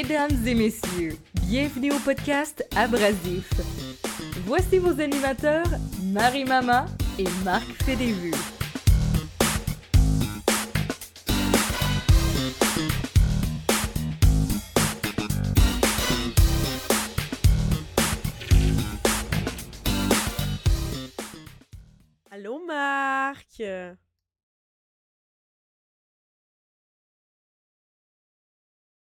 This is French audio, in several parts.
Mesdames et messieurs, bienvenue au podcast Abrasif. Voici vos animateurs, Marie-Mama et Marc Fédévu. Allô, Marc?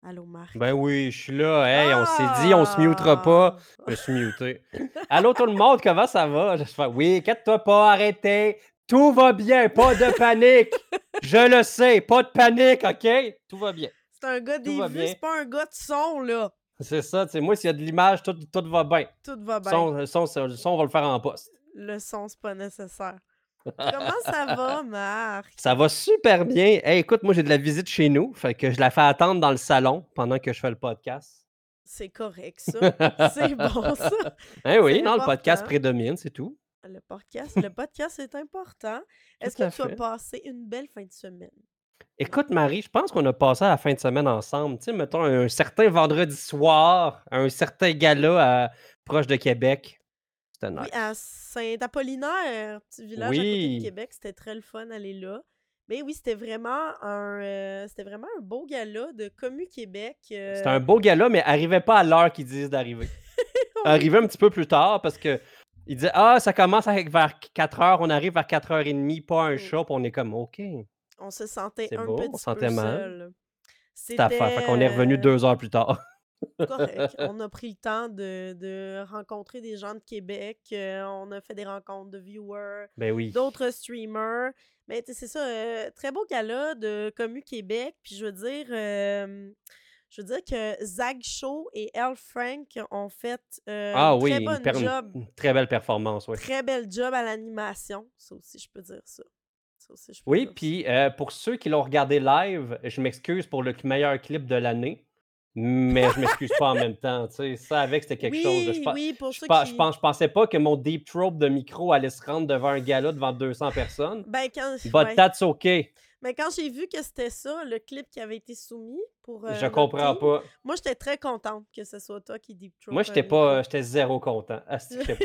Allô, Marc? Ben oui, je suis là. Hey, on s'est dit, on se mutera pas. Ah! Je me suis muté. Allô tout le monde, comment ça va? Je fais, oui, inquiète-toi pas, arrêtez. Tout va bien, pas de panique. Je le sais, pas de panique, OK? Tout va bien. C'est un gars des vues, c'est pas un gars de son, là. C'est ça, tu sais, moi, s'il y a de l'image, tout, tout va bien. Tout va bien. son, le son, son, on va le faire en poste. Le son, c'est pas nécessaire. Comment ça va, Marc? Ça va super bien. Hey, écoute, moi, j'ai de la visite chez nous. Fait que je la fais attendre dans le salon pendant que je fais le podcast. C'est correct, ça. C'est bon, ça. Eh oui, non, le podcast prédomine, c'est tout. Le podcast, le podcast, c'est important. Est-ce que tu as passé une belle fin de semaine? Écoute, Marie, je pense qu'on a passé la fin de semaine ensemble. Tu sais, mettons un certain vendredi soir, un certain gala à- proche de Québec. C'était nice. Oui, à Saint-Apollinaire, petit village à côté Oui. de Québec. C'était très le fun d'aller là. Mais oui, c'était vraiment un euh, c'était vraiment un beau gala de Commu Québec. euh, C'était un beau gala, mais arrivait pas à l'heure qu'ils disent d'arriver. Arrivait un petit peu plus tard parce que il disait Ah, ça commence avec vers 4 heures, on arrive vers 4h30, pas un Mm. puis on est comme OK, On se sentait un beau, petit on sentait peu mal. seul. c'est à faire. Fait qu'on est revenu euh, deux heures plus tard. Correct. On a pris le temps de, de rencontrer des gens de Québec. euh, on a fait des rencontres de viewers, Ben oui. d'autres streamers. Mais c'est ça, euh, très beau gala de Commu Québec. Puis je veux dire, euh, je veux dire que Zag Show et Elle Frank ont fait Ah oui, très bonne une- job. une très belle performance, oui. Très belle job à l'animation. Ça aussi, je peux dire ça. Ça aussi, je peux Oui, puis pour ceux qui l'ont regardé live, je m'excuse pour le meilleur clip de l'année, mais je m'excuse pas en même temps. Tu sais, ça avec, c'était quelque chose. Je, Oui, pour je, qui... je pense, je pensais pas que mon deep throat de micro allait se rendre devant un gala devant 200 personnes. Ben, quand... But ouais. that's OK. Mais quand j'ai vu que c'était ça, le clip qui avait été soumis pour. euh, je comprends team, pas. Moi, j'étais très contente que ce soit toi qui deep throat Moi, j'étais micro. pas, j'étais zéro content.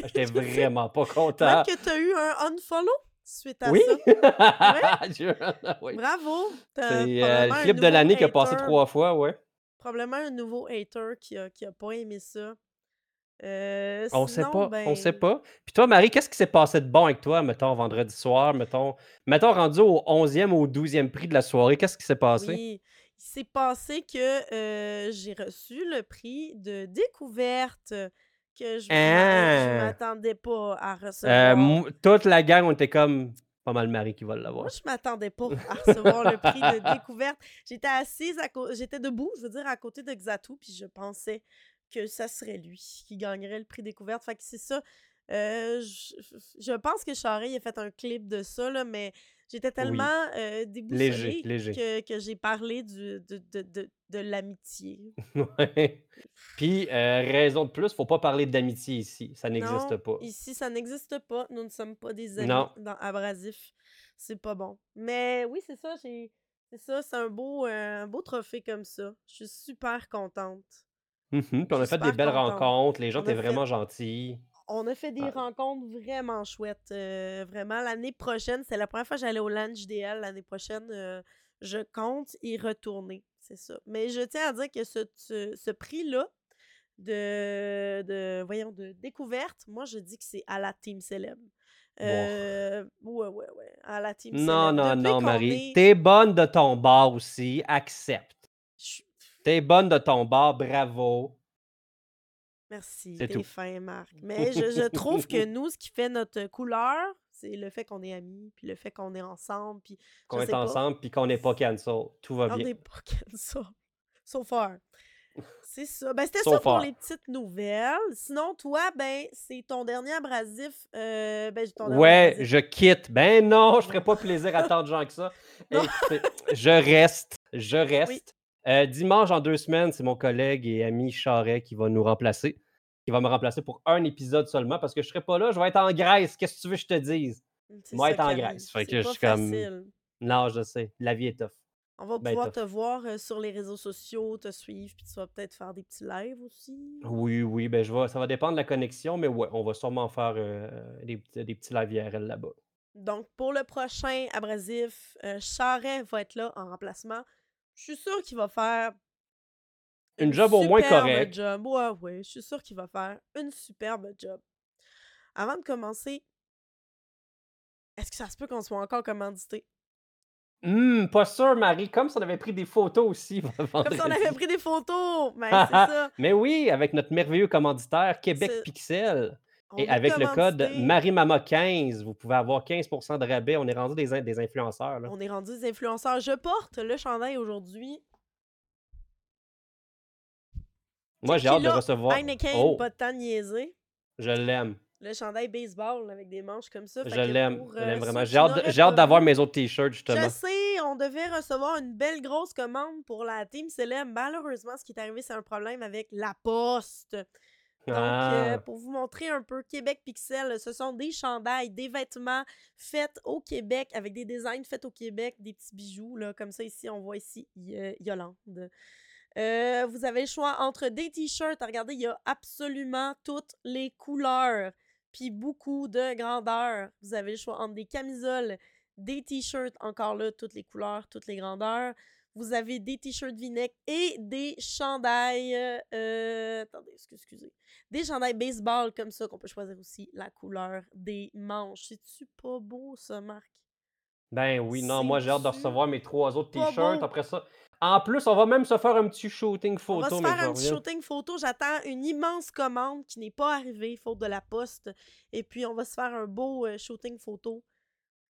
J'étais vraiment pas Même content. que tu as eu un unfollow suite à Oui. ça? Oui. Bravo! T'as C'est euh, le clip de l'année qui a passé trois fois, ouais. Probablement un nouveau hater qui a, qui a pas aimé ça. Euh, On sait sinon, pas, ben, on sait pas. Puis toi, Marie, qu'est-ce qui s'est passé de bon avec toi, mettons, vendredi soir, mettons, mettons rendu au 11e ou au 12e prix de la soirée, qu'est-ce qui s'est passé? Oui, il s'est passé que euh, j'ai reçu le prix de découverte que je Ah! m'attendais pas à Euh, recevoir. toute la gang, on était comme pas mal Marie qui va l'avoir. Moi, je m'attendais pas à recevoir le prix de découverte. J'étais assise, à j'étais debout, je veux dire, à côté de Xatou, puis je pensais que ça serait lui qui gagnerait le prix découverte. Fait que c'est ça. Euh, je, je pense que Charest a fait un clip de ça, là, mais j'étais tellement euh, déboussolée Léger, léger. que, que j'ai parlé du, de, de, de, de l'amitié. Ouais. Puis, euh, raison de plus, faut pas parler d'amitié ici. Ça n'existe pas. Ici, ça n'existe pas. Nous ne sommes pas des amis Non. dans Abrasif. C'est pas bon. Mais oui, c'est ça. j'ai- C'est ça, c'est un beau, euh, un beau trophée comme ça. Je suis super contente. Mhm, Puis on a fait des belles contente. rencontres. Les gens étaient fait- vraiment gentils. On a fait des Ah. rencontres vraiment chouettes. euh, vraiment, l'année prochaine, c'est la première fois que j'allais au Lunch DL. L'année prochaine, euh, je compte y retourner. C'est ça. Mais je tiens à dire que ce, ce, ce prix-là de, de, voyons, de découverte, moi, je dis que c'est à la Team Célèbre. Euh, ouais, ouais, ouais. À la Team Non, Célèbre. non, Depuis non, Marie. est- T'es bonne de ton bar aussi. Accepte. Je- T'es bonne de ton bar. Bravo. Merci, C'est t'es tout. fin, Marc. Mais je, je trouve que nous, ce qui fait notre couleur, c'est le fait qu'on est amis, puis le fait qu'on est ensemble, puis Qu'on est ensemble puis qu'on n'est pas cancel. Tout va on bien. n'est pas ça. So far. C'est ça. Ben, c'était So ça pour les petites nouvelles. Sinon, toi, ben, c'est ton dernier abrasif. euh, ben, ton dernier Ouais, abrasif. je quitte. Ben non, je ferai pas plaisir à tant de gens que ça. Je reste. Je reste. Euh, dimanche, en deux semaines, c'est mon collègue et ami Charret qui va nous remplacer. Qui va me remplacer pour un épisode seulement parce que je serai pas là. Je vais être en Grèce. Qu'est-ce que tu veux que je te dise? C'est Moi, ça être en. Grèce. Fait C'est que je pas comme- facile. Non, je sais. La vie est tough. On va Ben, pouvoir te voir euh, sur les réseaux sociaux, te suivre, puis tu vas peut-être faire des petits lives aussi. Oui, oui, ben je vais ça va dépendre de la connexion, mais ouais, on va sûrement faire, des petits des petits lives IRL là-bas. Donc, pour le prochain abrasif, euh, Charret va être là en remplacement. Je suis sûre qu'il va faire Une une job au moins superbe correcte. job. Ouais, ouais, je suis sûre qu'il va faire une superbe job. Avant de commencer, est-ce que ça se peut qu'on soit encore commandité? Mmh, pas sûr, Marie, comme si on avait pris des photos aussi Comme si on avait pris des photos! Ben, c'est ça. Mais oui, avec notre merveilleux commanditaire Québec Pixel On et avec le code commandité. MARIMAMA15, vous pouvez avoir 15% de rabais. On est rendu des des influenceurs, là. On est rendu des influenceurs. Je porte le chandail aujourd'hui. Moi, j'ai hâte de recevoir Heineken, oh, pas de temps niaisé. je l'aime, Le chandail baseball avec des manches comme ça. je l'aime, je euh, l'aime vraiment. J'ai hâte hâte d'avoir mes autres t-shirts, Je justement. sais, on devait recevoir une belle grosse commande pour la Team Célèbre. Malheureusement, ce qui est arrivé, c'est un problème avec la poste. Donc, euh, Ah, pour vous montrer un peu Québec Pixel, ce sont des chandails, des vêtements faits au Québec avec des designs faits au Québec, des petits bijoux, là, comme ça ici, on voit ici Yolande. Euh, vous avez le choix entre des t-shirts. Regardez, il y a absolument toutes les couleurs, puis beaucoup de grandeurs. Vous avez le choix entre des camisoles, des t-shirts, encore là, toutes les couleurs, toutes les grandeurs. Vous avez des t-shirts vinaigre et des chandails. euh, attendez, excuse- excusez. Des chandails baseball comme ça qu'on peut choisir aussi la couleur des manches. C'est-tu pas beau, ça, Marc? ben oui, non, moi, j'ai hâte de recevoir mes 3 autres t-shirts. Après ça en plus, on va même se faire un petit shooting On va photo, se faire un petit shooting photo. J'attends une immense commande qui n'est pas arrivée, faute de la poste. Et puis, on va se faire un beau euh, shooting photo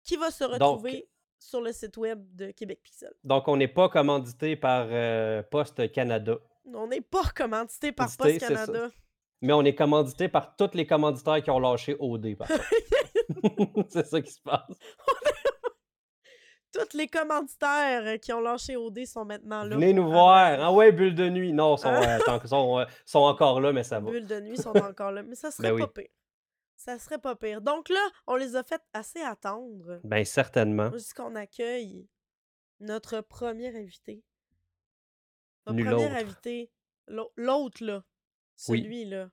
qui va se retrouver sur le site web de Québec Pixel. donc on n'est pas commandité par, heu, Poste Canada. On n'est pas commandité par Post Commandité, c'est ça. Canada. Mais on est commandité par tous les commanditaires qui ont lâché OD, par contre. C'est ça qui se passe. Tous les commanditaires euh, qui ont lâché OD sont maintenant là. Venez nous voir. Ah ouais, Bulle de nuit. Non, sont, Hein? euh, sont, euh, sont encore là, mais ça va. Bulles de nuit sont encore là. Mais ça serait Ben pas oui. pire. Ça serait pas pire. Donc là, on les a fait assez attendre. Ben certainement. Jusqu'on accueille notre premier invité? Notre Nul premier autre. invité. l'au- L'autre, là. Oui. Celui-là.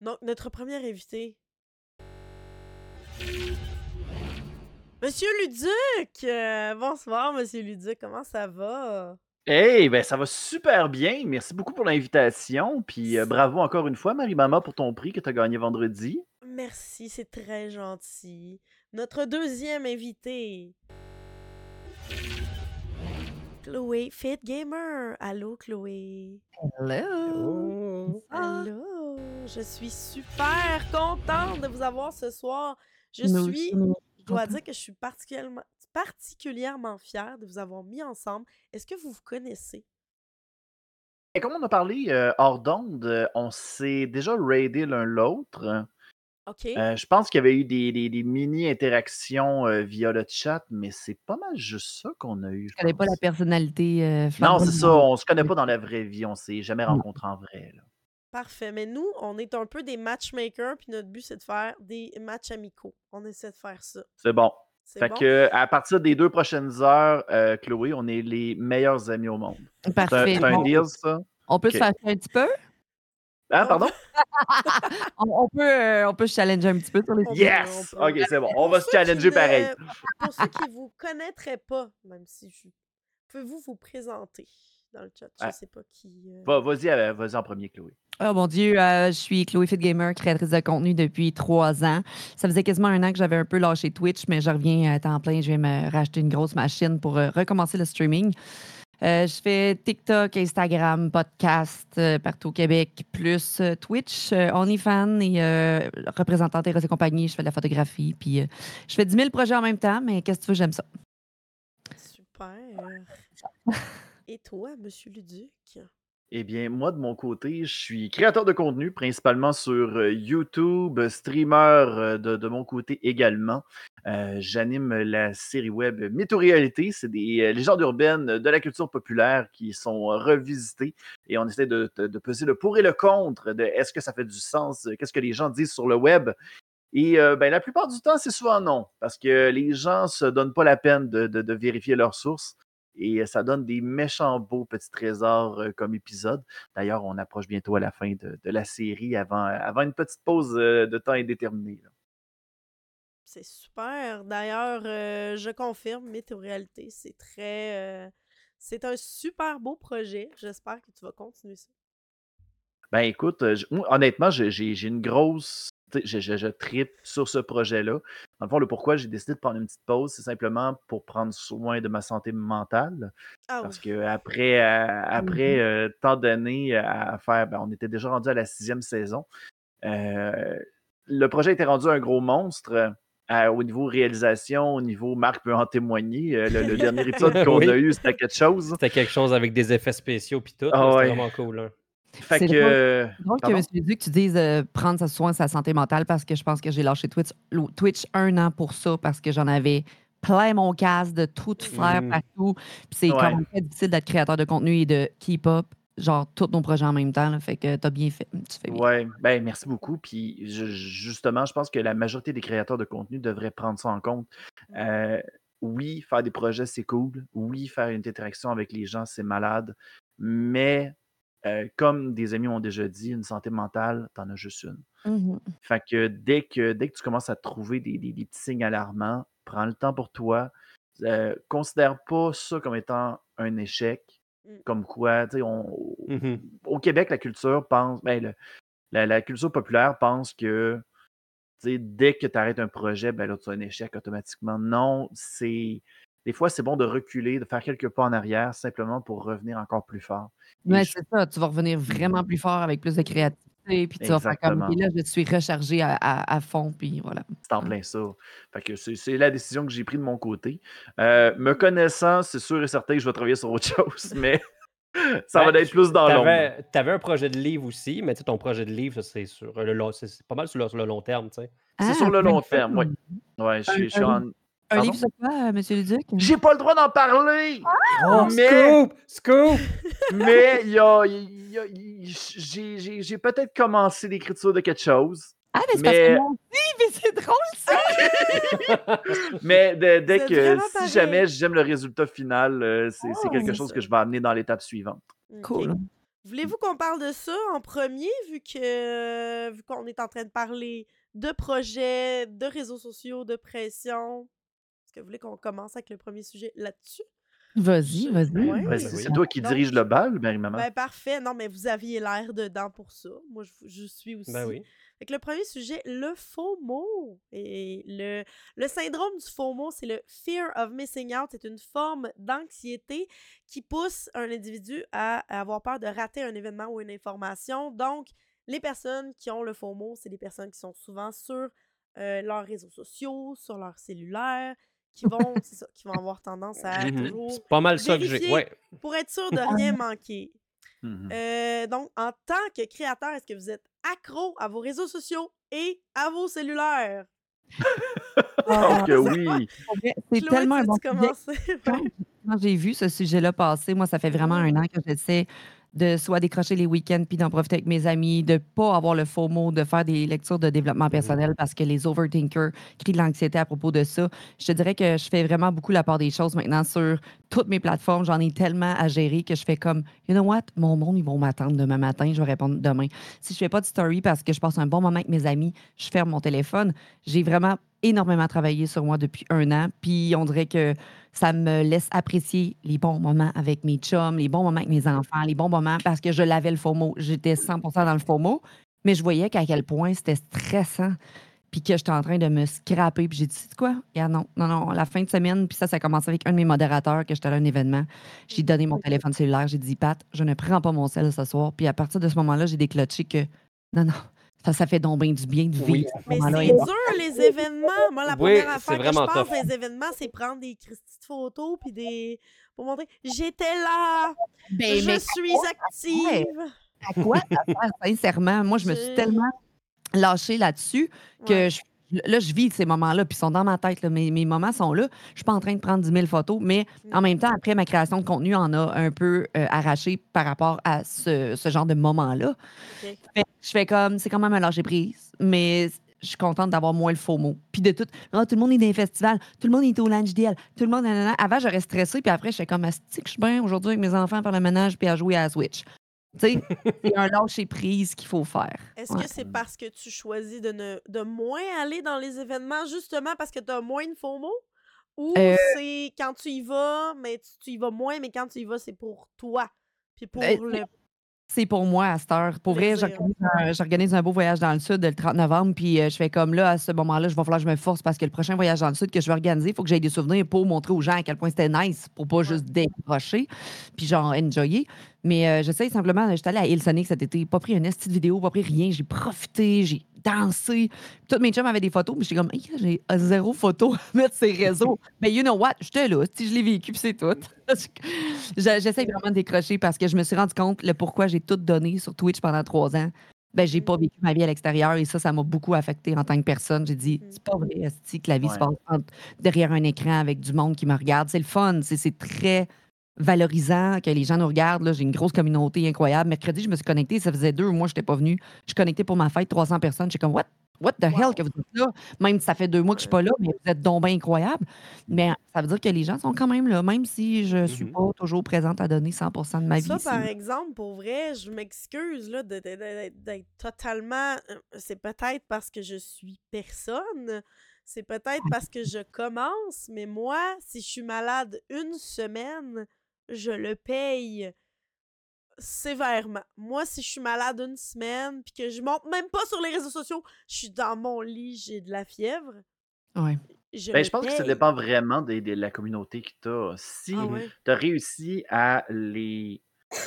Donc, notre premier invité. Monsieur Luduc! Euh, bonsoir, Monsieur Luduc. Comment ça va? Hey, ben ça va super bien. Merci beaucoup pour l'invitation. Puis euh, bravo encore une fois, Marie-Mama, pour ton prix que tu as gagné vendredi. Merci, c'est très gentil. Notre deuxième invité. Chloé Fit Gamer. Allô, Chloé? Hello! Oh. Allô? Je suis super contente de vous avoir ce soir. Je Nous suis, aussi, je dois dire que je suis particulièrement, particulièrement fière de vous avoir mis ensemble. Est-ce que vous vous connaissez? Et comme on a parlé euh, hors d'onde, on s'est déjà raidé l'un l'autre. OK? Euh, je pense qu'il y avait eu des, des- des mini-interactions euh, via le chat, mais c'est pas mal juste ça qu'on a eu, je Je connais pas la personnalité euh, Non, c'est ça, on se connaît pas dans la vraie vie, on s'est jamais rencontrés en vrai. là. Parfait. Mais nous, on est un peu des matchmakers, puis notre but, c'est de faire des matchs amicaux. On essaie de faire ça. C'est bon. C'est Fait bon? que à partir des deux prochaines heures, euh, Chloé, on est les meilleurs amis au monde. Parfait. c'est un On, deal, ça? on peut se faire un petit peu? On pardon? on, on peut, euh, on peut se challenger un petit peu sur les On Yes! peut. Ok, c'est bon. On va se challenger ne- pareil. Pour ceux qui vous connaîtraient pas, même si je... Pouvez-vous vous présenter dans le chat? Je Ah. sais pas qui... euh, Va- Vas-y, vas-y en premier, Chloé. Oh mon Dieu, euh, je suis Chloé Fit Gamer, créatrice de contenu depuis trois ans. Ça faisait quasiment un an que j'avais un peu lâché Twitch, mais je reviens à temps plein. Je vais me racheter une grosse machine pour euh, recommencer le streaming. Euh, je fais TikTok, Instagram, podcast euh, partout au Québec, plus euh, Twitch, euh, OnlyFans et euh, représentante et compagnie. Je fais de la photographie, puis euh, je fais 10 000 projets en même temps, mais qu'est-ce que tu veux, j'aime ça. Super. Et toi, Monsieur Luduc? Eh bien, moi, de mon côté, je suis créateur de contenu, principalement sur euh, YouTube, streamer euh, de, mon côté également. Euh, J'anime la série web Mytho-réalité. C'est des euh, légendes urbaines de la culture populaire qui sont euh, revisitées et on essaie de, peser le pour et le contre de est-ce que ça fait du sens, euh, qu'est-ce que les gens disent sur le web? Et euh, ben, la plupart du temps, c'est souvent non, parce que les gens ne se donnent pas la peine de, vérifier leurs sources. Et ça donne des méchants beaux petits trésors comme épisode. D'ailleurs, on approche bientôt à la fin de, la série avant, avant une petite pause de temps indéterminé. C'est super. D'ailleurs, je confirme, réalité, c'est très. c'est un super beau projet. J'espère que tu vas continuer ça. Ben écoute, honnêtement, j'ai une grosse je, je, tripe sur ce projet-là. Dans le fond, le pourquoi j'ai décidé de prendre une petite pause, c'est simplement pour prendre soin de ma santé mentale. Ah parce que après, euh, après mmh euh, tant d'années à faire, ben, on était déjà rendu à la sixième saison. Euh, le projet était rendu un gros monstre. au niveau réalisation, au niveau Marc peut en témoigner. le, dernier épisode qu'on a eu, c'était quelque chose. C'était quelque chose avec des effets spéciaux puis tout. Ah c'était vraiment cool. Hein. Fait que. Drôle, que M. que tu dises euh, prendre soin de sa santé mentale parce que je pense que j'ai lâché Twitch, Twitch un an pour ça parce que j'en avais plein mon casque de tout faire mmh. partout. Puis c'est quand même très difficile d'être créateur de contenu et de keep up genre tous nos projets en même temps. fait que tu as bien fait. Tu fais Ouais, ben merci beaucoup. Puis justement, je pense que la majorité des créateurs de contenu devraient prendre ça en compte. Euh, oui, faire des projets, c'est cool. Oui, faire une interaction avec les gens, c'est malade. Mais euh, comme des amis m'ont déjà dit, une santé mentale, t'en as juste une. Mmh fait que dès, que dès que tu commences à trouver des, petits signes alarmants, prends le temps pour toi. Euh, considère pas ça comme étant un échec. Mmh. Comme quoi, tu sais, mmh au Québec, la culture pense, ben, la, culture populaire pense que dès que tu arrêtes un projet, ben là, tu as un échec automatiquement. Non, c'est des fois, c'est bon de reculer, de faire quelques pas en arrière, simplement pour revenir encore plus fort. Oui, c'est ça. Tu vas revenir vraiment plus fort avec plus de créativité, puis tu vas faire comme, là, je suis rechargé à, fond, puis voilà. C'est en plein ça. Fait que c'est la décision que j'ai prise de mon côté. Euh, me connaissant, c'est sûr et certain que je vais travailler sur autre chose, mais ça va être plus dans l'ombre. Tu avais un projet de livre aussi, mais ton projet de livre, c'est sur le c'est pas mal sur le, long terme, tu sais. c'est sur le ah, long terme, oui. Ouais, je suis en un livre sur quoi, euh, M. Luduc? J'ai pas le droit d'en parler! Oh, mais... Scoop! Scoop! mais j'ai peut-être commencé l'écriture de quelque chose. Ah, mais c'est mais... parce que mais c'est drôle ça! mais dès que, si jamais j'aime le résultat final, euh, c'est oh, quelque chose que je vais amener dans l'étape suivante. Cool. Voulez-vous qu'on parle de ça en premier, vu que vu qu'on est en train de parler de projets, de réseaux sociaux, de pression? Est-ce que vous voulez qu'on commence avec le premier sujet là-dessus? Vas-y, vas-y. c'est toi qui dirige le bal, Marie-Maman. Ben, parfait. Non, mais vous aviez l'air dedans pour ça. Moi, je, suis ben aussi. Ben oui. Fait le premier sujet, le faux mot. Et le, le syndrome du faux mot, c'est le fear of missing out. C'est une forme d'anxiété qui pousse un individu à avoir peur de rater un événement ou une information. Donc, les personnes qui ont le faux mot, c'est des personnes qui sont souvent sur euh, leurs réseaux sociaux, sur leur cellulaire, qui vont, ça, qui vont avoir tendance à mmh toujours. C'est pas mal ça que j'ai. Ouais. Pour être sûr de rien manquer. Mmh euh, donc, en tant que créateur, est-ce que vous êtes accro à vos réseaux sociaux et à vos cellulaires? oh, que oui! C'est tellement un bon sujet. Quand j'ai vu ce sujet-là passer, moi, ça fait vraiment un an que j'essaie de soit décrocher les week-ends puis d'en profiter avec mes amis, de pas avoir le faux mot, de faire des lectures de développement mmh personnel parce que les overthinkers crient de l'anxiété à propos de ça. Je te dirais que je fais vraiment beaucoup la part des choses maintenant sur toutes mes plateformes. J'en ai tellement à gérer que je fais comme, you know what, mon monde, ils vont m'attendre demain matin, je vais répondre demain. Si je fais pas de story parce que je passe un bon moment avec mes amis, je ferme mon téléphone. J'ai vraiment énormément travaillé sur moi depuis un an, puis on dirait que ça me laisse apprécier les bons moments avec mes chums, les bons moments avec mes enfants, les bons moments parce que je l'avais le mot. J'étais 100% dans le mot, mais je voyais qu'à quel point c'était stressant puis que j'étais en train de me scraper. Puis j'ai dit, c'est quoi? non, non, non, la fin de semaine, puis ça, ça a commencé avec un de mes modérateurs que j'étais à un événement. J'ai donné mon téléphone cellulaire, j'ai dit, Pat, je ne prends pas mon sel ce soir. Puis à partir de ce moment-là, j'ai déclenché que, non, non, ça, ça fait donc bien du bien de vivre. Mais c'est dur, les événements. Moi, la première affaire que je pense les événements, c'est prendre des petites photos puis des. pour montrer j'étais là, ben, je suis active. À quoi sincèrement? Moi, je me suis tellement lâchée là-dessus que je là, je vis ces moments-là, puis ils sont dans ma tête. Mes, moments sont là. Je suis pas en train de prendre 10 000 photos, mais en même temps, après, ma création de contenu en a un peu euh, arraché par rapport à ce, genre de moment-là. Je fais comme, c'est quand même un lâcher prise, mais je suis contente d'avoir moins le faux mot. Puis de tout, ah, tout le monde est dans les festivals, tout le monde est au Lunch DL, tout le monde. Avant, j'aurais stressé, puis après, j'étais comme, que je suis bien aujourd'hui avec mes enfants faire le ménage puis à jouer à la Switch? Tu sais, c'est un lâcher prise qu'il faut faire. Est-ce que c'est parce que tu choisis de, ne, de moins aller dans les événements justement parce que tu as moins de faux mots? Ou euh c'est quand tu y vas, mais tu, y vas moins, mais quand tu y vas, c'est pour toi? Puis pour ben, le c'est pour moi à cette heure. Pour vrai, j'organise un, beau voyage dans le sud le 30 novembre, puis euh, je fais comme là, à ce moment-là, je vais falloir que je me force parce que le prochain voyage dans le sud que je vais organiser, il faut que j'aille des souvenirs pour montrer aux gens à quel point c'était nice, pour pas juste décrocher, puis genre enjoyer. Mais euh, j'essaie simplement, j'étais allée à Hillsonic cet été, pas pris une petite vidéo, pas pris rien, j'ai profité, j'ai dansé. Toutes mes chums avaient des photos, mais j'étais comme, j'ai zéro photo à mettre ces réseaux. mais you know what, j'étais là, si je l'ai vécu, c'est tout. J'essaie vraiment de décrocher parce que je me suis rendu compte le pourquoi j'ai tout donné sur Twitch pendant trois ans. Ben, j'ai pas vécu ma vie à l'extérieur et ça, ça m'a beaucoup affecté en tant que personne. J'ai dit, c'est pas vrai, que la vie se passe derrière un écran avec du monde qui me regarde. C'est le fun, c'est très valorisant que les gens nous regardent. J'ai une grosse communauté incroyable. Mercredi, je me suis connectée. Ça faisait deux mois que je n'étais pas venue. Je suis connectée pour ma fête, 300 personnes. J'ai comme, what? What the hell que vous êtes là? Même si ça fait deux mois que je ne suis pas là, mais vous êtes donc bien incroyable. Mais ça veut dire que les gens sont quand même là, même si je ne suis mm-hmm. pas toujours présente à donner 100% de ma vie. Ça, par exemple, pour vrai, je m'excuse d'être totalement. Euh, c'est peut-être parce que je suis personne. C'est peut-être parce que je commence, mais moi, si je suis malade une semaine, je le paye sévèrement. Moi, si je suis malade une semaine, puis que je monte même pas sur les réseaux sociaux, je suis dans mon lit, j'ai de la fièvre. Ouais. Je, ben, je pense que ça dépend vraiment de, la communauté que tu as. Si ah tu as réussi à les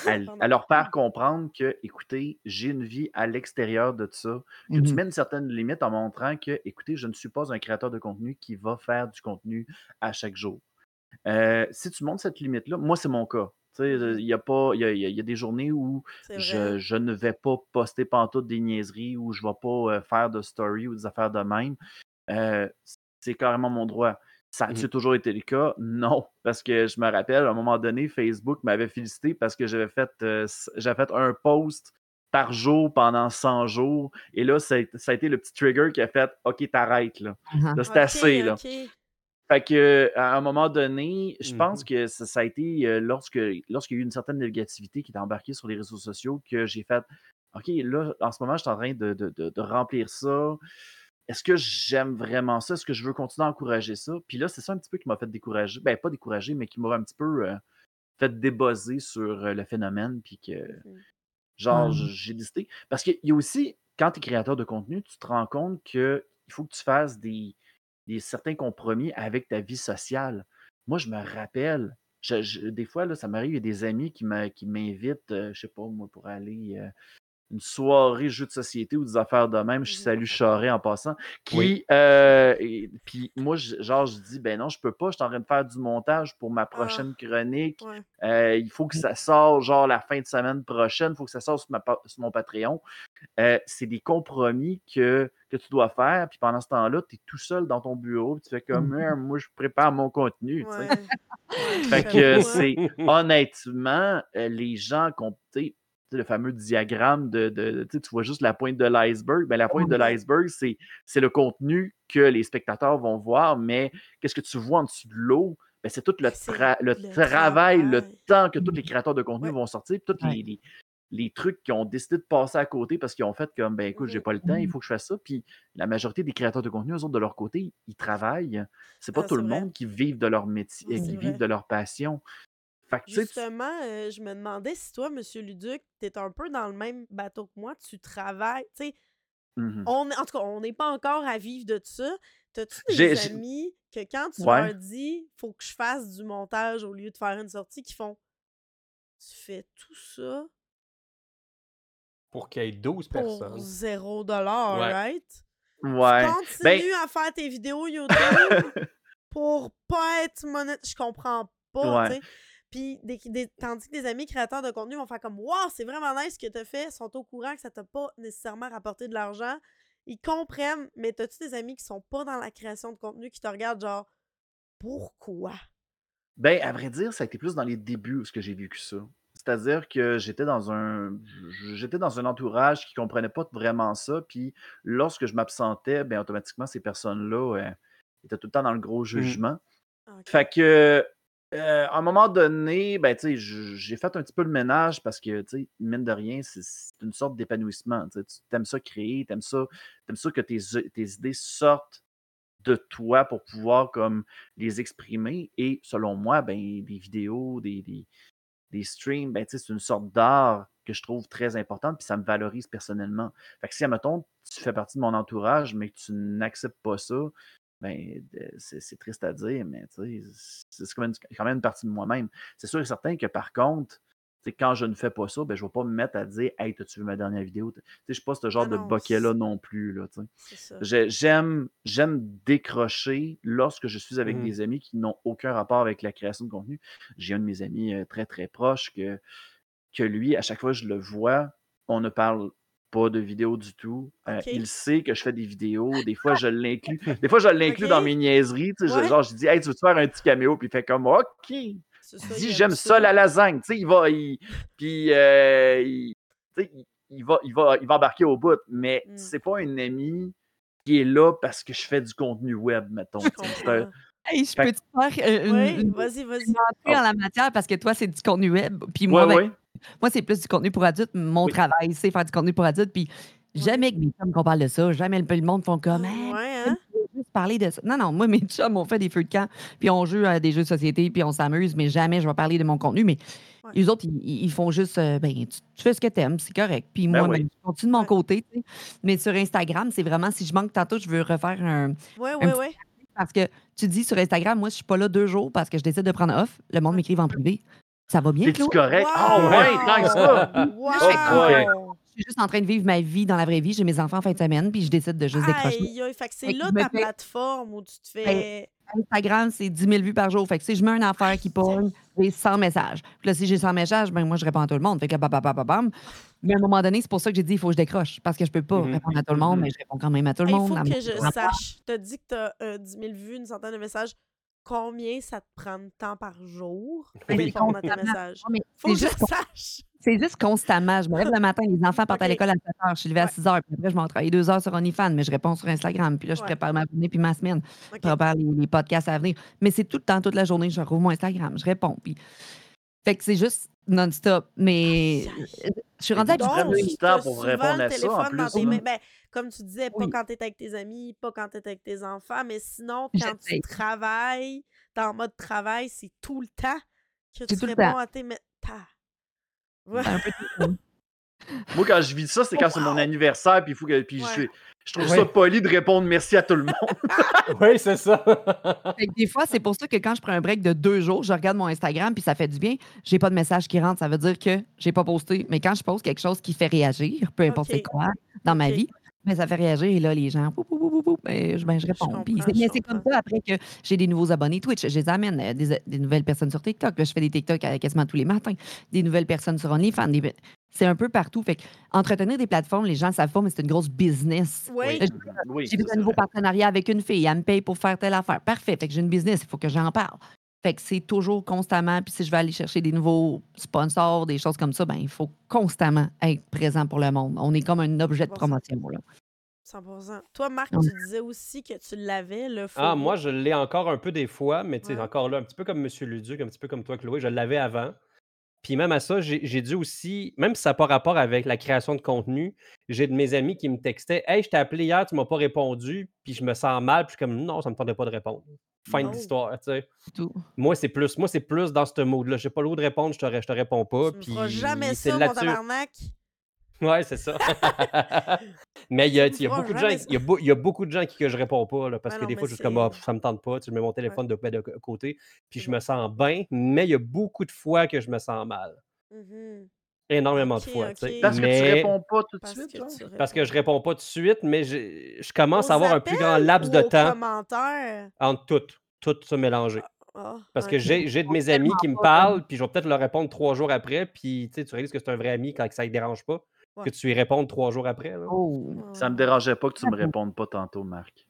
à, leur faire comprendre que, écoutez, j'ai une vie à l'extérieur de ça, que tu mmh mets une certaine limite en montrant que, écoutez, je ne suis pas un créateur de contenu qui va faire du contenu à chaque jour. Euh, si tu montes cette limite-là, moi, c'est mon cas. Il y, a pas, y, a, des journées où je, ne vais pas poster pantoute des niaiseries, ou je ne vais pas euh, faire de story ou des affaires de même. Euh, c'est carrément mon droit. Ça a-tu mmh toujours été le cas? Non. Parce que je me rappelle, à un moment donné, Facebook m'avait félicité parce que j'avais fait, j'avais fait un post par jour pendant 100 jours. Et là, ça a, été le petit trigger qui a fait OK, t'arrêtes là. Uh-huh. c'est assez. Là. Fait que à un moment donné, je pense mmh que ça, a été lorsque lorsqu'il y a eu une certaine négativité qui est embarquée sur les réseaux sociaux que j'ai fait OK, là, en ce moment, je suis en train de, remplir ça. Est-ce que j'aime vraiment ça? Est-ce que je veux continuer à encourager ça? Puis là, c'est ça un petit peu qui m'a fait décourager. Ben, pas décourager, mais qui m'a un petit peu fait débosser sur le phénomène. Puis que, mmh. genre, j'ai décidé. Parce qu'il y a aussi, quand tu es créateur de contenu, tu te rends compte qu'il faut que tu fasses des, des certains compromis avec ta vie sociale. Moi, je me rappelle, des fois, là, ça m'arrive, il y a des amis qui m'invitent, je euh, je sais pas, moi, pour aller euh, une soirée jeu de société ou des affaires de même. Je mmh salue Charret en passant. Qui, euh, puis moi, genre, je dis, ben non, je peux pas, je suis en train de faire du montage pour ma ah, prochaine chronique. Euh, il faut que ça sorte, genre, la fin de semaine prochaine. Il faut que ça sorte sur, mon Patreon. Euh, c'est des compromis que, que tu dois faire. Puis pendant ce temps-là, tu es tout seul dans ton bureau. tu fais comme, mmh «Hein, moi, je prépare mon contenu. fait que c'est, honnêtement, les gens qui ont le fameux diagramme de, tu vois juste la pointe de l'iceberg. Ben, la pointe de l'iceberg, c'est le contenu que les spectateurs vont voir, mais qu'est-ce que tu vois en dessous de l'eau? Ben, c'est tout le, le, travail, le temps que tous les créateurs de contenu vont sortir, tous les, les, trucs qui ont décidé de passer à côté parce qu'ils ont fait comme, ben écoute, j'ai pas le temps, il mmh. faut que je fasse ça. Puis la majorité des créateurs de contenu, eux autres, de leur côté, ils travaillent. C'est pas ah, tout le monde qui vit de leur métier, qui vit de leur passion. Justement, euh, je me demandais si toi, Monsieur Luduc, t'es un peu dans le même bateau que moi, tu travailles, tu sais. Mmh on, en tout cas, on n'est pas encore à vivre de ça. T'as-tu des amis que quand tu leur dis faut que je fasse du montage au lieu de faire une sortie, qui font Tu fais tout ça? Pour qu'il y ait 12 personnes. Pour zéro dollar, right? Ouais. Tu ben continues à faire tes vidéos YouTube pour pas être monnaie. Je comprends pas, tu sais. Puis, tandis que des amis créateurs de contenu vont faire comme Waouh, c'est vraiment nice ce que tu as fait, sont au courant que ça t'a pas nécessairement rapporté de l'argent. Ils comprennent, mais t'as-tu des amis qui sont pas dans la création de contenu qui te regardent genre Pourquoi? Ben, à vrai dire, ça a été plus dans les débuts où j'ai vécu ça. C'est-à-dire que j'étais dans un j'étais dans un entourage qui comprenait pas vraiment ça. Puis lorsque je m'absentais, ben automatiquement, ces personnes-là euh, étaient tout le temps dans le gros Mmh. jugement. Ah. Fait que euh, à un moment donné, ben, j'ai fait un petit peu le ménage parce que, mine de rien, c'est une sorte d'épanouissement. Tu aimes ça créer, tu aimes ça, t'aimes ça que tes, idées sortent de toi pour pouvoir comme les exprimer. Et selon moi, ben, des vidéos, des, streams, ben, c'est une sorte d'art que je trouve très importante, puis ça me valorise personnellement. Fait que si, admettons, tu fais partie de mon entourage, mais que tu n'acceptes pas ça, ben, c'est c'est triste à dire, mais tu sais, c'est quand même, quand même une partie de moi-même. C'est sûr et certain que par contre, tu sais, quand je ne fais pas ça, ben, je ne vais pas me mettre à dire Hey, as-tu vu ma dernière vidéo? Tu sais, je ne suis pas ce genre Ah de bokeh-là non plus. Là, J'aime j'aime décrocher lorsque je suis avec Mhm. des amis qui n'ont aucun rapport avec la création de contenu. J'ai un de mes amis très très proche que, que lui, à chaque fois que je le vois, on ne parle pas de vidéo du tout. Euh, il sait que je fais des vidéos. Des fois, je l'inclus. Des fois, je l'inclus dans mes niaiseries. tu sais, je-. Genre, je dis, hey, tu veux faire un petit caméo? Puis il fait comme, OK. Dis, il j'aime aime ça, la lasagne. Tu sais, il va. Il, puis, euh, il, tu sais, il- il va, il, va, il va embarquer au bout. Mais Mm. c'est pas un ami qui est là parce que je fais du contenu web, mettons. Hey, je Fait peux te faire euh, une, Oui, une vas-y, vas-y. entrée en la matière parce que toi, c'est du contenu web. Puis moi, Ouais, ben, ouais. Moi c'est plus du contenu pour adultes. Mon Oui. travail, c'est faire du contenu pour adultes. Puis jamais que mes chums qu'on parle de ça, jamais le, le monde font comme Hey, Ouais, hein? je veux juste parler de ça? Non, non, moi, mes chums, on fait des feux de camp, puis on joue à des jeux de société, puis on s'amuse, mais jamais je vais parler de mon contenu. Mais Ouais. les autres, ils, font juste, euh, ben, tu, tu fais ce que t'aimes, c'est correct. Puis Ben moi, oui. ben, je continue de mon côté. Mais sur Instagram, c'est vraiment, si je manque tantôt, je veux refaire un. Ouais, petit- ouais. Parce que tu dis sur Instagram, moi, je suis pas là deux jours parce que je décide de prendre off. Le monde m'écrive en privé. Ça va bien, Claude? correct? Ah Wow! ouais, tant ça! Wow! Je suis juste en train de vivre ma vie dans la vraie vie. J'ai mes enfants en fin de semaine, puis je décide de juste décrocher. Aïe, aïe, fait que c'est là ta plateforme où tu te fais. Instagram, c'est 10 000 vues par jour. Fait que si je mets une affaire qui pogne, j'ai 100 messages. Puis là, si j'ai 100 messages, ben moi, je réponds à tout le monde. Fait que bam, bam, bam, bam, bam. Mais à un moment donné, c'est pour ça que j'ai dit il faut que je décroche. Parce que je peux pas Mhm. répondre à tout le monde, mais je réponds quand même à tout le Il monde. faut à que je sache. Tu as dit que tu as 10 000 vues, une centaine de messages. Combien ça te prend de temps par jour pour Oui. répondre à tes messages? Faut que c'est je juste, sache. c'est juste constamment. Je me lève le matin, les enfants partent à l'école à 7 h. Je suis levée à Ouais. 6 h. Puis après, je m'en travaille 2 heures sur OnlyFans, mais je réponds sur Instagram. Puis là, je Ouais. prépare ma journée puis ma semaine. Je prépare les, les podcasts à venir. Mais c'est tout le temps, toute la journée, je rouvre mon Instagram, je réponds. Puis... Fait que c'est juste non-stop. Mais je suis rendue prends du temps pour répondre à ça, en plus, tes. Ben, comme tu disais, pas Oui. quand tu es avec tes amis, pas quand tu es avec tes enfants, mais sinon, quand tu travailles, t'es en mode travail, c'est tout le temps que tu réponds temps. à tes messages. Ouais. un peu tout le temps. Moi, quand je vis ça, c'est quand c'est mon anniversaire, puis il faut que. Puis je, Ouais. je trouve Ouais. ça poli de répondre merci à tout le monde. oui, c'est ça. Fait que des fois, c'est pour ça que quand je prends un break de deux jours, je regarde mon Instagram puis ça fait du bien. J'ai pas de message qui rentre. Ça veut dire que j'ai pas posté. Mais quand je poste quelque chose qui fait réagir, peu importe quoi, dans ma vie, mais ça fait réagir et là, les gens, pou, pou, pou, pou, pou, ben, je, ben, je réponds. Puis comprends, c'est- mais je c'est comme comprends. ça après que j'ai des nouveaux abonnés Twitch. Je les amène, euh, des, des nouvelles personnes sur TikTok. Là, je fais des TikTok euh, quasiment tous les matins. Des nouvelles personnes sur OnlyFans. des- C'est un peu partout. Fait que entretenir des plateformes, les gens savent pas, mais c'est une grosse business. Oui. J'ai fait un c'est nouveau vrai. partenariat avec une fille. Elle me paye pour faire telle affaire. Parfait. Fait que j'ai une business. Il faut que j'en parle. Fait que c'est toujours constamment. Puis si je vais aller chercher des nouveaux sponsors, des choses comme ça, ben il faut constamment être présent pour le monde. On est comme un objet de promotion. Là. 100%. Toi, Marc, tu disais aussi que tu l'avais, le faux. Ah, moi, je l'ai encore un peu des fois, mais tu sais, Ouais. encore là, un petit peu comme M. Luduc, un petit peu comme toi, Chloé, je l'avais avant. Puis même à ça, j'ai dû aussi, même si ça n'a pas rapport avec la création de contenu, j'ai de mes amis qui me textaient Hey, je t'ai appelé hier, tu m'as pas répondu, puis je me sens mal, puis je suis comme non, ça me tentait pas de répondre. Fin Oh. de l'histoire, tu sais. Moi, c'est plus, moi, c'est plus dans ce mode-là. J'ai pas le de répondre, je te, je te réponds pas. Tu Puis jamais ça, mon tabarnak. Ouais, c'est ça. mais il y a, il y a beaucoup de gens, il y a, beau- il y a beaucoup de gens qui que je réponds pas, là, parce Ouais, que non, des fois, je suis comme, ah, ça me tente pas, tu mets mon téléphone de, de côté, puis je bon. me sens bien, mais il y a beaucoup de fois que je me sens mal. Mhm. Énormément Ok, de fois, tu sais. ok. Parce que tu Mais- réponds pas tout de Parce suite, que genre? tu Parce que je réponds. réponds pas tout de suite, mais je, je commence Aux à avoir un plus grand appels laps ou de aux temps commentaires? entre toutes, tout se mélanger. Ah, Parce ok. que j'ai j'ai de mes amis qui me parlent, puis je vais peut-être leur répondre trois jours après, puis tu sais, tu réalises que c'est un vrai ami quand ça ne dérange pas, Ouais. que tu lui répondes trois jours après. là. Oh. Ça me dérangeait pas que tu me répondes pas tantôt, Marc.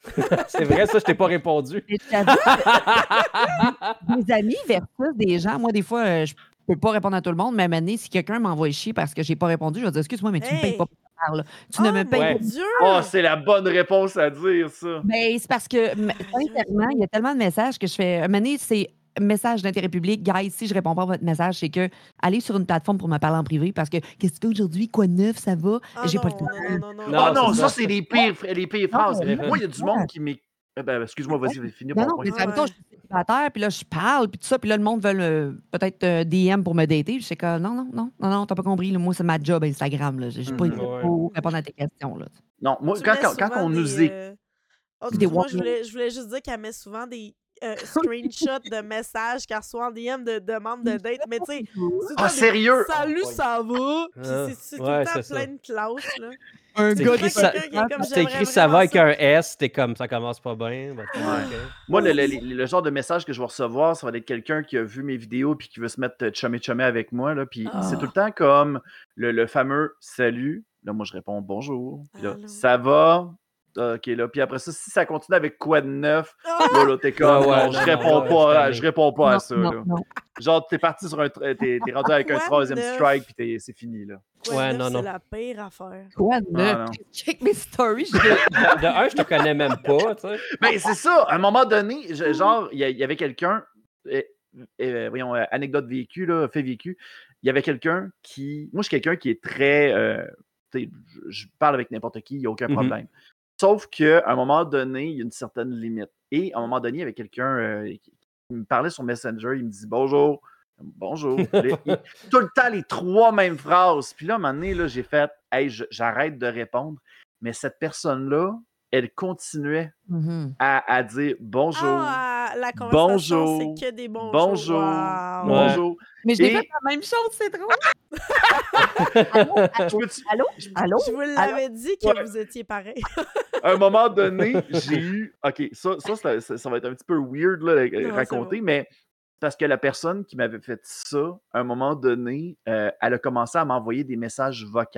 c'est vrai, ça, je t'ai pas répondu. Mais je t'avoue que des amis versus des gens, moi, des fois, euh, je, peux pas répondre à tout le monde, mais à si quelqu'un m'envoie chier parce que j'ai pas répondu, je vais dire excuse-moi, mais tu me payes pas pour ça. Là. Tu ne Oh me payes Ouais. mon pas. Oh, c'est la bonne réponse à dire, ça. Mais c'est parce que, sincèrement, il y a tellement de messages que je fais. Un donné, c'est message d'intérêt public. Guys, si je réponds pas à votre message, c'est que allez sur une plateforme pour me parler en privé parce que qu'est-ce que tu fais aujourd'hui? Quoi de neuf? Ça va? Ah J'ai pas le temps. non, non, non, Non, Ah non, ça, c'est les pires, les pires phrases. Moi, il y a du monde qui m'écrit. Eh ben, excuse-moi, vas-y, finis Non, mon non, point. mais je suis célibataire, puis là, je parle, puis tout ça, puis là, le monde veut euh, peut-être euh, DM pour me dater. Je sais que non, non, non, non, non, t'as pas compris. là, moi, c'est ma job Instagram. là. J'ai j'ai pas Mhm. été Ouais. pour répondre à tes questions. Là. Non, moi, Tu quand, quand, quand on des, nous est. euh, oh, Des excuse-moi, je voulais, je voulais juste dire qu'elle met souvent des euh, screenshots de messages qu'elle reçoit en DM de demandes de date. Mais tu sais, Ah, sérieux? Salut, Oh, ça va? Puis Ah, c'est- tout ouais, le temps plein de classe, là. Un gars écrit qui ça- quelqu'un qui est comme, écrit ça va avec ça. un S, t'es comme ça commence pas bien. ben. Moi, le, le- le- le genre de message que je vais recevoir, ça va être quelqu'un qui a vu mes vidéos puis qui veut se mettre chumé chumé avec moi. Là, puis Ah. c'est tout le temps comme le, le fameux salut. Là, moi, je réponds bonjour. Puis là, Allô. ça va. Ok, là. Puis après ça, si ça continue avec quoi de neuf, Ah! là, là, t'es comme, Ah ouais, non, je non, réponds non, pas, je réponds pas à ça. non, là. non. Genre, t'es parti sur un, t'es, t'es rendu avec un troisième strike puis t'es- c'est fini, là. Quoi Ouais, neuf, non, non. C'est la pire affaire. Quoi de Ah, neuf? Check mes stories. je- De, de un, je te connais même pas, tu sais. Ben, c'est ça. À un moment donné, je- genre, il y, avait quelqu'un, euh, euh, voyons, euh, anecdote vécue, là, fait vécu. Il y avait quelqu'un qui. Moi, je suis quelqu'un qui est très. euh, tu sais, je, parle avec n'importe qui, il n'y a aucun Mhm. problème. Sauf qu'à un moment donné, il y a une certaine limite. Et à un moment donné, il y avait quelqu'un euh, qui, me parlait sur Messenger, il me dit bonjour. Bonjour. Il- tout le temps, les trois mêmes phrases. Puis là, à un moment donné, là, j'ai fait Hey, j'arrête de répondre. Mais cette personne-là, elle continuait Mhm. à, à dire bonjour, Ah, la conversation, bonjour, c'est que des bonjours. bonjour, Wow. bonjour. Mais je l'ai Et- fait la même chose, c'est drôle. allô, Je allô, peux-tu- allô, allô? Je vous l'avais dit que Ouais. vous étiez pareil. à un moment donné, j'ai eu. Ok, ça, ça, ça, ça- ça va être un petit peu weird là, à raconter, mais parce que la personne qui m'avait fait ça, à un moment donné, euh, elle a commencé à m'envoyer des messages vocaux.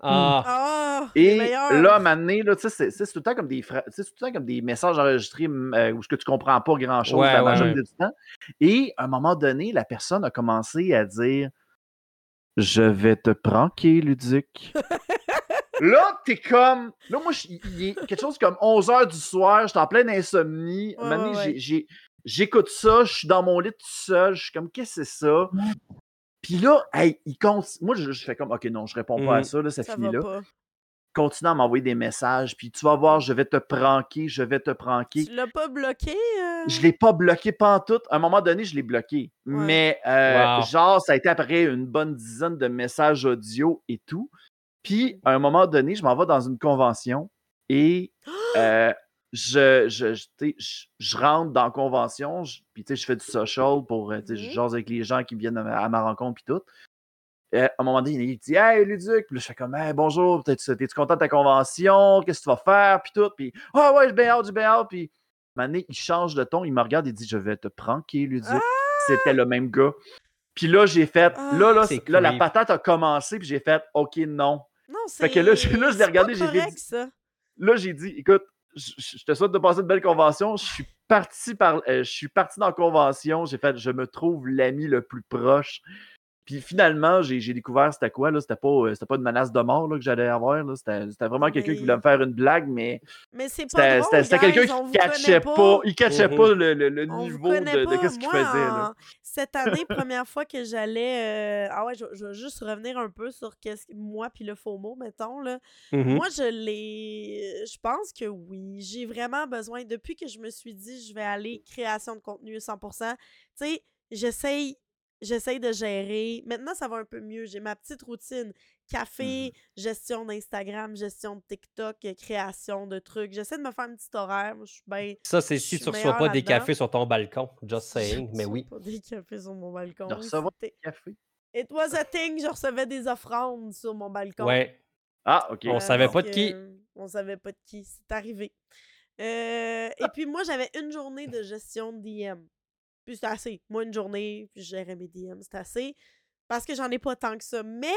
Ah, Ah, Et là, à un moment donné, là, tu sais, c'est c'est tout le temps comme des tout le temps comme des messages enregistrés euh, où ce que tu comprends pas grand chose Ouais, la ouais, du temps. Et à un moment donné, la personne a commencé à dire Je vais te pranker, Ludic. là, t'es comme. Là, moi, je- il est quelque chose comme 11 h du soir, j'étais en pleine insomnie. À Ouais, ouais, j'ai- j'écoute ça, je suis dans mon lit tout seul, je suis comme Qu'est-ce que c'est ça? Puis là, hey, il compte. Moi, je, je fais comme OK, non, je réponds pas à Mhm. ça, là, ça, Ça finit va là pas. Continue à m'envoyer des messages, puis tu vas voir, je vais te pranker, je vais te pranker. Tu l'as pas bloqué? euh? Je l'ai pas bloqué pantoute. À un moment donné, je l'ai bloqué. Mais euh, Wow. genre, ça a été après une bonne dizaine de messages audio et tout. Puis, à un moment donné, je m'en vais dans une convention et euh, je, je, je, rentre dans la convention, je- puis tu sais, je fais du social pour, tu sais, je Mhm. jase avec les gens qui viennent à ma, à ma rencontre, puis tout. Euh, à un moment donné, il dit Hey Luduc, puis là, je fais comme Hey, bonjour, t'es-tu t'es-tu content de ta convention? Qu'est-ce que tu vas faire? Puis tout. Puis Ah ouais, j'ai bien hâte, j'ai bien hâte. Puis donné, il change de ton, il me regarde et dit Je vais te pranker, Luduc. C'était le même gars. Puis là, j'ai fait Ah, Là, là, là la patate a commencé, puis j'ai fait OK, non. Non, c'est. Fait que là, je- là, je l'ai c'est regardé, j'ai correct, ça. Là, j'ai dit Écoute, je, je- je te souhaite de passer une belle convention. Je suis parti par euh, je suis parti dans la convention. J'ai fait Je me trouve l'ami le plus proche. Puis finalement, j'ai découvert c'était quoi, là. C'était pas, euh, c'était pas une menace de mort là, que j'allais avoir. là. C'était vraiment quelqu'un qui voulait me faire une blague, mais Mais c'est pas c'était quelqu'un qui catchait connaît pas. Il catchait pas le, niveau de, de pas. qu'est-ce qu'il faisait. Là. en- Cette année, première fois que j'allais. euh, Ah ouais, je, je vais juste revenir un peu sur qu'est-ce que- moi puis le FOMO, mettons. Là. mhm. Moi, je l'ai. Je pense que oui. J'ai vraiment besoin. Depuis que je me suis dit, je vais aller création de contenu 100%, tu sais, j'essaye. J'essaye de gérer. Maintenant, ça va un peu mieux. J'ai ma petite routine. Café, gestion d'Instagram, gestion de TikTok, création de trucs. J'essaie de me faire un petit horaire. Moi, je suis bien. Ça, c'est si tu reçois meilleure pas des cafés sur ton balcon. Just saying, mais Je oui. reçois Pas des cafés sur mon balcon. De recevoir c'était- Café. It was a thing, je recevais des offrandes sur mon balcon. Ouais. Ah, ok. On Euh, savait donc, pas de qui. euh, on savait pas de qui. C'est arrivé. Euh, et puis moi, j'avais une journée de gestion de DM. Puis c'était assez. Moi, une journée, puis je gérais mes DM. C'était assez. Parce que j'en ai pas tant que ça. Mais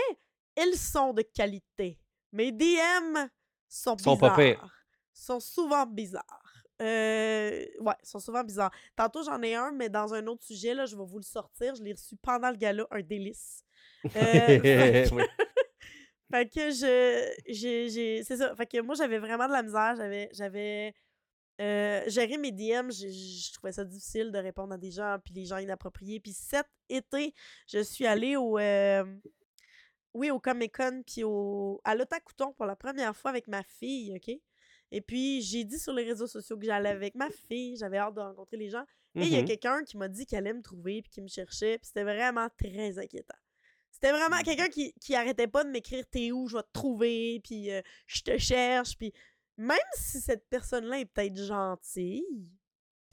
ils sont de qualité. Mes DM sont Sont bizarres. sont souvent bizarres. Euh, ouais, ils sont souvent bizarres. Tantôt, j'en ai un, mais dans un autre sujet, là, je vais vous le sortir. Je l'ai reçu pendant le gala, un délice. Euh, fait, que, Oui. fait que je. j'ai- C'est ça. Fait que moi, j'avais vraiment de la misère. J'avais. J'avais. Euh, géré mes DM, je trouvais ça difficile de répondre à des gens, puis les gens inappropriés. Puis cet été, je suis allée au. euh, oui, au Comic Con, puis au, à l'Otakouton pour la première fois avec ma fille, OK? Et puis, j'ai dit sur les réseaux sociaux que j'allais avec ma fille, j'avais hâte de rencontrer les gens. Et il y a Mhm. quelqu'un qui m'a dit qu'elle allait me trouver, puis qui me cherchait, puis c'était vraiment très inquiétant. C'était vraiment quelqu'un qui, qui arrêtait pas de m'écrire T'es où, je vais te trouver, puis euh, je te cherche, puis même si cette personne-là est peut-être gentille,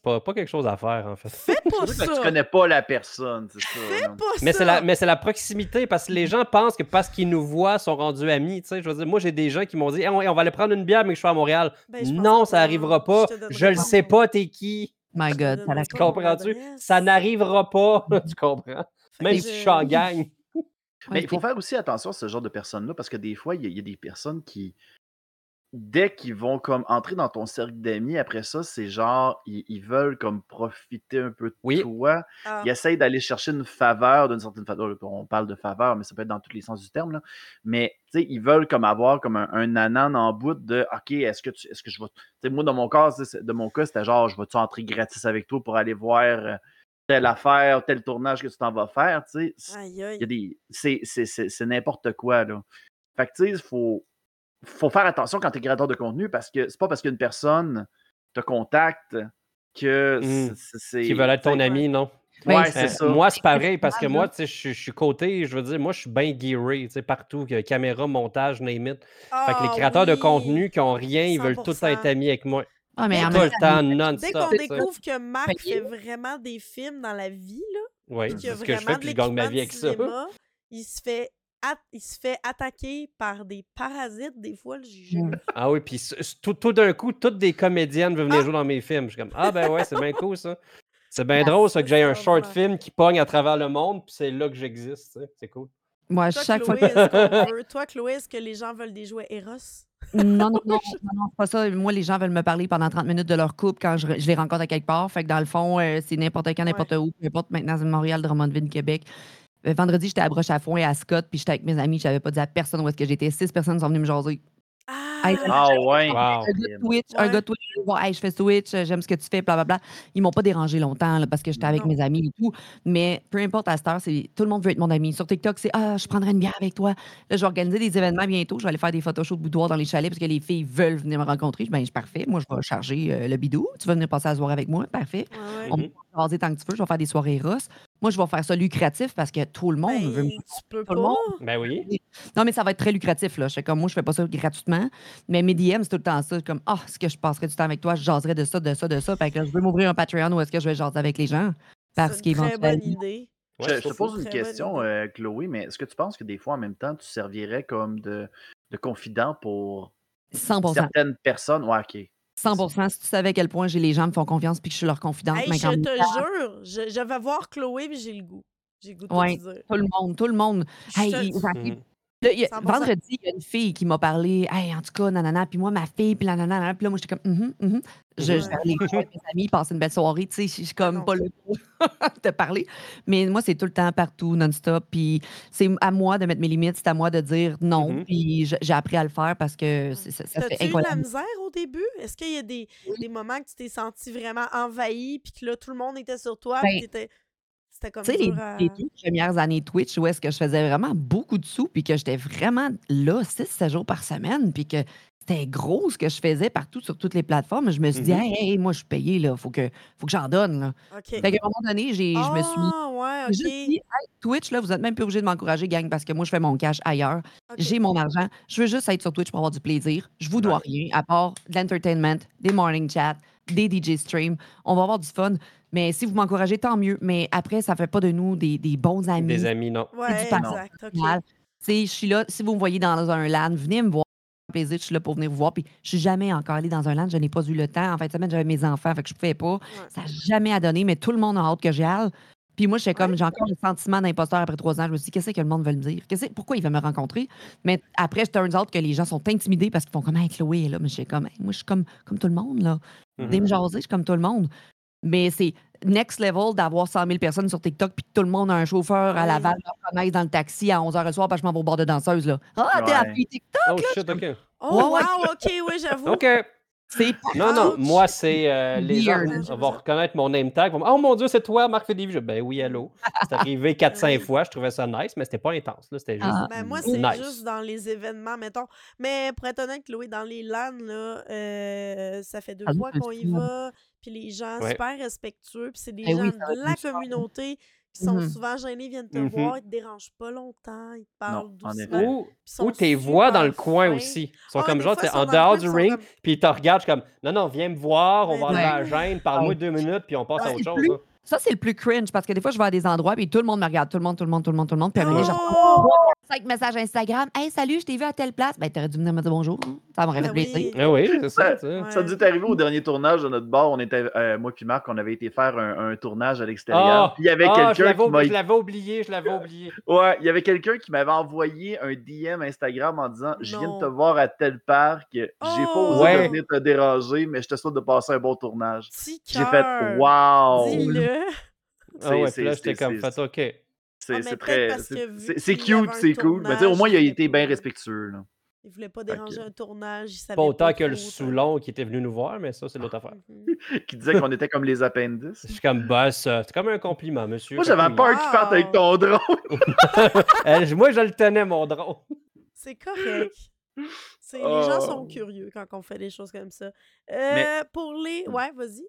Pas, pas quelque chose à faire, en fait. fais pas ça! tu connais pas la personne, c'est ça. Fais pas Mais ça! c'est la, mais c'est la proximité parce que les gens pensent que parce qu'ils nous voient, sont rendus amis. Tu sais, je veux dire, moi, j'ai des gens qui m'ont dit Hey, on, on va aller prendre une bière, mais que je suis à Montréal. Ben, non, ça arrivera pas. Je le sais pas, t'es qui. My God, ça Tu comprends-tu? Ça n'arrivera pas. tu comprends? Même que si je suis en gang. Mais il faut faire aussi attention à ce genre de personnes-là parce que des fois, il y, a- il y a des personnes qui, dès qu'ils vont comme entrer dans ton cercle d'amis, après ça, c'est genre, ils, ils veulent comme profiter un peu de Oui. toi. Ah. Ils essayent d'aller chercher une faveur d'une certaine façon. On parle de faveur, mais ça peut être dans tous les sens du terme. Là. Mais tu sais, ils veulent comme avoir comme un, un anan en bout de OK, est-ce que tu est-ce que je vais. Moi, dans mon cas, de mon cas, c'était genre je vais-tu entrer gratis avec toi pour aller voir euh, telle affaire, tel tournage que tu t'en vas faire, tu sais? Aïe, Il y a aïe. des. C'est, c'est, c'est, c'est n'importe quoi, là. Fait que, tu sais, il faut, faut faire attention quand tu es créateur de contenu parce que c'est pas parce qu'une personne te contacte que Mm. c'est. Qui veulent être ton ami, non? Ouais, Ben, c'est ça. moi, c'est pareil parce que Ah, moi, là. tu sais, je suis- côté, je veux dire, moi, je suis bien gearé, tu sais, partout, caméra, montage, name it. Fait que les Ah créateurs de contenu qui ont rien, ils veulent tout le temps être 100%. amis avec moi. Ah, mais en Tout le temps, temps, Dès qu'on découvre que Marc Payé. fait vraiment des films dans la vie, là, Oui, c'est ce que je fais, puis je gagne ma vie avec ça. il se fait il se fait attaquer par des parasites des fois, j'ai Mm. jamais Ah oui, puis tout, tout d'un coup, toutes des comédiennes veulent venir Ah! jouer dans mes films. Je suis comme, ah ben ouais, c'est bien cool ça. C'est bien drôle ça que j'ai un short film qui pogne à travers le monde, puis c'est là que j'existe, c'est cool. Moi, Toi, chaque fois Chloé, veut... Toi, Chloé, est-ce que les gens veulent des jouets Eros? Non, non, non, non, non, c'est pas ça. Moi, les gens veulent me parler pendant 30 minutes de leur couple quand je, je les rencontre à quelque part. Fait que dans le fond, euh, c'est n'importe quand, n'importe où, peu importe maintenant, c'est Montréal, Drummondville, Québec. Euh, vendredi, j'étais à Broche à Foin et à Scott, puis j'étais avec mes amis, j'avais pas dit à personne où est-ce que j'étais. Six personnes sont venues me jaser. Ah! Hey, Ah ouais. Wow. Un gars de Twitch, un gars de Twitch, je hey, je fais Twitch, euh, j'aime ce que tu fais, blablabla. Ils m'ont pas dérangé longtemps là, parce que j'étais avec mes amis et tout. Mais peu importe à cette heure, c'est tout le monde veut être mon ami. Sur TikTok, c'est Ah, je prendrai une bière avec toi. Là, je vais organiser des événements bientôt. Je vais aller faire des photoshoots de boudoir dans les chalets parce que les filles veulent venir me rencontrer. Je dis, Ben, c'est parfait. Moi, je vais charger euh, le bidou. Tu vas venir passer la soirée avec moi. Parfait. Ouais, ouais. On va raser tant que tu veux. Je vais faire des soirées rosses. Moi, je vais faire ça lucratif parce que tout le monde veut me Ben, tu peux tout le monde. Ben oui. non, mais ça va être très lucratif. Là. Je fais comme moi, je fais pas ça gratuitement. Mais mes DM, c'est tout le temps ça. Comme, ah, est-ce que je passerais du temps avec toi? Je jaserais de ça, de ça, de ça. Fait que là, je veux m'ouvrir un Patreon où est-ce que je vais jaser avec les gens? Parce C'est une très bonne idée. Ouais, je, te pose une question, euh, Chloé, mais est-ce que tu penses que des fois, en même temps, tu servirais comme de, de confident pour 100 certaines personnes? Ouais, ok. 100 Si tu savais à quel point j'ai les gens me font confiance puis que je suis leur confidente, Hey, je te jure, je, je vais voir Chloé puis j'ai le goût. J'ai le goût de Ouais. te dire. tout le monde, tout le monde. Hey, te-. Là, il y a- 100%. vendredi, il y a une fille qui m'a parlé. Hey, en tout cas, nanana, puis moi, ma fille, puis la nanana. Puis là, moi, j'étais comme, mhm, mhm. Je, Ouais. je vais aller jouer avec mes amis, passer une belle soirée. Tu sais, je suis comme non. pas là pour te parler. Mais moi, c'est tout le temps, partout, non-stop. Puis c'est à moi de mettre mes limites, c'est à moi de dire non. Mhm. Puis je- j'ai appris à le faire parce que c'est- ça, ça fait T'as-tu eu de la incroyable. misère au début? Est-ce qu'il y a des, des moments que tu t'es senti vraiment envahi puis que là, tout le monde était sur toi puis Ben, t'étais- C'était comme Tu sais, les, dur à... les deux premières années Twitch, où est-ce que je faisais vraiment beaucoup de sous, puis que j'étais vraiment là 6-7 jours par semaine, puis que c'était gros ce que je faisais partout sur toutes les plateformes. Je me suis dit, Mhm. hey, hey, moi, je suis payé, là, faut que, faut que j'en donne. Là. Fait qu'à un moment donné, j'ai, je me suis Ah, ouais, juste dit, Hey, Twitch, là, vous êtes même plus obligé de m'encourager, gang, parce que moi, je fais mon cash ailleurs. J'ai mon argent. Je veux juste être sur Twitch pour avoir du plaisir. Je vous dois Ouais. rien, à part de l'entertainment, des morning chats, des DJ streams. On va avoir du fun. Mais si vous m'encouragez, tant mieux. Mais après, ça fait pas de nous des, des bons amis. Des amis, non. Temps. exact. OK. Mal. Tu sais, je suis là. Si vous me voyez dans un LAN, venez me voir. plaisir, je suis là pour venir vous voir. Puis je suis jamais encore allée dans un LAN, je n'ai pas eu le temps. En fin de semaine, j'avais mes enfants, fait que je pouvais pas. Ouais. Ça n'a jamais à donner, mais tout le monde a hâte que j'y aille. Puis moi, j'ai comme, j'ai encore le sentiment d'imposteur après trois ans. Je me suis dit, qu'est-ce que le monde veut me dire? pourquoi il veut me rencontrer? Mais après, je turns out que les gens sont intimidés parce qu'ils font comme, hey, Chloé là. Mais j'ai comme, moi, je suis comme, comme tout le monde, là. Mm -hmm. jaser, je suis comme tout le monde. Mais c'est next level d'avoir 100 000 personnes sur TikTok puis tout le monde a un chauffeur à Laval qui dans le taxi à 11h le soir parce que je m'en vais au bord de danseuse. Là. Ah, t'es ouais. TikTok! Oh là? shit, OK. Oh, wow, OK, oui, j'avoue. OK. Non, non, moi, c'est euh, les Weird. gens vont reconnaître mon name tag. Vont, oh mon Dieu, c'est toi, Marc Philippe. Je, ben oui, allô. C'est arrivé 4-5 fois. Je trouvais ça nice, mais c'était pas intense. là, C'était juste Ah. Ben, moi, c'est nice. juste dans les événements, mettons. Mais pour être honnête, Chloé, dans les LAN, là, euh, ça fait deux Ah, fois oui, qu'on y va. Puis les gens Ouais. super respectueux. Puis c'est des Eh gens oui, de la communauté qui sont Mhm. souvent gênés, viennent te Mhm. voir, ils te dérangent pas longtemps, ils te parlent doucement. Ou, tes voix dans le coin aussi. Ils sont Ah, comme genre, en dehors du ring, comme- puis ils te regardent je suis comme, non, non, viens me voir, on Mais va enlever la gêne, parle-moi deux minutes, puis on passe à autre chose. là. Ça, c'est le plus cringe parce que des fois, je vais à des endroits et tout le monde me regarde. Tout le monde, tout le monde, tout le monde, tout le monde. Puis à un moment donné, je Oh! Cinq messages Instagram. Hey, salut, je t'ai vu à telle place. Ben, t'aurais dû venir me dire bonjour. Ça m'aurait fait Ben plaisir. oui. Ah oui, c'est ça. Ouais. Ça nous est arrivé au dernier tournage de notre bar. On était, euh, moi puis Marc, on avait été faire un, un tournage à l'extérieur. Ah, Puis il y avait ah, je quelqu'un je l'avais oublié, je l'avais oublié. Ouais, il y avait quelqu'un qui m'avait envoyé un DM Instagram en disant Je viens de te voir à tel parc, j'ai pas osé Ouais. de venir te déranger, mais je te souhaite de passer un bon tournage. J'ai fait. Wow! Dis-le. Ah ouais, puis là, j'étais comme fait, OK. C'est Ah, très. c'est- cute, c'est cool. Mais au moins, il a été bien respectueux. Là. Il voulait pas déranger un tournage. Il savait Pas autant que le. Soulon qui était venu nous voir, mais ça, c'est l'autre affaire. Mhm. Qui disait qu'on était comme les appendices. Je suis comme, bah, ça, c'est comme un compliment, monsieur. Moi, j'avais peur qu'il parte avec ton drone. Moi, je le tenais, mon drone. C'est correct. C'est- Les Oh. gens sont curieux quand on fait des choses comme ça. Euh, Mais- Pour les. Ouais, vas-y.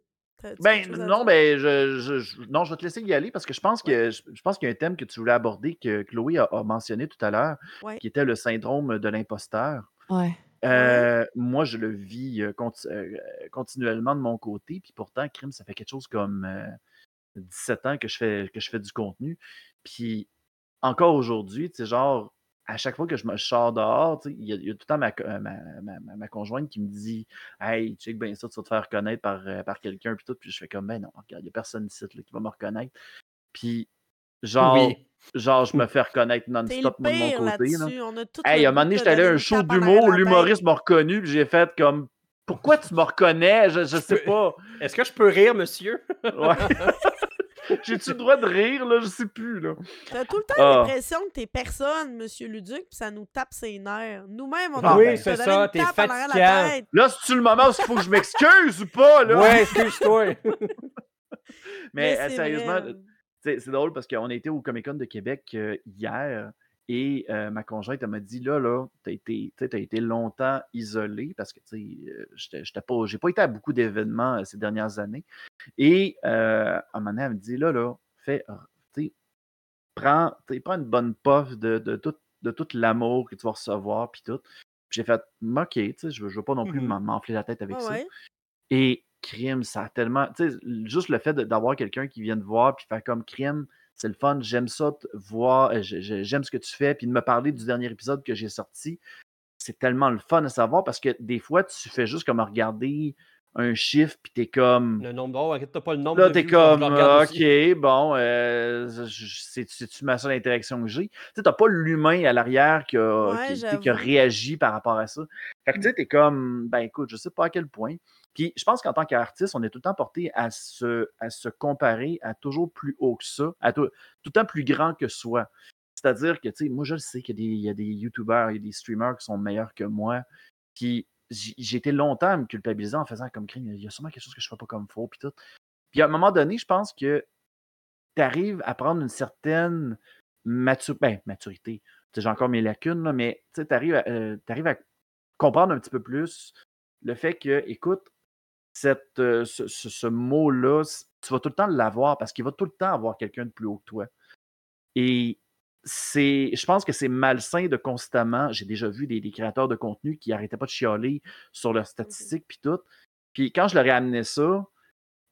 Ben non, ben je, je- je- non, je vais te laisser y aller parce que je pense que je, je pense qu'il y a un thème que tu voulais aborder que Chloé a, a mentionné tout à l'heure, Ouais. qui était le syndrome de l'imposteur. Ouais. Euh, Moi, je le vis euh, euh, continuellement de mon côté, puis pourtant, crime, ça fait quelque chose comme euh, 17 ans que je fais que je fais du contenu, puis encore aujourd'hui, tu sais, genre à chaque fois que je me sors dehors, il y, a il y a tout le temps ma, euh, ma, ma- ma- ma conjointe qui me dit Hey, check bien ça, tu vas te faire reconnaître par, euh, par quelqu'un, puis tout. Puis je fais comme, ben non, regarde, il n'y a personne ici là, qui va me reconnaître. Puis, genre, Oui. genre, je me fais reconnaître non-stop, de mon côté. Là. On a tout Hey, à un moment donné, j'étais allé à un show d'humour, l'humoriste m'a reconnu, puis j'ai fait comme, pourquoi tu me reconnais? Je, je sais pas. Est-ce que je peux rire, monsieur? Ouais. J'ai-tu le droit de rire, là? Je sais plus, là. T'as tout le temps Ah. l'impression que t'es personne, Monsieur Luduc, puis ça nous tape ses nerfs. Nous-mêmes, on Ah, a oui, c'est ça, t'es tête. Là, c'est-tu le moment où il faut que je m'excuse ou pas, là? Ouais, excuse-toi. Mais, euh, c'est sérieusement. C'est drôle parce qu'on a été au Comic Con de Québec euh, hier et euh, ma conjointe elle m'a dit là, là, t'as été, t'as été longtemps isolé parce que j'étais- j'étais pas, j'ai pas été à beaucoup d'événements euh, ces dernières années. Et euh, à un moment donné, elle me dit là, là, fais, prends, une bonne puff de, de tout, de tout l'amour que tu vas recevoir puis tout. Puis j'ai fait ok, je veux, je veux pas non plus m'en- m'enfler la tête avec ça. ouais. Et crime, ça a tellement. Juste le fait d'avoir quelqu'un qui vient te voir puis faire comme crime, c'est le fun. J'aime ça, te voir. euh, J'aime ce que tu fais. Puis de me parler du dernier épisode que j'ai sorti, c'est tellement le fun à savoir parce que des fois, tu fais juste comme regarder un chiffre puis t'es comme. Le nombre d'or, t'as pas le nombre Là, t'es comme, ah, aussi. ok, bon, euh, c'est-tu ma seule interaction que j'ai? Tu sais, t'as pas l'humain à l'arrière qui, Ouais, qui- a réagi par rapport à ça. Fait que tu sais, t'es comme, ben écoute, je sais pas à quel point. Puis je pense qu'en tant qu'artiste, on est tout le temps porté à se, à se comparer à toujours plus haut que ça, à tout, tout le temps plus grand que soi. C'est-à-dire que, tu sais, moi, je le sais qu'il y a des, des YouTubers, il y a des streamers qui sont meilleurs que moi. Puis j'ai été longtemps à me culpabiliser en faisant comme crime, il y a sûrement quelque chose que je fais pas comme faux, puis tout. Puis à un moment donné, je pense que tu arrives à prendre une certaine ben, maturité. J'ai encore mes lacunes, là, mais tu arrives, à comprendre un petit peu plus le fait que, écoute, cette, euh, ce, ce- ce mot-là, tu vas tout le temps l'avoir parce qu'il va tout le temps avoir quelqu'un de plus haut que toi. Et c'est, je pense que c'est malsain de constamment. J'ai déjà vu des, des créateurs de contenu qui n'arrêtaient pas de chialer sur leurs statistiques puis tout. Puis quand je leur ai amené ça,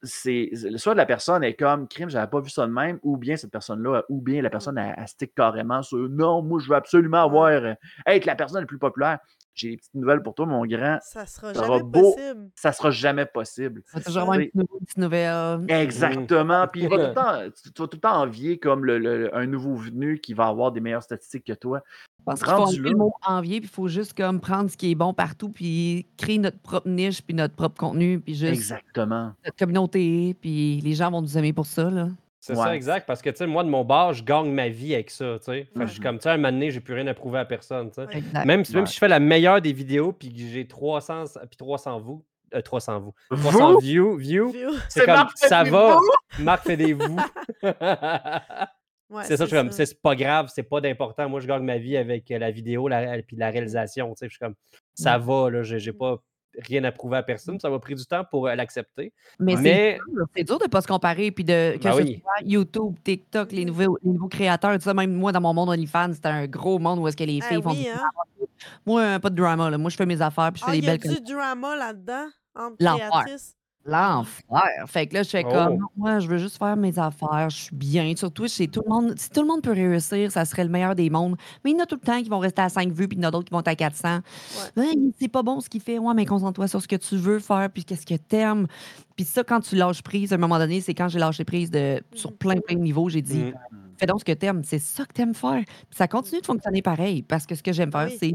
c'est soit la personne est comme crime, j'avais pas vu ça de même, ou bien cette personne-là, ou bien la personne elle, elle stick carrément sur non, moi je veux absolument avoir euh, être la personne la plus populaire. J'ai des petites nouvelles pour toi, mon grand. Ça sera Ça jamais sera beau. possible. Ça sera jamais possible. Ça C'est toujours une petite nouvelle. Exactement. Puis il va tout le temps, tu, tu vas tout le temps envier comme le, le- un nouveau venu qui va avoir des meilleures statistiques que toi. Pense qu'il faut Rendu enlever là. le mot envier, puis il faut juste comme prendre ce qui est bon partout, puis créer notre propre niche, puis notre propre contenu, puis juste Exactement. notre communauté, puis les gens vont nous aimer pour ça. Là. C'est Ouais. ça, exact. Parce que, tu sais, moi, de mon bar, je gagne ma vie avec ça, tu sais. Je suis comme, tu sais, à un moment donné, j'ai plus rien à prouver à personne, tu sais. Exact. Même, si- même Ouais. si je fais la meilleure des vidéos, puis que j'ai 300, puis 300 vous, euh, 300 vous, 300 Vous? views, views View. c'est comme, ça va? Marc fait des vous. Ouais, c'est ça, je suis comme, c'est c'est pas grave, c'est pas d'important. Moi, je gagne ma vie avec euh, la vidéo, la, puis la réalisation, tu sais. Je suis comme, ça va, là, j'ai pas rien à prouver à personne. Ça m'a pris du temps pour euh, l'accepter. Mais, Mais- c'est dur, de ne pas se comparer, puis de que Ben ce oui. YouTube, TikTok, les nouveaux, les nouveaux créateurs, tout ça, même moi, dans mon monde OnlyFans, c'était un gros monde où est-ce que les Ah filles font oui, du hein? Moi, pas de drama, là. Moi, je fais mes affaires, puis je fais Ah, des il y a belles du drama là-dedans entre créatrices? L'enfer. Fait que là, je fais Oh. comme, non, moi, je veux juste faire mes affaires, je suis bien. Sur Twitch, c'est tout le monde. Si tout le monde peut réussir, ça serait le meilleur des mondes. Mais il y en a tout le temps qui vont rester à 5 vues, puis il y en a d'autres qui vont être à 400. Ouais, c'est pas bon ce qu'il fait. Ouais, mais concentre-toi sur ce que tu veux faire, puis qu'est-ce que t'aimes. Puis ça, quand tu lâches prise, à un moment donné, c'est quand j'ai lâché prise de, sur Mhm. plein, plein de niveaux, j'ai dit, Mm. fais donc ce que t'aimes. C'est ça que t'aimes faire. Puis ça continue de fonctionner pareil, parce que ce que j'aime faire, Oui. c'est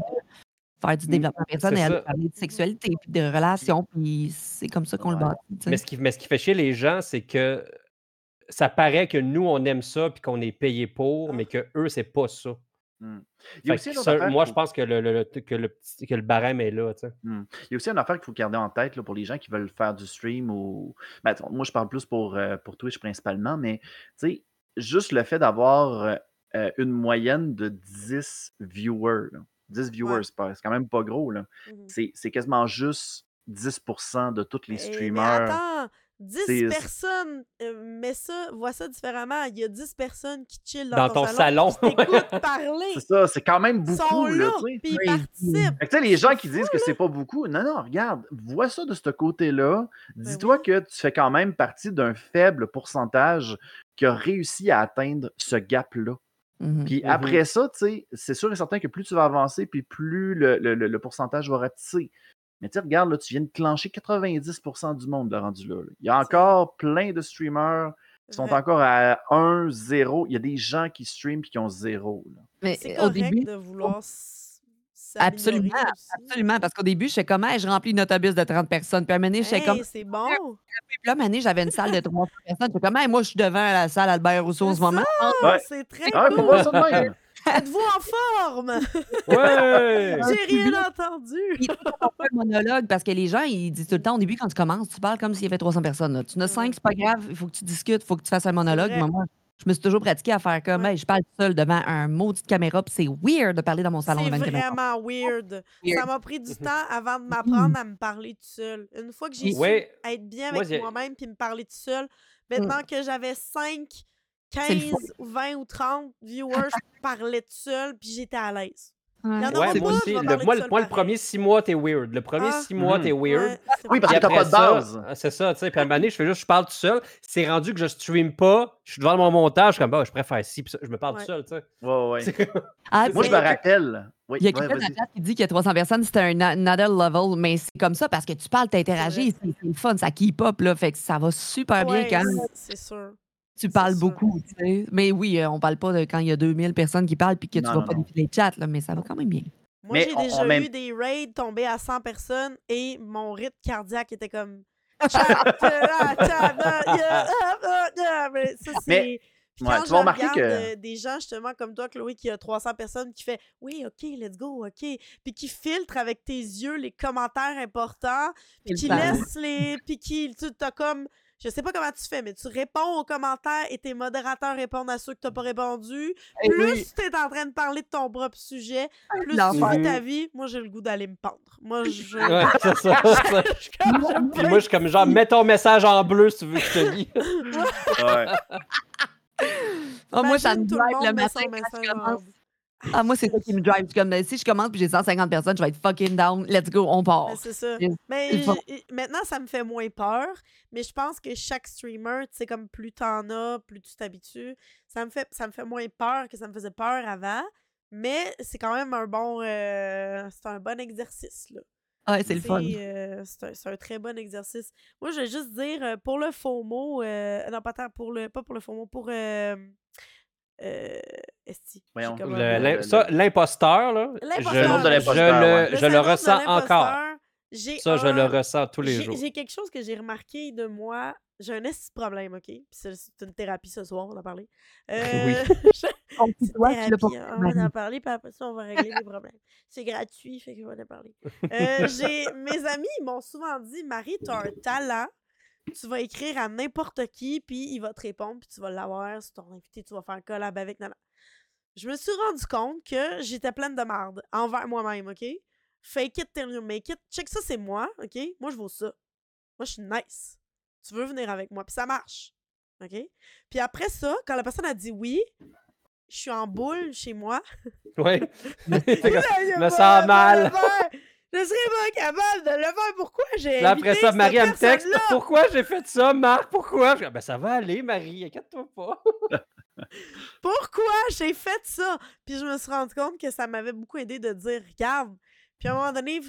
faire du développement personnel, ça. parler de sexualité, puis de relations, puis c'est comme ça qu'on le bâtit. Mais ce, qui, mais ce qui fait chier les gens, c'est que ça paraît que nous, on aime ça puis qu'on est payé pour, Ah. mais que eux, c'est pas ça. Il y a Fait aussi que une autre ça, affaire moi, je pense que le, le- le- que le, petit- que le barème est là. tu sais. Hmm. Il y a aussi une affaire qu'il faut garder en tête là, pour les gens qui veulent faire du stream ou. Ben, moi, je parle plus pour, euh, pour Twitch principalement, mais tu sais, juste le fait d'avoir euh, euh, une moyenne de 10 viewers. là. 10 viewers, Ouais. c'est quand même pas gros. là. Mhm. C'est c'est quasiment juste 10% de tous les Eh, Mais streamers. attends, 10 C'est- personnes, euh, mais ça, vois ça différemment. Il y a 10 personnes qui chillent dans, Dans ton salon. qui t'écoutent parler. C'est ça, c'est quand même sont beaucoup. là, Là, puis ils participent. Fait que, les gens qui fou, disent que c'est pas beaucoup, non, non, regarde, vois ça de ce côté-là. Dis-toi Ben oui. que tu fais quand même partie d'un faible pourcentage qui a réussi à atteindre ce gap-là. Mhm. Puis Mhm. après ça, tu sais, c'est sûr et certain que plus tu vas avancer, puis plus le, le- le- le pourcentage va rapetisser. Mais tu sais, regarde, là, tu viens de clencher 90% du monde de rendu là. là. Il y a encore plein de streamers qui sont encore à 1, 0. Il y a des gens qui streament et qui ont 0. là. Mais C'est au correct début, de vouloir Absolument, aussi. absolument, parce qu'au début, je sais comment je remplis une autobus de 30 personnes. Puis à un moment donné, j'étais Hey, comme. c'est bon. Puis là, à un moment donné, j'avais une salle de 300 personnes. J'étais comme, Hey, moi, je suis devant la salle Albert Rousseau en ce moment. Ouais. C'est très Ah, cool. Êtes-vous en forme? Ouais! J'ai rien entendu. On fait le monologue parce que les gens, ils disent tout le temps au début, quand tu commences, tu parles comme s'il y avait 300 personnes. là. Tu en as 5, c'est pas grave, il faut que tu discutes, il faut que tu fasses un monologue. vrai. Mais moi, je me suis toujours pratiqué à faire comme, Ouais. Hey, je parle seul devant un maudit caméra, puis c'est weird de parler dans mon salon C'est devant une caméra. vraiment weird. Weird. Ça m'a pris du temps avant de m'apprendre à me parler tout seul. Une fois que j'ai su Ouais. être bien avec moi-même puis me parler tout seul, maintenant que j'avais 5, C'est le 15, fun. ou 20 ou 30 viewers, je parlais tout seul puis j'étais à l'aise. Ouais. Moi aussi. Le, moi, le, moi, le premier six mois, t'es weird. Le premier Ah. six mois, t'es weird. Ouais, Oui, parce que t'as pas de base. C'est ça, tu sais. Puis à un moment donné, je fais juste, je parle tout seul. C'est rendu que je stream pas. Je suis devant mon montage. Je suis comme, bah, je préfère ci. Puis ça, je me parle Ouais. tout seul, tu sais. Ouais, ouais. Ah, Moi, je me rappelle. Oui, Il y a ouais, quelqu'un dans chat qui dit qu'il y a 300 personnes, c'est un another level, mais c'est comme ça parce que tu parles, t'interagis, c'est le fun, ça keep up, là, fait que ça va super bien quand c'est sûr. Tu parles beaucoup, tu sais. Mais oui, euh, on parle pas de quand il y a 2000 personnes qui parlent puis que tu vas non, pas non. défiler les chats, là, mais ça va quand même bien. Moi, Mais j'ai on- déjà on eu des raids tombés à 100 personnes et mon rythme cardiaque était comme. Chat, chat, chat, ah. Mais ça, c'est. Mais- Puis ouais, quand tu je vas remarquer regarde que- euh, des gens justement comme toi, Chloé, qui a 300 personnes, qui fait oui, ok, let's go, ok, puis qui filtre avec tes yeux les commentaires importants, puis qui le laisse les, puis qui, tu as comme, je sais pas comment tu fais, mais tu réponds aux commentaires et tes modérateurs répondent à ceux que t'as pas répondu. Eh Plus oui. tu es en train de parler de ton propre sujet, plus tu vis ta vie. Moi, j'ai le goût d'aller me pendre. Moi, je. Ouais, c'est ça. ça. je comme, Puis moi, je suis comme, genre, mets ton message en bleu si tu veux que je te lis. Ouais. Ah, moi, ça me le le matin quand je commence. Ah, moi, c'est ça qui me drive. Comme, ben, si je commence puis j'ai 150 personnes, je vais être fucking down. Let's go, on part. C'est ça. Mais maintenant, ça me fait moins peur. Mais je pense que chaque streamer, tu sais, comme plus t'en as, plus tu t'habitues, ça me fait ça me fait moins peur que ça me faisait peur avant. Mais c'est quand même un bon. euh, c'est un bon exercice, là. Ah Ouais, c'est le fun. C'est euh, c'est un, très bon exercice. Moi, je vais juste dire, euh, pour le FOMO, euh, non, pas tant, pour le, pas pour le FOMO, pour. Euh, esti, j'ai Voyons. comme Le- un- le- l'im- le- ça, l'imposteur, là, je, de je- l'imposteur, je le, je ressens encore. j'ai Ça, je le ressens tous les j'ai- jours. J'ai quelque chose que j'ai remarqué de moi. J'ai un esti de problème, OK? Puis c'est c'est une thérapie ce soir, on en a parlé. Oui. Euh, je- tu fait, on va en Marie. parler, puis après ça, on va régler les problèmes. C'est gratuit, fait qu'on va en parler. Euh, j'ai- mes amis m'ont souvent dit Marie, tu as un talent. Tu vas écrire à n'importe qui, puis il va te répondre, puis tu vas l'avoir. Si ton invité, tu vas faire un collab avec Nana. Je me suis rendu compte que j'étais pleine de marde envers moi-même, OK? Fake it till you make it. Check ça, c'est moi, OK? Moi, je vaux ça. Moi, je suis nice. Tu veux venir avec moi, puis ça marche. OK? Puis après ça, quand la personne a dit oui, je suis en boule chez moi. Oui. Je me sens mal. Je serais pas capable de le faire. Pourquoi j'ai Là, après ça, Marie, elle me texte. Pourquoi j'ai fait ça, Marc? Pourquoi? Je dis, Ben, ça va aller, Marie, inquiète-toi pas. Pourquoi j'ai fait ça? Puis je me suis rendu compte que ça m'avait beaucoup aidé de dire, regarde. Puis à un moment donné,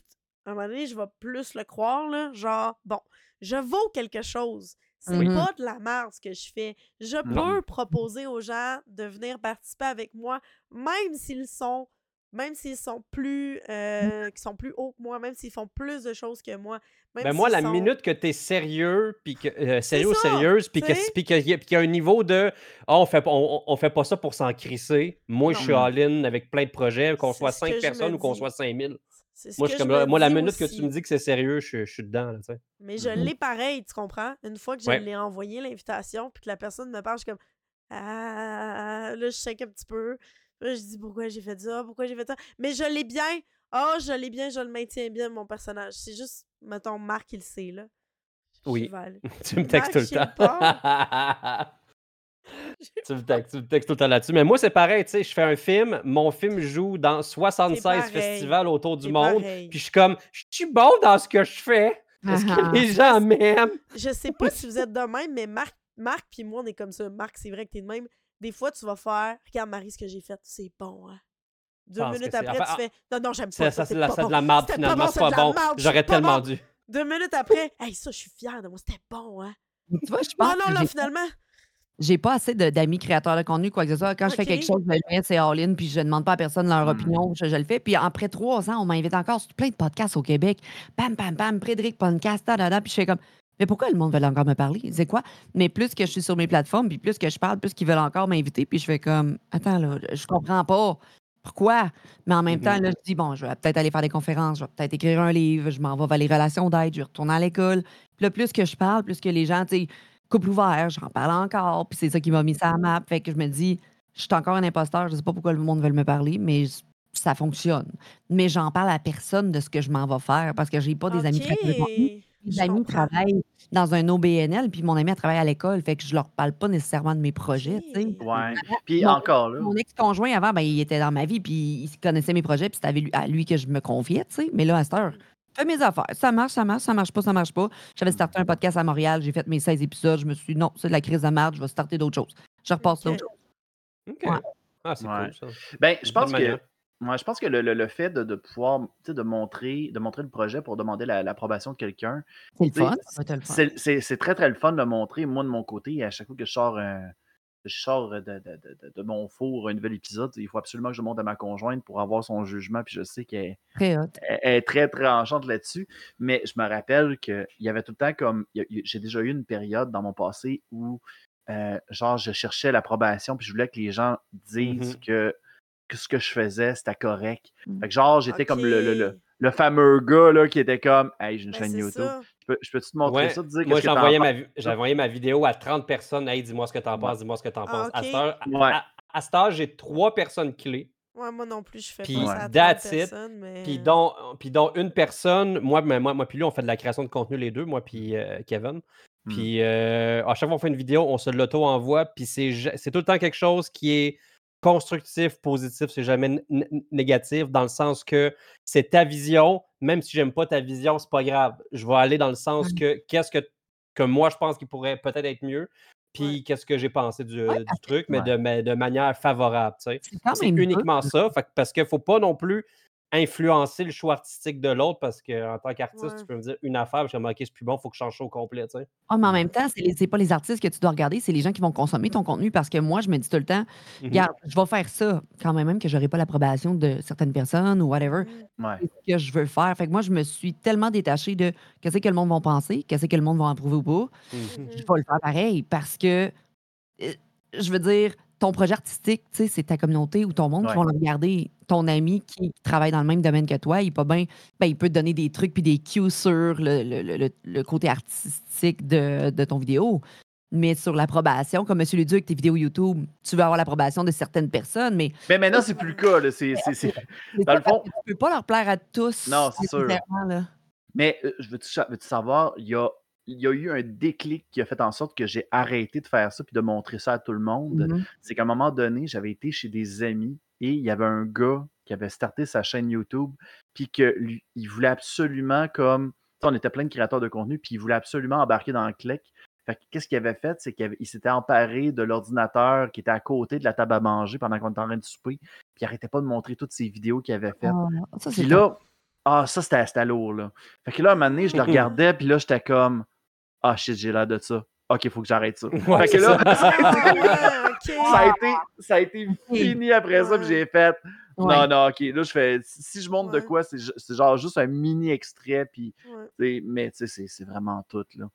à un moment donné, je vais plus le croire, là. Genre, bon, je vaux quelque chose. C'est pas de la merde ce que je fais. Je Non. peux proposer aux gens de venir participer avec moi, même s'ils sont, même s'ils sont plus, euh, qui sont plus hauts que moi, même s'ils font plus de choses que moi. Même Ben moi, la sont- minute que tu es sérieux, puis que, euh, sérieux ça, sérieuse, puis qu'il y, a- y un niveau de Ah, on fait, pas- on, on fait pas ça pour s'en crisser. Moi, je suis all-in avec plein de projets, qu'on soit ce que 5 je personnes ou qu'on soit 5000. C'est ce Moi, je me moi, la minute que tu me dis que c'est sérieux, je, je suis dedans. là, tu sais. Mais je l'ai pareil, tu comprends? Une fois que je Ouais. l'ai envoyé l'invitation, puis que la personne me parle, je suis comme Ah, là, je sais un petit peu. Là, je dis pourquoi j'ai fait ça, pourquoi j'ai fait ça? Mais je l'ai bien. Oh, je l'ai bien, je le maintiens bien, mon personnage. C'est juste, mettons, Marc, il le sait, là. Oui. tu me textes tout le temps. tu, me textes, tu me textes tout le temps là-dessus. Mais moi, c'est pareil, tu sais, je fais un film, mon film joue dans 76 pareil. festivals autour du monde, pareil. puis je suis comme, je suis bon dans ce que je fais. Est-ce Ah, que les gens m'aiment? Je sais pas si vous êtes de même, mais Marc, Marc puis moi, on est comme ça. Marc, c'est vrai que t'es de même. Des fois, tu vas faire Regarde, Marie, ce que j'ai fait, c'est bon, hein. Deux minutes après, enfin, tu fais Non, non, j'aime Ça, pas. ça, Ça, c'est de la, pas c'est de bon. la merde finalement, c'est pas bon. J'aurais tellement dû. Deux minutes après, hey, ça, je suis fière de moi, c'était bon, hein. Tu vois, je Non, pense non, que là, finalement. j'ai pas assez d'amis créateurs de contenu, quoi que ce soit. Quand je fais quelque chose, je le mets, c'est all-in, puis je demande pas à personne leur Hmm. opinion, je, je le fais. Puis après trois ans, on m'invite encore sur plein de podcasts au Québec. Bam, bam, bam, Frédéric Podcast, da, da, da. Puis je fais comme, mais pourquoi le monde veut encore me parler? C'est quoi? Mais plus que je suis sur mes plateformes, puis plus que je parle, plus qu'ils veulent encore m'inviter. Puis je fais comme, attends, là, je comprends pas. Pourquoi? Mais en même Mhm. temps, là, je dis, bon, je vais peut-être aller faire des conférences, je vais peut-être écrire un livre, je m'en vais vers les relations d'aide, je vais retourner à l'école. Puis là, plus que je parle, plus que les gens, tu sais, couple ouvert, j'en parle encore, puis c'est ça qui m'a mis ça à map. Fait que je me dis, je suis encore un imposteur, je sais pas pourquoi le monde veut me parler, mais ça fonctionne. Mais j'en parle à personne de ce que je m'en vais faire parce que j'ai pas des amis contenu. Mes je amis comprends. travaillent dans un OBNL, puis mon ami elle travaille à l'école, fait que je leur parle pas nécessairement de mes projets, tu sais. Ok. Ouais. Puis Mon- encore là. Mon ex-conjoint avant, ben, il était dans ma vie, puis il connaissait mes projets, puis c'était à lui- à lui que je me confiais, tu sais. Mais là, à cette heure, fais mes affaires. Ça marche, ça marche, ça marche pas, ça marche pas. J'avais starté un podcast à Montréal, j'ai fait mes 16 épisodes, je me suis dit, non, c'est de la crise de merde, je vais starter d'autres choses. Je repasse Ok. d'autres choses. OK. Ouais. Ah, c'est Ouais. cool, ça. Ben, je Une pense que. manière. Ouais, je pense que le, le- le fait de, de pouvoir tu sais, de montrer, de montrer le projet pour demander la- l'approbation de quelqu'un, C'est le Tu sais, fun, ça va être le fun. c'est c'est- c'est très très le fun de le montrer. Moi, de mon côté, à chaque fois que je sors, un- je sors de, de- de- de- de mon four un nouvel épisode, il faut absolument que je le montre à ma conjointe pour avoir son jugement. Puis je sais qu'elle Très hot. elle- elle est très tranchante là-dessus. Mais je me rappelle qu'il y avait tout le temps comme. il y a- il y a- J'ai déjà eu une période dans mon passé où, euh, genre, je cherchais l'approbation, puis je voulais que les gens disent Mhm. que, que ce que je faisais, c'était correct. Fait que genre, j'étais comme le, le- le- Ok. le fameux gars là, qui était comme Hey, j'ai une Ben, chaîne YouTube. ça. Je peux- je peux-tu te montrer Ouais, ça, te dire Moi, penses? ma, envoyé ma vidéo à 30 personnes. Hey, dis-moi ce que t'en penses, dis-moi ce que t'en Ah, penses. À ok. cette heure, à- Ouais. à- j'ai trois personnes clés. Ouais, moi non plus, je fais Puis pas ça à 30 that's it. personnes, mais... Puis dont, puis dont une personne, moi, ben, moi, moi puis lui, on fait de la création de contenu les deux, moi puis euh, Kevin. Hmm. Puis euh, à chaque fois qu'on fait une vidéo, on se l'auto-envoie. Puis c'est tout le temps quelque chose qui est constructif, positif, c'est jamais négatif, dans le sens que c'est ta vision, même si j'aime pas ta vision, c'est pas grave. Je vais aller dans le sens que qu'est-ce que, que moi je pense qui pourrait peut-être être mieux. puis qu'est-ce que j'ai pensé du, Ouais, du parce que truc, mais Ouais. de, ma- de manière favorable, c'est uniquement ça, fait parce qu'il ne faut pas non plus influencer le choix artistique de l'autre, parce qu'en tant qu'artiste, Ouais. tu peux me dire une affaire, puis je me OK, c'est plus bon, il faut que je change ça au complet, tu sais. Ah, mais en même temps, c'est c'est pas les artistes que tu dois regarder, c'est les gens qui vont consommer ton contenu parce que moi, je me dis tout le temps, Mhm. regarde, je vais faire ça quand même, même que j'aurai pas l'approbation de certaines personnes ou whatever. Mm. Ouais. Ce que je veux faire. Fait que moi, je me suis tellement détachée de qu'est-ce que le monde va penser, qu'est-ce que le monde va approuver ou pas. Mhm. Je vais le faire pareil parce que, euh, je veux dire, ton projet artistique, tu sais, c'est ta communauté ou ton monde qui Ouais. vont le regarder. Ton ami qui travaille dans le même domaine que toi, il est pas bien, ben, il peut te donner des trucs puis des cues sur le, le- le- le- le côté artistique de, de ton vidéo. Mais sur l'approbation, comme M. Leduc, avec tes vidéos YouTube, tu veux avoir l'approbation de certaines personnes, mais Mais maintenant, c'est plus le cas. là. C'est Dans le fond- tu peux pas leur plaire à tous. Non, c'est sûr. là. Mais euh, je veux-tu veux-tu savoir, il y a, il y a eu un déclic qui a fait en sorte que j'ai arrêté de faire ça puis de montrer ça à tout le monde. Mhm. C'est qu'à un moment donné, j'avais été chez des amis et il y avait un gars qui avait starté sa chaîne YouTube puis que lui, il voulait absolument comme on était plein de créateurs de contenu puis il voulait absolument embarquer dans le clic. Fait que qu'est-ce qu'il avait fait, c'est qu'il s'était emparé de l'ordinateur qui était à côté de la table à manger pendant qu'on était en train de souper, puis il arrêtait pas de montrer toutes ses vidéos qu'il avait faites. Ah, ça, Puis là, ah, ça, c'était c'était lourd, là. Fait que là, à un moment donné, je le regardais, puis là, j'étais comme, ah, shit, j'ai l'air de ça. Ok, il faut que j'arrête ça. Ouais, fait que là, ça. Ah, ça a été, ça a été fini après ça, puis j'ai fait, Ouais. non, non, ok. Là, je fais, si je montre de quoi, c'est genre juste un mini extrait, puis, mais tu sais, c'est- c'est vraiment tout, là.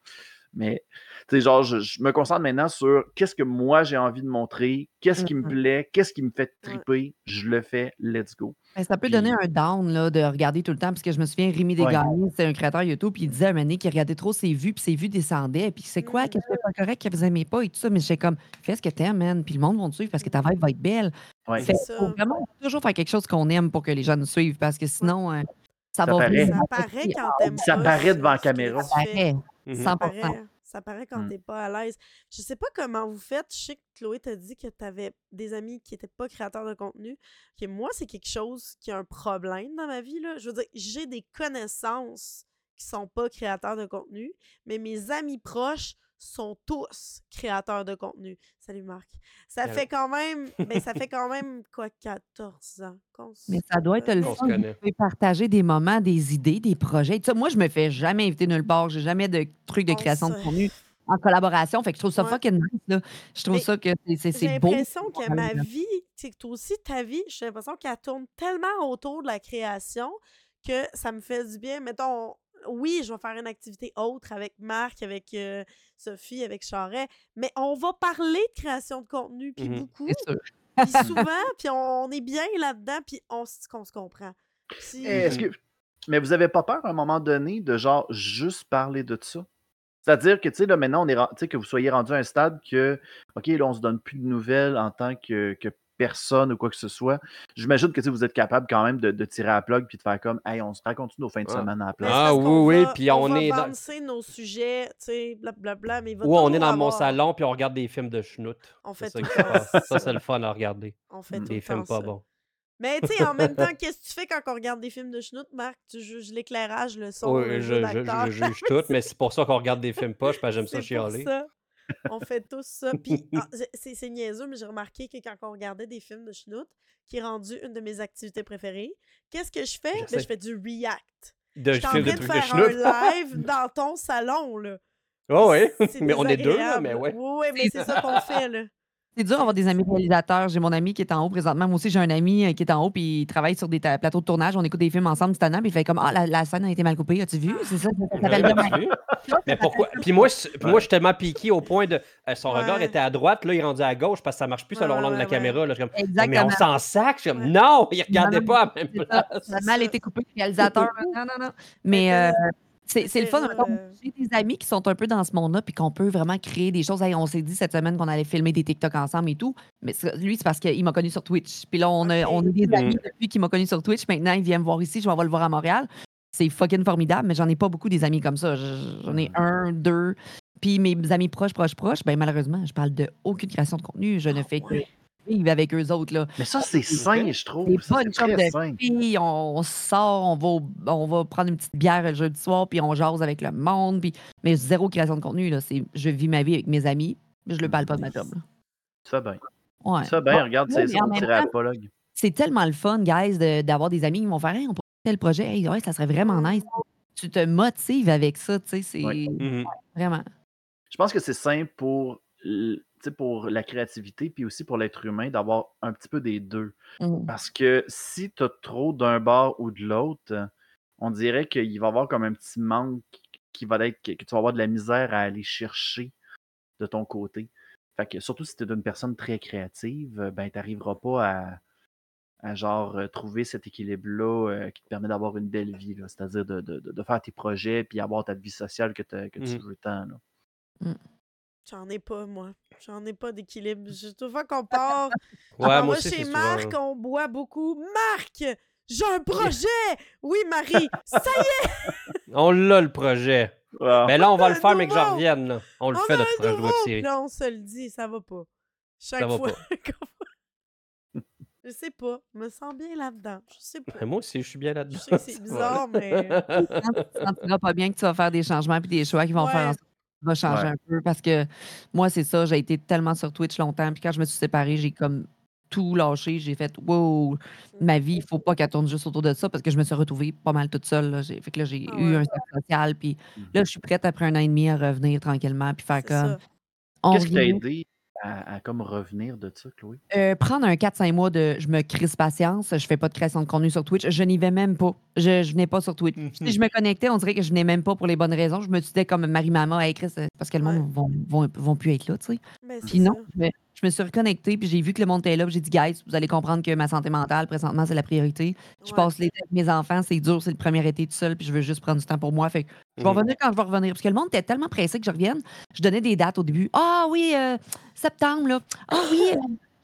Mais, tu sais, genre, je, je me concentre maintenant sur qu'est-ce que moi j'ai envie de montrer, qu'est-ce qui me Mhm. plaît, qu'est-ce qui me fait Ouais. triper, je le fais, let's go. Ben, ça peut Puis- donner un down là, de regarder tout le temps, parce que je me souviens, Rémi Ouais. Desgagnés, c'est un créateur YouTube, puis il disait à un moment donné qu'il regardait trop ses vues, puis ses vues descendaient, puis c'est quoi, qu'est-ce qui est pas correct, que vous aimez pas, et tout ça, mais j'étais comme, fais ce que t'aimes, man, puis le monde va te suivre parce que ta vibe va être belle. Ouais. Fait faut ça. vraiment toujours faire quelque chose qu'on aime pour que les gens nous suivent, parce que sinon, euh, ça, Ça va paraît. Ça paraît quand t'aimes Ça pas paraît devant la caméra. Ça fais. 100 Ça paraît, ça paraît quand Mm. t'es pas à l'aise. Je sais pas comment vous faites. Je sais que Chloé t'a dit que t'avais des amis qui étaient pas créateurs de contenu. Moi, c'est quelque chose qui a un problème dans ma vie. Là. Je veux dire, j'ai des connaissances qui sont pas créateurs de contenu, mais mes amis proches sont tous créateurs de contenu. Salut Marc. Ça fait quand même, ben, ça fait quand même quoi 14 ans qu'on se Mais ça doit être le fun. Pouvez partager des moments, des idées, des projets. Moi, je me fais jamais inviter nulle part. J'ai jamais de trucs de On création de contenu en collaboration. Fait que je trouve ça Ouais. fucking nice. Là. Je trouve Mais ça que c'est- c'est J'ai c'est beau. l'impression que ma vie, tu sais, toi aussi, ta vie, j'ai l'impression qu'elle tourne tellement autour de la création que ça me fait du bien. Mettons, oui, je vais faire une activité autre avec Marc, avec euh, Sophie, avec Charret, mais on va parler de création de contenu, puis Mhm. beaucoup, puis souvent, puis on, on est bien là-dedans, puis on, se comprend. Eh, Est-ce que... Mais vous avez pas peur à un moment donné de genre juste parler de ça? C'est-à-dire que, tu sais, là, maintenant, on est, ren- tu sais, que vous soyez rendu à un stade que, OK, là, on se donne plus de nouvelles en tant que, que personne ou quoi que ce soit. J'imagine que, vous êtes capable quand même de, de tirer à la plug puis de faire comme, hey, on se raconte nos fins de Ah. semaine à la place. Ah oui, oui, puis on va est dans- bouncer nos sujets, tu sais, blablabla, mais il va Ou on est dans mon salon, puis on regarde des films de schnout. On fait ça ça. Ça, c'est le fun à regarder. On fait tout Des films pas ça. bons. Mais tu sais, en même temps, qu'est-ce que tu fais quand on regarde des films de schnout, Marc? Tu juges l'éclairage, le son, Oui, le je, jeu je- je juge tout, mais c'est pour ça qu'on regarde des films poches, parce que j'aime ça chialer. ça. On fait tous ça. Puis, ah, c'est- niaiseux, mais j'ai remarqué que quand on regardait des films de schnout, qui est rendu une de mes activités préférées, qu'est-ce que je fais? Je Ben, je fais du react. De Je suis en de faire un live dans ton salon, là. Oh oui, mais on est deux, là, mais ouais. Oui, oui, mais c'est ça qu'on fait, là. C'est dur d'avoir des amis réalisateurs. J'ai mon ami qui est en haut présentement. Moi aussi, j'ai un ami euh, qui est en haut, puis il travaille sur des ta- plateaux de tournage. On écoute des films ensemble du tannant, puis il fait comme Ah, la, la scène a été mal coupée. As-tu vu? C'est ça, ça s'appelle Ouais, bien. tu vu? Mais pourquoi? Puis moi, puis moi, je suis tellement piqué au point de. euh, son regard Ouais. était à droite, là, il est rendu à gauche parce que ça marche plus selon Ouais, l'angle de la ouais, caméra. Là, je suis comme, Exactement. mais on s'en sac. Je suis comme, Ouais. non, il regardait non, pas à la même C'est ça, place. ça a mal été coupé, le réalisateur. non, non, non. Mais euh, c'est le fun. le- J'ai des amis qui sont un peu dans ce monde-là, puis qu'on peut vraiment créer des choses. Hey, on s'est dit cette semaine qu'on allait filmer des TikTok ensemble et tout. Mais lui, c'est parce qu'il m'a connu sur Twitch. Puis là, on, a, on est des amis depuis qu'il m'a connu sur Twitch. Maintenant, il vient me voir ici. Je vais le voir à Montréal. C'est fucking formidable, mais j'en ai pas beaucoup des amis comme ça. Je- J'en ai un, deux. Puis mes amis proches, proches, proches, ben malheureusement, je parle de aucune création de contenu. Je ne fais que. Vivre avec eux autres. Là. Mais ça, c'est sain, je trouve. C'est Ça, pas c'est une très de sain. filles, on, on sort, on va, on va prendre une petite bière le jeudi soir, puis on jase avec le monde, puis, mais zéro création de contenu. Là, c'est, je vis ma vie avec mes amis, Je le parle pas de ma job. fais bien. Ouais. Fais bien, regarde, c'est mais ça apologue. C'est tellement le fun, guys, de- d'avoir des amis qui vont faire Hey, on pourrait faire tel projet. Hey, ouais, ça serait vraiment nice. Tu te motives avec ça, tu sais, c'est Ouais. Mhm. vraiment. Je pense que c'est simple pour, pour la créativité, puis aussi pour l'être humain, d'avoir un petit peu des deux. Mhm. Parce que si tu as trop d'un bord ou de l'autre, on dirait qu'il va y avoir comme un petit manque qui va être que tu vas avoir de la misère à aller chercher de ton côté. Fait que surtout si tu es une personne très créative, ben tu n'arriveras pas à, à genre euh, trouver cet équilibre-là euh, qui te permet d'avoir une belle vie, là. c'est-à-dire de, de- de- faire tes projets puis avoir ta vie sociale que, tu Mhm. veux tant. là. J'en ai pas, moi. J'en ai pas d'équilibre. Je- Toute fois qu'on part, Ouais, on moi aussi, chez Marc, souvent. on boit beaucoup. Marc! J'ai un projet! Oui, Marie! Ça y est! On l'a le projet. Mais là, on va le faire, mais que je nouveau! revienne. là. On le On fait, a notre projet web série. Là, on se le dit, ça va pas. Chaque fois. pas. qu'on- je sais pas. Je me sens bien là-dedans. Je sais pas. Mais Moi aussi, je suis bien Je là-dedans. sais que c'est bizarre, mais. Tu sentiras pas bien que tu vas faire des changements puis des choix qui vont faire en sorte vas changer Ouais. un peu. Parce que moi, c'est ça, j'ai été tellement sur Twitch longtemps. Puis quand je me suis séparée, j'ai comme tout lâché. J'ai fait wow, ma vie, il faut pas qu'elle tourne juste autour de ça parce que je me suis retrouvée pas mal toute seule. Là. J'ai- Fait que là, j'ai Ah eu ouais. un cercle social. Puis Mhm. là, je suis prête après un an et demi à revenir tranquillement puis faire C'est comme. ça. On Qu'est-ce qui t'a revient. aidé? À, à comme revenir de ça, Chloé? Euh, prendre un 4-5 mois de je me crisse patience, je fais pas de création de contenu sur Twitch, je n'y vais même pas. Je, je venais pas sur Twitch. Si je me connectais, on dirait que je venais même pas pour les bonnes raisons. Je me disais comme Marie-Maman, hey Chris, c'est parce que le Ouais. monde vont, vont, vont plus être là, tu sais. Mais c'est Puis non, je je me suis reconnectée, puis j'ai vu que le monde était là, puis j'ai dit, guys, vous allez comprendre que ma santé mentale, présentement, c'est la priorité. Je Ouais. passe l'été avec mes enfants, c'est dur, c'est le premier été tout seul, puis je veux juste prendre du temps pour moi. Fait que je vais Mhm. revenir quand je vais revenir. Parce que le monde était tellement pressé que je revienne. Je donnais des dates au début. Ah oui, euh, septembre, là. Ah oui, euh,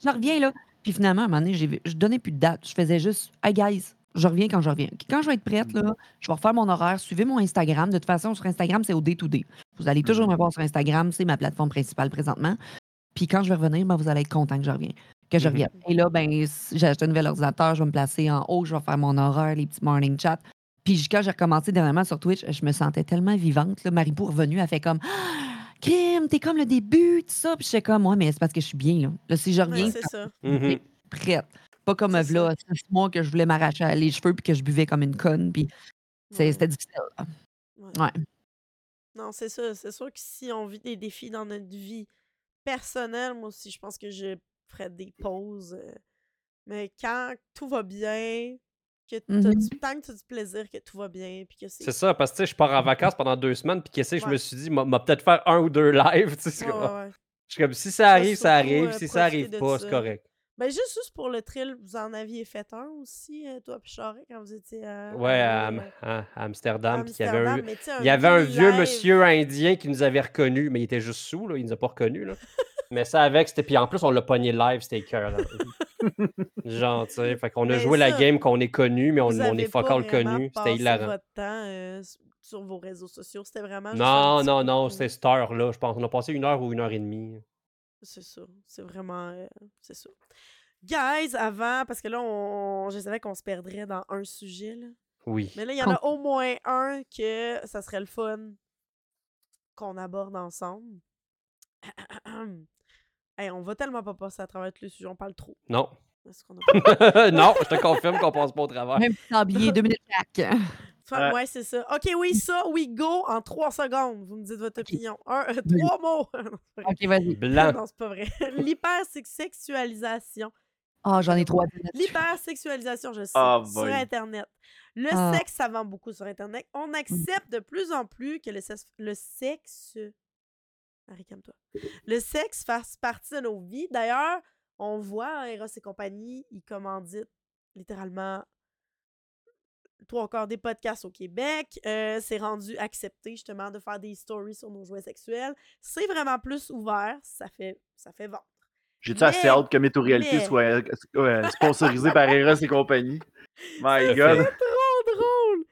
je reviens, là. Puis finalement, à un moment donné, j'ai- je donnais plus de dates. Je faisais juste, hey guys, je reviens quand je reviens. Quand je vais être prête, là, je vais refaire mon horaire. Suivez mon Instagram. De toute façon, sur Instagram, c'est au day-to-day. Vous allez toujours me voir sur Instagram. C'est ma plateforme principale présentement. Puis quand je vais revenir, ben, vous allez être content que je revienne. Que je Mhm. revienne. Et là, ben, j'ai acheté un nouvel ordinateur, je vais me placer en haut, je vais faire mon horaire, les petits morning chats. Puis quand j'ai recommencé dernièrement sur Twitch, je me sentais tellement vivante. Là. Marie-Pou est revenue, elle fait comme Ah, Kim, t'es comme le début, tout ça. Puis j'étais comme, ouais, mais c'est parce que je suis bien. Là, là si je Ouais, reviens, c'est ça. Mhm. prête. Pas comme C'est là, six mois que je voulais m'arracher les cheveux puis que je buvais comme une conne. Puis c'est- Ouais. c'était difficile. là. Ouais. Ouais. Non, c'est ça. C'est sûr que si on vit des défis dans notre vie personnelle, moi aussi, je pense que je ferais des pauses. euh, Mais quand tout va bien, que t'as Mhm. du, tant que tu as du plaisir, que tout va bien, puis que c'est. C'est ça, parce que tu sais, je pars en vacances pendant deux semaines, puis qu'est-ce que je me suis dit, m'a m'a peut-être faire un ou deux lives. tu sais, c'est Ouais, comme- ouais, ouais. Je suis comme, si ça arrive, ça arrive. euh, Si ça arrive pas, c'est correct. Ben, juste, juste pour le thrill, vous en aviez fait un aussi, euh, toi, puis Charest, quand vous étiez à. Ouais, à, euh, à- à Amsterdam, y avait un, Amsterdam, mais il y avait un mini vieux live. monsieur indien qui nous avait reconnus, mais il était juste sous, là, il nous a pas reconnus. Là. mais ça avec, c'était. Puis en plus, on l'a pogné live, c'était cœur. Genre, tu sais, fait qu'on a Mais joué la game qu'on est connu, mais on, on est vraiment connu. C'était hilarant. votre temps euh, sur vos réseaux sociaux. C'était vraiment un Non, non, non, c'était cette heure-là, je pense. On a passé une heure ou une heure et demie. C'est ça. C'est vraiment. euh, c'est ça. Guys, avant, parce que là, on, je savais qu'on se perdrait dans un sujet. Là. Oui. Mais là, il y en a au moins un que ça serait le fun qu'on aborde ensemble. Hey, on va tellement pas passer à travers tous les sujets, on parle trop. Non. Est-ce qu'on a pas- non, je te confirme qu'on passe pas au travers. Même petit tablier, deux minutes chaque. Enfin, Ouais. ouais, c'est ça. Ok, oui, ça, oui, go, en trois secondes. Vous me dites votre opinion. Un, euh, trois mots. OK, vas-y. Blanc. Non, c'est pas vrai. L'hypersexualisation. Ah, j'en ai trois. L'hypersexualisation, je sais, Ah, sur. Internet. Le Ah. sexe, ça vend beaucoup sur Internet. On accepte de plus en plus que le sexe. Le sexe. Marie, calme-toi. Le sexe fasse partie de nos vies. D'ailleurs, on voit hein, Eros et compagnie, ils commanditent littéralement trois quarts des podcasts au Québec. Euh, c'est rendu accepté justement de faire des stories sur nos jouets sexuels. C'est vraiment plus ouvert. Ça fait, ça fait vendre. J'ai-tu assez hâte que Météo-Réalité mais- soit euh, sponsorisée par Eros et compagnie? My God! fait- Trop drôle!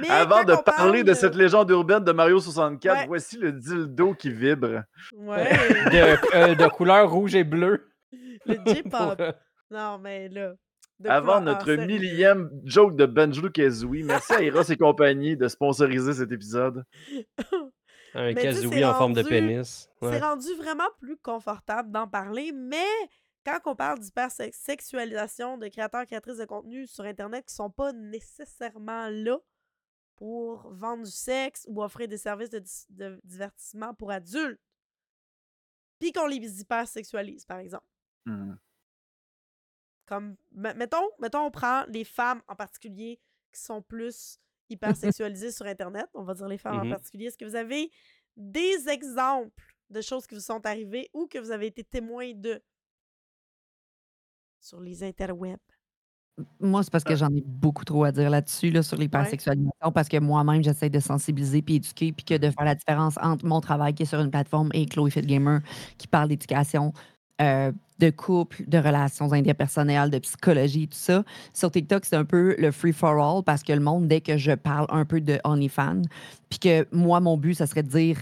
Mais Avant de parler de cette légende urbaine de Mario 64, Ouais. voici le dildo qui vibre. Ouais, De, euh, de couleur rouge et bleue. le J-pop. Non, mais là. De Avant notre millième joke de Benjou Kazooie, merci à Eros et compagnie de sponsoriser cet épisode. Un casoui en forme de pénis. c'est rendu vraiment plus confortable d'en parler, mais quand on parle d'hypersexualisation de créateurs créatrices de contenu sur Internet qui sont pas nécessairement là pour vendre du sexe ou offrir des services de, divertissement pour adultes, puis qu'on les hypersexualise, par exemple. Mhm. Comme, me- mettons, mettons, on prend les femmes en particulier qui sont plus hypersexualisées sur Internet. On va dire les femmes en Mhm. particulier. Est-ce que vous avez des exemples de choses qui vous sont arrivées ou que vous avez été témoin de? Sur les interwebs? Moi, c'est parce que j'en ai beaucoup trop à dire là-dessus, là, sur l'hypersexualisation, parce que moi-même, j'essaie de sensibiliser puis éduquer, puis que de faire la différence entre mon travail qui est sur une plateforme et Chloé Fit Gamer qui parle d'éducation, euh, de couple, de relations interpersonnelles, de psychologie, tout ça. Sur TikTok, c'est un peu le free for all parce que le monde, dès que je parle un peu de OnlyFans, puis que moi, mon but, ça serait de dire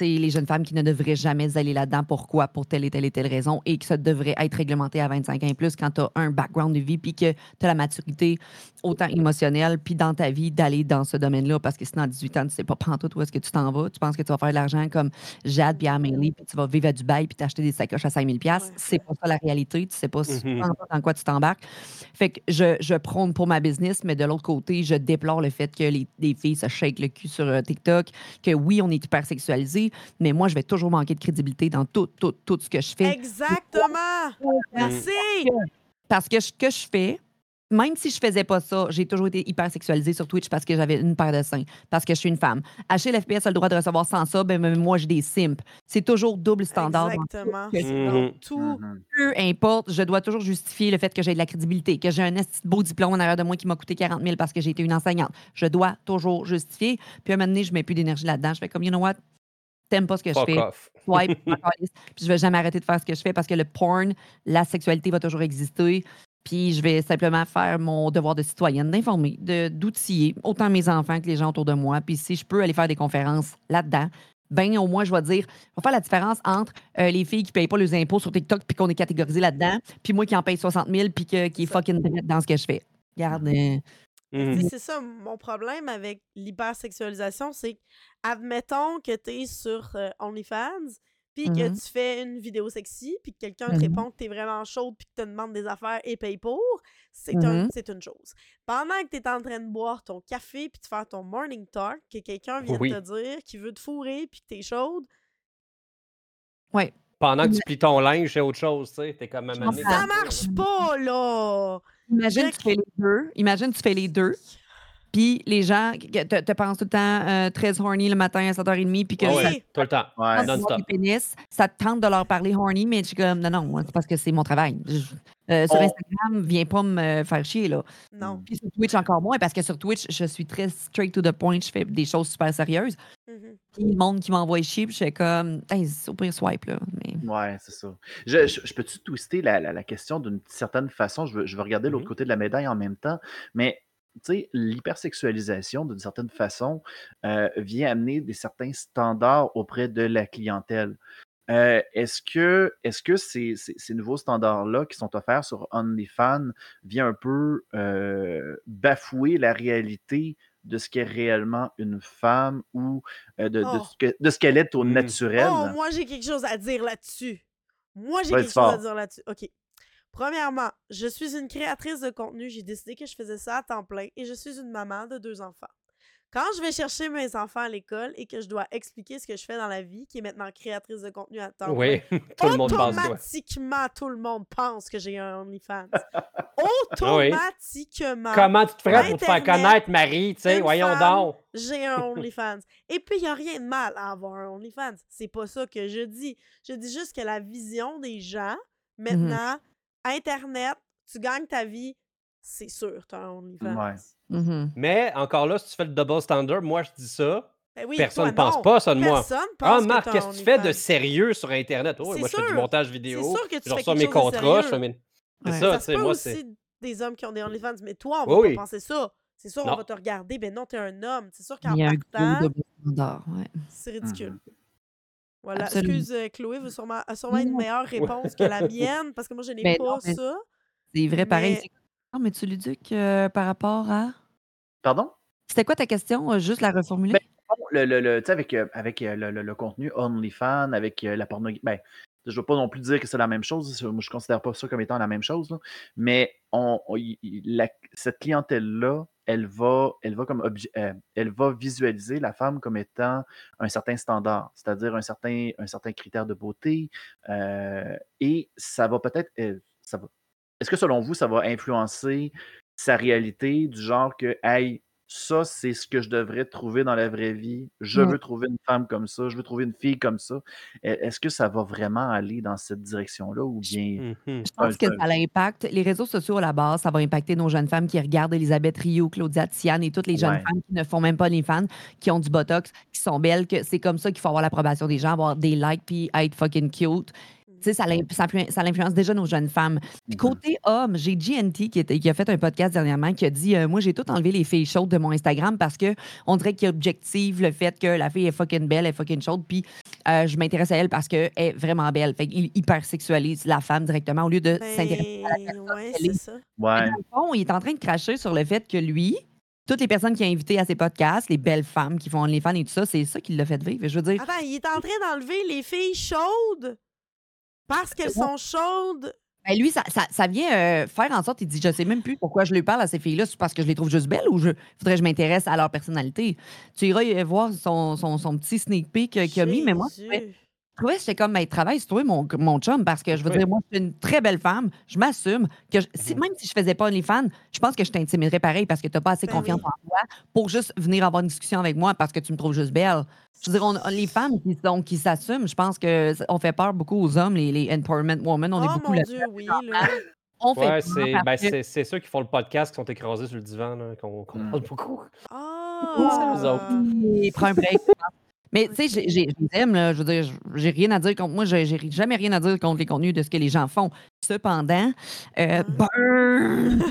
les jeunes femmes qui ne devraient jamais aller là-dedans. Pourquoi? Pour telle et telle et telle raison. Et que ça devrait être réglementé à 25 ans et plus quand tu as un background de vie puis que tu as la maturité autant émotionnelle puis dans ta vie d'aller dans ce domaine-là. Parce que sinon, à 18 ans, tu sais pas pantoute où est-ce que tu t'en vas. Tu penses que tu vas faire de l'argent comme Jade puis Amélie puis tu vas vivre à Dubaï puis t'acheter des sacoches à 5000 pièces Ouais. C'est pas ça la réalité. Tu sais pas Mhm. pantoute dans quoi tu t'embarques. Fait que je, je prône pour ma business, mais de l'autre côté, je déplore le fait que les, les filles se shake le cul sur euh, TikTok, que oui, on est hyper sexualisé, mais moi, je vais toujours manquer de crédibilité dans tout, tout, tout ce que je fais. Exactement! Merci! Parce que ce que je fais, même si je faisais pas ça, j'ai toujours été hyper sexualisée sur Twitch parce que j'avais une paire de seins, parce que je suis une femme. Acheter l'FPS a le droit de recevoir sans ça, ben même moi, j'ai des simps. C'est toujours double standard. Exactement. Mhm. tout. Peu importe, je dois toujours justifier le fait que j'ai de la crédibilité, que j'ai un beau diplôme en arrière de moi qui m'a coûté 40 000 parce que j'ai été une enseignante. Je dois toujours justifier. Puis à un moment donné, je mets plus d'énergie là-dedans. Je fais comme, you know what? T'aimes pas ce que Fuck je fais. off. Swipe, puis je vais jamais arrêter de faire ce que je fais parce que le porn, la sexualité va toujours exister. Puis je vais simplement faire mon devoir de citoyenne, d'informer, de- d'outiller autant mes enfants que les gens autour de moi. Puis si je peux aller faire des conférences là-dedans, ben au moins je vais dire, on va faire la différence entre euh, les filles qui payent pas leurs impôts sur TikTok puis qu'on est catégorisé là-dedans, puis moi qui en paye 60 000 puis que- qui est fucking dans ce que je fais. Regarde, euh, Sais, C'est ça, mon problème avec l'hypersexualisation, c'est que, admettons que tu es sur euh, OnlyFans, puis que Mhm. tu fais une vidéo sexy, puis que quelqu'un te Mhm. répond que tu es vraiment chaude, puis que te demande des affaires et paye pour, c'est un- c'est une chose. Pendant que tu es en train de boire ton café, puis de faire ton morning talk, que quelqu'un vient Oui. te dire qu'il veut te fourrer, puis que tu es chaude, ouais. Pendant que tu plies ton linge, c'est autre chose, tu sais. T'es comme ça marche pas, là! Imagine Jack- tu fais les deux. Imagine tu fais les deux. Puis les gens que te, te pensent tout le temps euh, très horny le matin à 7h30 puis que Ah Oui. ça ouais, tout le temps. Ouais. non-stop. pénis, ça te tente de leur parler horny, mais je suis comme, non, non, c'est parce que c'est mon travail. Je- euh, sur On- Instagram, viens pas me faire chier, là. Non. Puis sur Twitch, encore moins, parce que sur Twitch, je suis très straight to the point, je fais des choses super sérieuses. Mhm. Puis le monde qui m'envoie chier, puis je fais comme, hey, au pire swipe, là. Mais... Ouais, c'est ça. Je, je- je peux-tu twister la, la- la question d'une certaine façon? Je veux, je veux regarder l'autre Mhm. côté de la médaille en même temps, mais tu sais, l'hypersexualisation, d'une certaine façon, euh, vient amener des certains standards auprès de la clientèle. Euh, est-ce que, est-ce que ces, ces- ces nouveaux standards-là qui sont offerts sur OnlyFans viennent un peu euh, bafouer la réalité de ce qu'est réellement une femme ou euh, de, Oh. ce de ce qu'elle est au Mm. naturel? Oh, moi, j'ai quelque chose à dire là-dessus. Moi, j'ai quelque chose à dire là-dessus. OK. Premièrement, je suis une créatrice de contenu. J'ai décidé que je faisais ça à temps plein et je suis une maman de deux enfants. Quand je vais chercher mes enfants à l'école et que je dois expliquer ce que je fais dans la vie, qui est maintenant créatrice de contenu à temps Oui, plein, tout le monde pense automatiquement, tout le monde pense que j'ai un OnlyFans. Ah oui. automatiquement. Comment tu te ferais pour te faire connaître, Marie? Tu sais, voyons femme, donc. j'ai un OnlyFans. Et puis, il n'y a rien de mal à avoir un OnlyFans. C'est pas ça que je dis. Je dis juste que la vision des gens, maintenant, Internet, tu gagnes ta vie, c'est sûr, tu as un OnlyFans. Ouais. Mhm. Mais encore là, si tu fais le double standard, moi je dis ça. Ben oui, Personne ne pense non. pas ça de moi. Personne Ah, pense Marc, que qu'est-ce que tu fais de sérieux sur Internet? Oh, C'est moi, je fais du montage vidéo. C'est sûr que tu Je fais reçois mes contrats. Je fais mes... C'est Ouais. ça, Ça tu se sais, peut moi, aussi c'est... des hommes qui ont des OnlyFans, mais toi, on va oui. pas penser ça. C'est sûr, on Non. va te regarder. Ben non, t'es un homme. C'est sûr qu'en partant, gros double standard, ouais. c'est ridicule. Mhm. Voilà. Absolument. Excuse, euh, Chloé veut sûrement, a sûrement une meilleure réponse que la mienne, parce que moi, je n'ai Ben pas non, ça. C'est vrai, pareil. Non, mais tu que euh, par rapport à? Pardon? C'était quoi ta question? Euh, Juste la reformuler? Ben, le, le, le- tu sais, avec, euh, avec euh, le, le- le contenu OnlyFans, avec la pornographie, ben, je ne veux pas non plus dire que c'est la même chose. Moi, je ne considère pas ça comme étant la même chose. là. Mais on, la- cette clientèle-là, elle va, elle, va comme obje- elle va visualiser la femme comme étant un certain standard, c'est-à-dire un certain, un certain critère de beauté. et ça va peut-être. ça va- Est-ce que selon vous, ça va influencer sa réalité du genre que, hey, ça, c'est ce que je devrais trouver dans la vraie vie. Je Ouais. veux trouver une femme comme ça. Je veux trouver une fille comme ça. E- Est-ce que ça va vraiment aller dans cette direction-là ou bien. Mhm. Je pense que ça l'impacte. Les réseaux sociaux à la base, ça va impacter nos jeunes femmes qui regardent Elisabeth Rio, Claudia Tiane et toutes les jeunes Ouais. femmes qui ne font même pas les fans, qui ont du botox, qui sont belles, que c'est comme ça qu'il faut avoir l'approbation des gens, avoir des likes puis être fucking cute. Tu sais, ça, ça influ- ça l'influence déjà nos jeunes femmes. Puis Mhm. côté homme, j'ai GNT qui, était- qui a fait un podcast dernièrement qui a dit euh, Moi, j'ai tout enlevé les filles chaudes de mon Instagram parce que on dirait qu'il objective le fait que la fille est fucking belle, elle est fucking chaude. Puis euh, je m'intéresse à elle parce qu'elle est vraiment belle. Fait qu'il hypersexualise la femme directement au lieu de s'intéresser à la Ben, personne. ouais, c'est ça. Ouais. Dans le fond, il est en train de cracher sur le fait que lui, toutes les personnes qu'il a invitées à ses podcasts, les belles femmes qui font les fans et tout ça, c'est ça qui l'a fait vivre. Je veux dire, il est en train d'enlever les filles chaudes? Parce qu'elles sont chaudes. ben lui, ça, ça- ça vient euh, faire en sorte, il dit, je sais même plus pourquoi je lui parle à ces filles-là, c'est parce que je les trouve juste belles ou je faudrait que je m'intéresse à leur personnalité? Tu iras voir son, son, son petit sneak peek euh, qu'il a mis, mais moi, je trouvais- trouvais j'étais comme, ben, travaille sur toi, mon, mon chum, parce que je veux Oui. dire, moi, je suis une très belle femme, je m'assume que je- si, Mhm. même si je faisais pas les fans, je pense que je t'intimiderais pareil parce que tu n'as pas assez Ben confiance oui. en toi pour juste venir avoir une discussion avec moi parce que tu me trouves juste belle. Je veux dire, on- les femmes qui, sont- qui s'assument, je pense que ça- on fait peur beaucoup aux hommes, les, les empowerment women, on est oh beaucoup mon Dieu, oui. Là. On fait Ouais, peur c'est ben, c'est- c'est ceux qui font le podcast qui sont écrasés sur le divan, là, qu'on qu'on Mm. parle beaucoup. Ah! nous autres. Et prends un break. Mais tu sais, je les aime, là, je veux dire, j'ai rien à dire contre moi, j'ai jamais rien à dire contre les contenus de ce que les gens font. Cependant, euh, burn!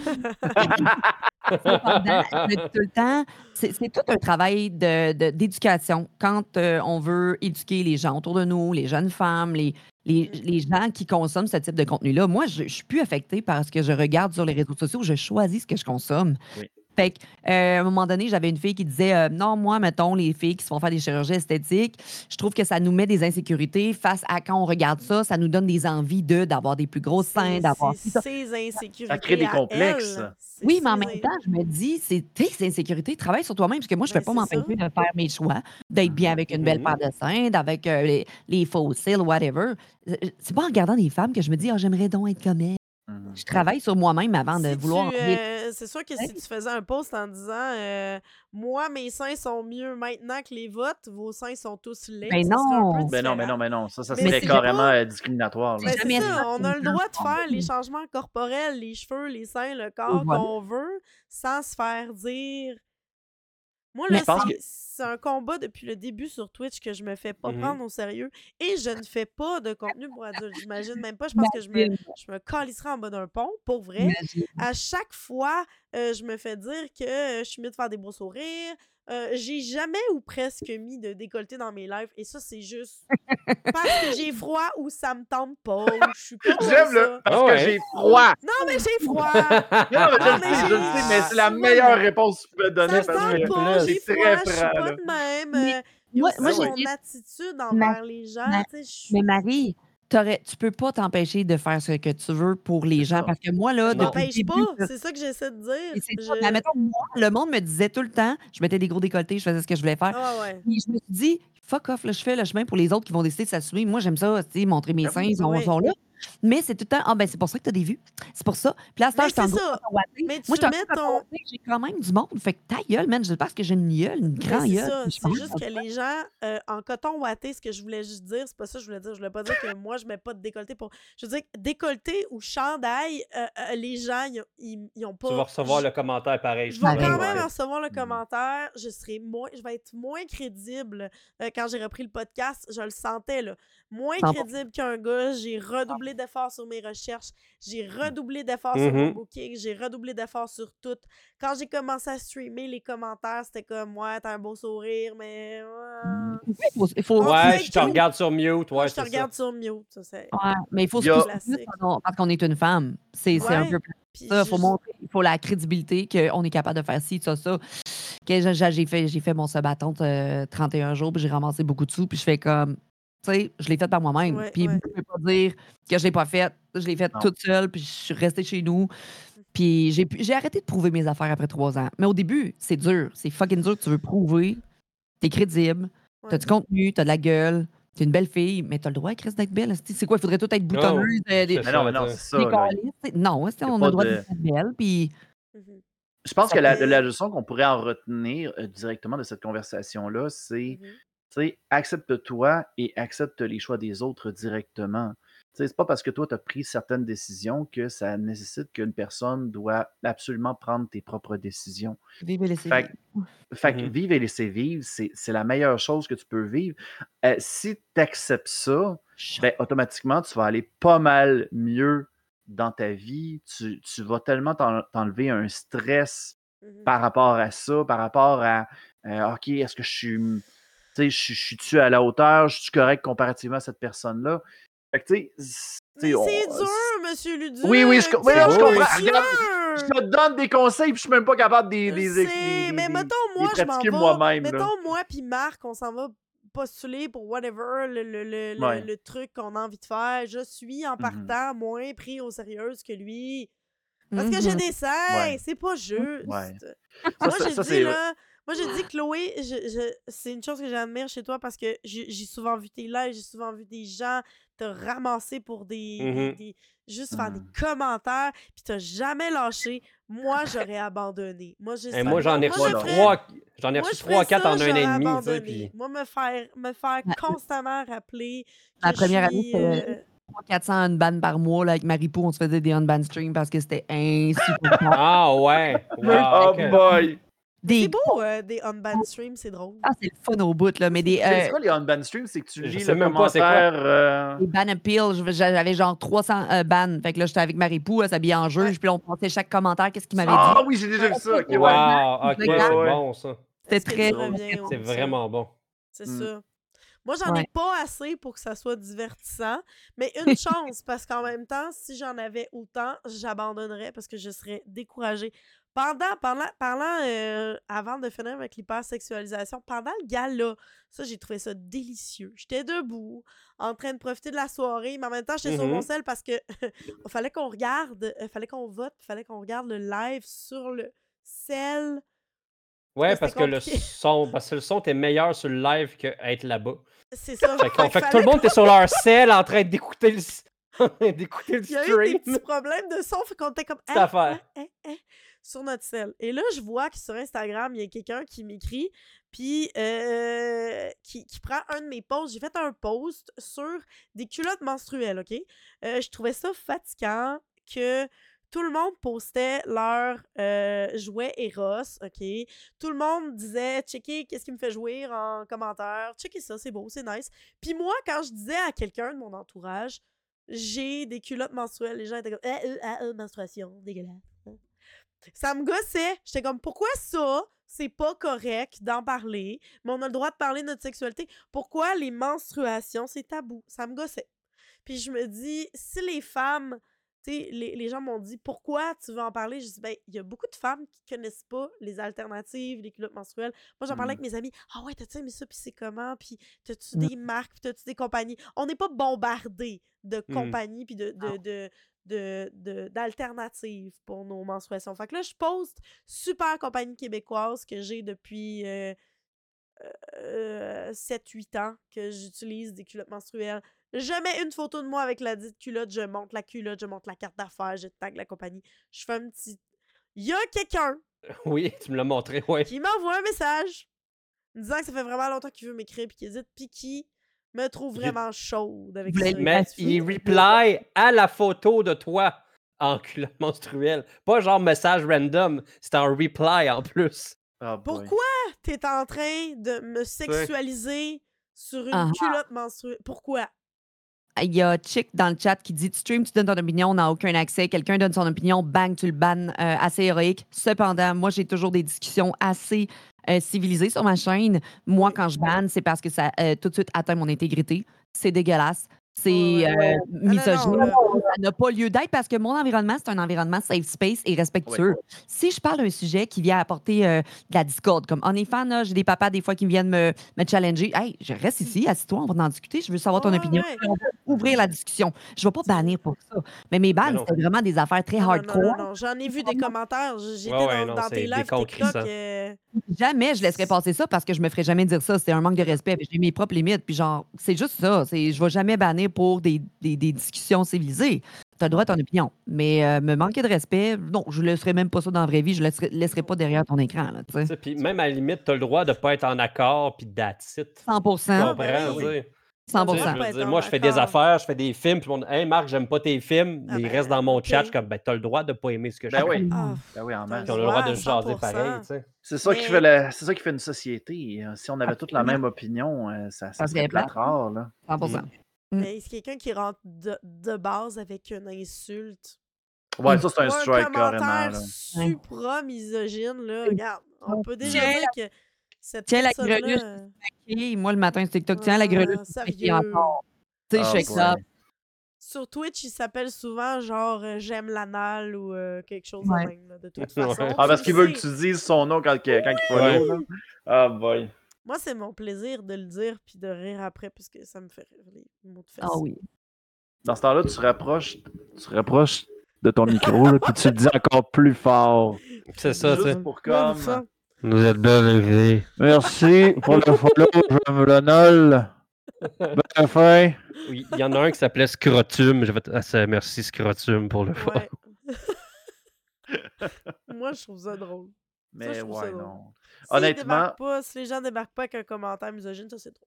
Cependant, je tout le temps, c'est tout un travail de- de- d'éducation quand euh, on veut éduquer les gens autour de nous, les jeunes femmes, les, les, les gens qui consomment ce type de contenu-là. Moi, je ne suis plus affectée par ce que je regarde sur les réseaux sociaux. Je choisis ce que je consomme. Oui. Fait que, euh, à un moment donné, j'avais une fille qui disait euh, Non, moi, mettons, les filles qui se font faire des chirurgies esthétiques, je trouve que ça nous met des insécurités face à quand on regarde ça, ça nous donne des envies de d'avoir des plus gros seins, C'est- d'avoir. c'est ci, ça. ses insécurités. Ça crée des complexes. Oui, mais en même temps, je me dis, c'est tes insécurités, travaille sur toi-même, parce que moi, je ne Ben, peux pas m'empêcher de faire mes choix, d'être bien avec une belle Mhm. paire de seins, avec euh, les, les faux cils, whatever. C'est pas en regardant des femmes que je me dis, ah, j'aimerais donc être comme elle. Mhm. Je travaille sur moi-même avant de Si vouloir. tu, euh, c'est sûr que si tu faisais un post en disant euh, Moi, mes seins sont mieux maintenant que les vôtres, vos seins sont tous laids. Ben ça serait un non. peu Ben non, mais différent. non, mais non. Ça, ça Mais serait carrément pas- euh, discriminatoire. Ben, c'est ça, on a le droit de faire les changements corporels, les cheveux, les seins, le corps voilà. qu'on veut, sans se faire dire. Moi, là, c'est que- un combat depuis le début sur Twitch que je me fais pas Mhm. prendre au sérieux et je ne fais pas de contenu pour adultes. J'imagine même pas. Je pense que je me, je me calisserai en bas d'un pont, pour vrai. À chaque fois, euh, je me fais dire que euh, je suis mieux de faire des beaux sourires. Euh, j'ai jamais ou presque mis de décolleté dans mes lives et ça, c'est juste parce que j'ai froid ou ça me tente pas. ou Je suis pas J'aime le. Parce Ah que ouais. j'ai froid. Non, mais j'ai froid! Non, mais je Non, mais je le j'ai- sais, mais c'est la meilleure réponse que tu peux donner. Ça me parce que- tente pas, j'ai froid, je suis pas de même. Mais euh, Moi, moi, mon j'ai- attitude envers les gens. Ma- tu sais, je suis- Mais Marie, tu peux pas t'empêcher de faire ce que tu veux pour les gens. Parce que moi, là, Je m'empêche pas, c'est ça que j'essaie de dire. et Je-. Mais admettons, moi, le monde me disait tout le temps, je mettais des gros décolletés, je faisais ce que je voulais faire. Ah ouais. Puis je me suis dit, fuck off, là, je fais le chemin pour les autres qui vont décider de s'assumer. Moi, j'aime ça, tu sais, montrer mes Ah seins, ils sont, oui. sont là. Mais c'est tout le temps, ah ben c'est pour ça que tu as des vues. C'est pour ça. Puis là, à cette Mais heure, je suis en c'est ça. Moi, je ton- j'ai quand même du monde. Fait que ta gueule, man, je pense que j'ai une gueule, une Mais grande c'est gueule. c'est juste que- les gens euh, en coton watté, ce que je voulais juste dire, c'est pas ça que je voulais dire. Je voulais pas dire que moi je mets pas de décolleté pour. Je veux dire, que décolleté ou chandail, euh, euh, les gens ils, ont- ils, ils ont pas. Tu vas recevoir je- le commentaire pareil. Je vais quand même Ouais. recevoir le Mm. commentaire. Je serai moins, je vais être moins crédible euh, quand j'ai repris le podcast. Je le sentais là, moins 100%. crédible qu'un gars. J'ai redoublé d'efforts sur mes recherches. J'ai redoublé d'efforts sur mon Mhm. booking. J'ai redoublé d'efforts sur tout. Quand j'ai commencé à streamer les commentaires, c'était comme ouais, t'as un beau sourire, mais ouais, Il faut, il faut- Ouais, je te regarde sur mute. Ouais, je te ça. regarde sur mute. Ça, c'est... Ouais, mais il faut Il se plus parce qu'on- est une femme. C'est c'est un Ouais. peu ça. Il faut montrer, faut la crédibilité qu'on est capable de faire ci, ça, ça. Que j'ai fait, fait mon subattente 31 jours, puis j'ai ramassé beaucoup de sous, puis je fais comme, tu sais, je l'ai fait par moi-même. Ouais, puis ouais. vous pouvez pas dire que je l'ai pas fait. Je l'ai fait Non. toute seule, puis je suis restée chez nous. Puis j'ai pu- j'ai arrêté de prouver mes affaires après trois ans. Mais au début, c'est dur. C'est fucking dur. Tu veux prouver. T'es crédible. Ouais. T'as du contenu, t'as de la gueule. T'es une belle fille, mais t'as le droit, Chris, d'être belle. C'est quoi? Il faudrait tout être boutonneuse. euh, des, Mais non, mais non, c'est ça. des. Non, on a le droit de- d'être belle. Puis Mhm. Je pense Ça que la, fait- la leçon qu'on pourrait en retenir euh, directement de cette conversation-là, c'est Mhm. tu accepte-toi et accepte les choix des autres directement. Tu sais, C'est pas parce que toi, tu as pris certaines décisions que ça nécessite qu'une personne doit absolument prendre tes propres décisions. vive et Fait que- vivre. Fait que Mhm. vivre et laisser vivre, c'est la meilleure chose que tu peux vivre. Euh, si tu acceptes ça, ben, automatiquement, tu vas aller pas mal mieux dans ta vie. Tu, tu vas tellement t'en- t'enlever un stress Mhm. par rapport à ça, par rapport à euh, OK, est-ce que je suis. Je, je suis-tu à la hauteur, je suis correct comparativement à cette personne-là? Fait que, tu sais, on- c'est dur, monsieur Luduc! Oui, oui, je oui, non, je comprends. Regarde, Je te donne des conseils, puis je suis même pas capable de les, Je les- mais mettons, moi, je pratiquer là. Mettons, moi puis Marc, on s'en va postuler pour whatever, le, le, le, le- Ouais. le truc qu'on a envie de faire. Je suis, en Mhm. partant, moins pris au sérieux que lui. Parce que j'ai Mhm. des seins, Ouais. c'est pas juste. Ouais. Moi, j'ai dit, c'est- là, moi, j'ai dit, Chloé, je- je- c'est une chose que j'admire chez toi parce que j'ai souvent vu tes lives, j'ai souvent vu des gens te ramasser pour des. Mhm. des- juste faire des Mhm. commentaires, puis t'as jamais lâché. Moi, j'aurais abandonné. Moi, j'ai Et moi, j'en ai reçu je trois, j'en ai moi, reçu je trois, ferais quatre en un an et demi, tu sais, abandonné. puis Moi, me faire, me faire constamment rappeler. Je première année, euh, 400 unban par mois là, avec Marie-Pou, on se faisait des unban streams parce que c'était insupportable. Ah ouais! Wow, Oh ok. boy! Des- C'est beau, euh, des unbanned streams, c'est drôle. Ah, c'est le fun au bout, là. Mais des, C'est euh, c'est quoi les unbanned streams? C'est que tu lis sais le même pas commentaire. euh, des ban appeal, j'avais genre 300 euh, bans. Fait que là, j'étais avec Marie-Pou, elle s'habillait en juge, Ouais. puis là, on passait chaque commentaire, qu'est-ce qu'il m'avait Ah dit? oui, j'ai déjà vu ça. ok, ouais. Wow, ok, Ouais, c'est ouais. bon ça. C'était très. C'est vraiment bon. C'est Mm. ça. Moi, j'en ai pas assez pour que ça soit divertissant, mais une chance, parce qu'en même temps, si j'en avais autant, j'abandonnerais parce que je serais découragée. Pendant, pendant, parlant, euh, avant de finir avec l'hypersexualisation, pendant le gala, ça, j'ai trouvé ça délicieux. J'étais debout, en train de profiter de la soirée, mais en même temps, j'étais sur mon Mhm. sel parce que fallait qu'on regarde, euh, fallait qu'on vote, fallait qu'on regarde le live sur le sel. Ouais, parce que le son, parce que le son était meilleur sur le live qu'être là-bas. C'est ça. Fait, qu'on- Fait que tout le monde était sur leur selle en train d'écouter le, d'écouter le Il y a eu des stream. petits problèmes de son, fait qu'on était comme Petite Hein, affaire. Sur notre selle. Et là, je vois que sur Instagram, il y a quelqu'un qui m'écrit, puis euh, qui, prend un de mes posts. J'ai fait un post sur des culottes menstruelles, OK? Euh, je trouvais ça fatigant que tout le monde postait leur euh, jouet Eros, OK? Tout le monde disait, checker qu'est-ce qui me fait jouir en commentaire. Checker ça, c'est beau, c'est nice. Puis moi, quand je disais à quelqu'un de mon entourage, j'ai des culottes menstruelles, les gens étaient comme, ah, euh, ah, euh, menstruation, dégueulasse. Ça me gossait. J'étais comme, pourquoi ça, c'est pas correct d'en parler, mais on a le droit de parler de notre sexualité? Pourquoi les menstruations, c'est tabou? Ça me gossait. Puis je me dis, si les femmes, tu sais, les, les gens m'ont dit, pourquoi tu veux en parler? Je dis, ben, il y a beaucoup de femmes qui connaissent pas les alternatives, les culottes menstruelles. Moi, j'en parlais Mhm. avec mes amis. Ah ouais, t'as-tu aimé ça, puis c'est comment? Puis t'as-tu Mm. des marques, puis t'as-tu des compagnies? On n'est pas bombardé de Mm. compagnies, puis de, de, Non. De, de- de- d'alternatives pour nos menstruations. Fait que là, je poste super compagnie québécoise que j'ai depuis euh, euh, 7-8 ans que j'utilise des culottes menstruelles. Je mets une photo de moi avec la dite culotte, je monte la culotte, je monte la carte d'affaires, je tag la compagnie. Je fais un petit. Il y a quelqu'un Oui, tu me l'as montré, ouais. qui m'envoie un message me disant que ça fait vraiment longtemps qu'il veut m'écrire puis qu'il hésite puis qui me trouve vraiment chaude avec ça. Mais il reply à la photo de toi en culotte menstruelle. Pas genre message random, c'est un reply en plus. Ah, boy. Pourquoi t'es en train de me sexualiser sur une Ah. culotte menstruelle? Pourquoi? Il y a Chick dans le chat qui dit Tu stream, tu donnes ton opinion, on n'a aucun accès. Quelqu'un donne son opinion, bang, tu le bannes. Euh, assez héroïque. Cependant, moi, j'ai toujours des discussions assez euh, civilisées sur ma chaîne. Moi, quand je banne, c'est parce que ça euh, tout de suite atteint mon intégrité. C'est dégueulasse. C'est euh, Ah non, non, misogyne. Ça n'a pas lieu d'être parce que mon environnement, c'est un environnement safe space et respectueux. Si je parle d'un sujet qui vient apporter euh, de la discorde, comme on est fan, là, j'ai des papas des fois qui viennent me, me challenger. Hey, je reste ici, assis-toi, on va en discuter. Je veux savoir ton Ouais, opinion. ouais. On va ouvrir la discussion. Je ne vais pas bannir pour ça. Mais mes bannes, c'était vraiment des affaires très hardcore. Non, non, non. J'en ai vu des commentaires. J'étais Ouais, ouais, dans, non, dans c'est tes des lives TikTok. euh, Jamais je laisserais passer ça parce que je me ferais jamais dire ça. C'est un manque de respect. J'ai mes propres limites. Puis genre, c'est juste ça. C'est, je vais jamais bannir pour des, des, des discussions civilisées. Tu as le droit à ton opinion. Mais euh, me manquer de respect, non, je ne laisserai même pas ça dans la vraie vie. Je ne laisserai, laisserai pas derrière ton écran. Là, Puis même à la limite, tu as le droit de pas être en accord, puis that's it. 100 Tu comprends, ben oui. tu sais? 100 Tu sais, Pas je veux dire, moi, je fais des affaires, je fais des films, puis on Hey Marc, j'aime pas tes films. Ah il ben, reste dans mon chat, je suis comme, ben, t'as le droit de pas aimer ce que je Ben fais. oui. Ah, Ben oui, en. Puis on a le droit de jaser 100%. pareil, tu sais. C'est ça, qui Mais- fait la... c'est ça qui fait une société. Euh, Si on avait toutes la Absolument. même opinion, euh, ça, ça Ça serait plate. rare. Là. 100 Mm. Mais c'est quelqu'un qui rentre de, de base avec une insulte. Ouais, ça, c'est un strike carrément. commentaire Là. supra misogyne, là. Regarde, on peut déjà Tiens dire que cette tiens la greluche. euh, moi, le matin sur TikTok, tiens, la ah, greluche. sérieux. qui est encore. Tu sais, je Ah, fais ça. Sur Twitch, il s'appelle souvent genre euh, j'aime l'anal ou euh, quelque chose Ouais. de même, là, de toute façon. Ah, parce qu'il veut que tu dises son nom quand, quand il là. Ah, boy. Moi, c'est mon plaisir de le dire puis de rire après puisque ça me fait rire les mots de fesses. Ah oui. Dans ce temps-là, tu rapproches, tu rapproches de ton micro, là, puis tu le dis encore plus fort. C'est ça, tu sais. Pour Comme. Vous êtes bien élevés. Merci pour le follow, j'aime le nol. Bonne fin. Oui, il y en a un qui s'appelait Scrotum. J'ai fait, ah, ça, merci Scrotum pour le follow. Ouais. Moi, je trouve ça drôle. Mais je trouve ça ouais, non. Honnêtement- pas, si les gens débarquent pas avec un commentaire misogyne, ça c'est trop.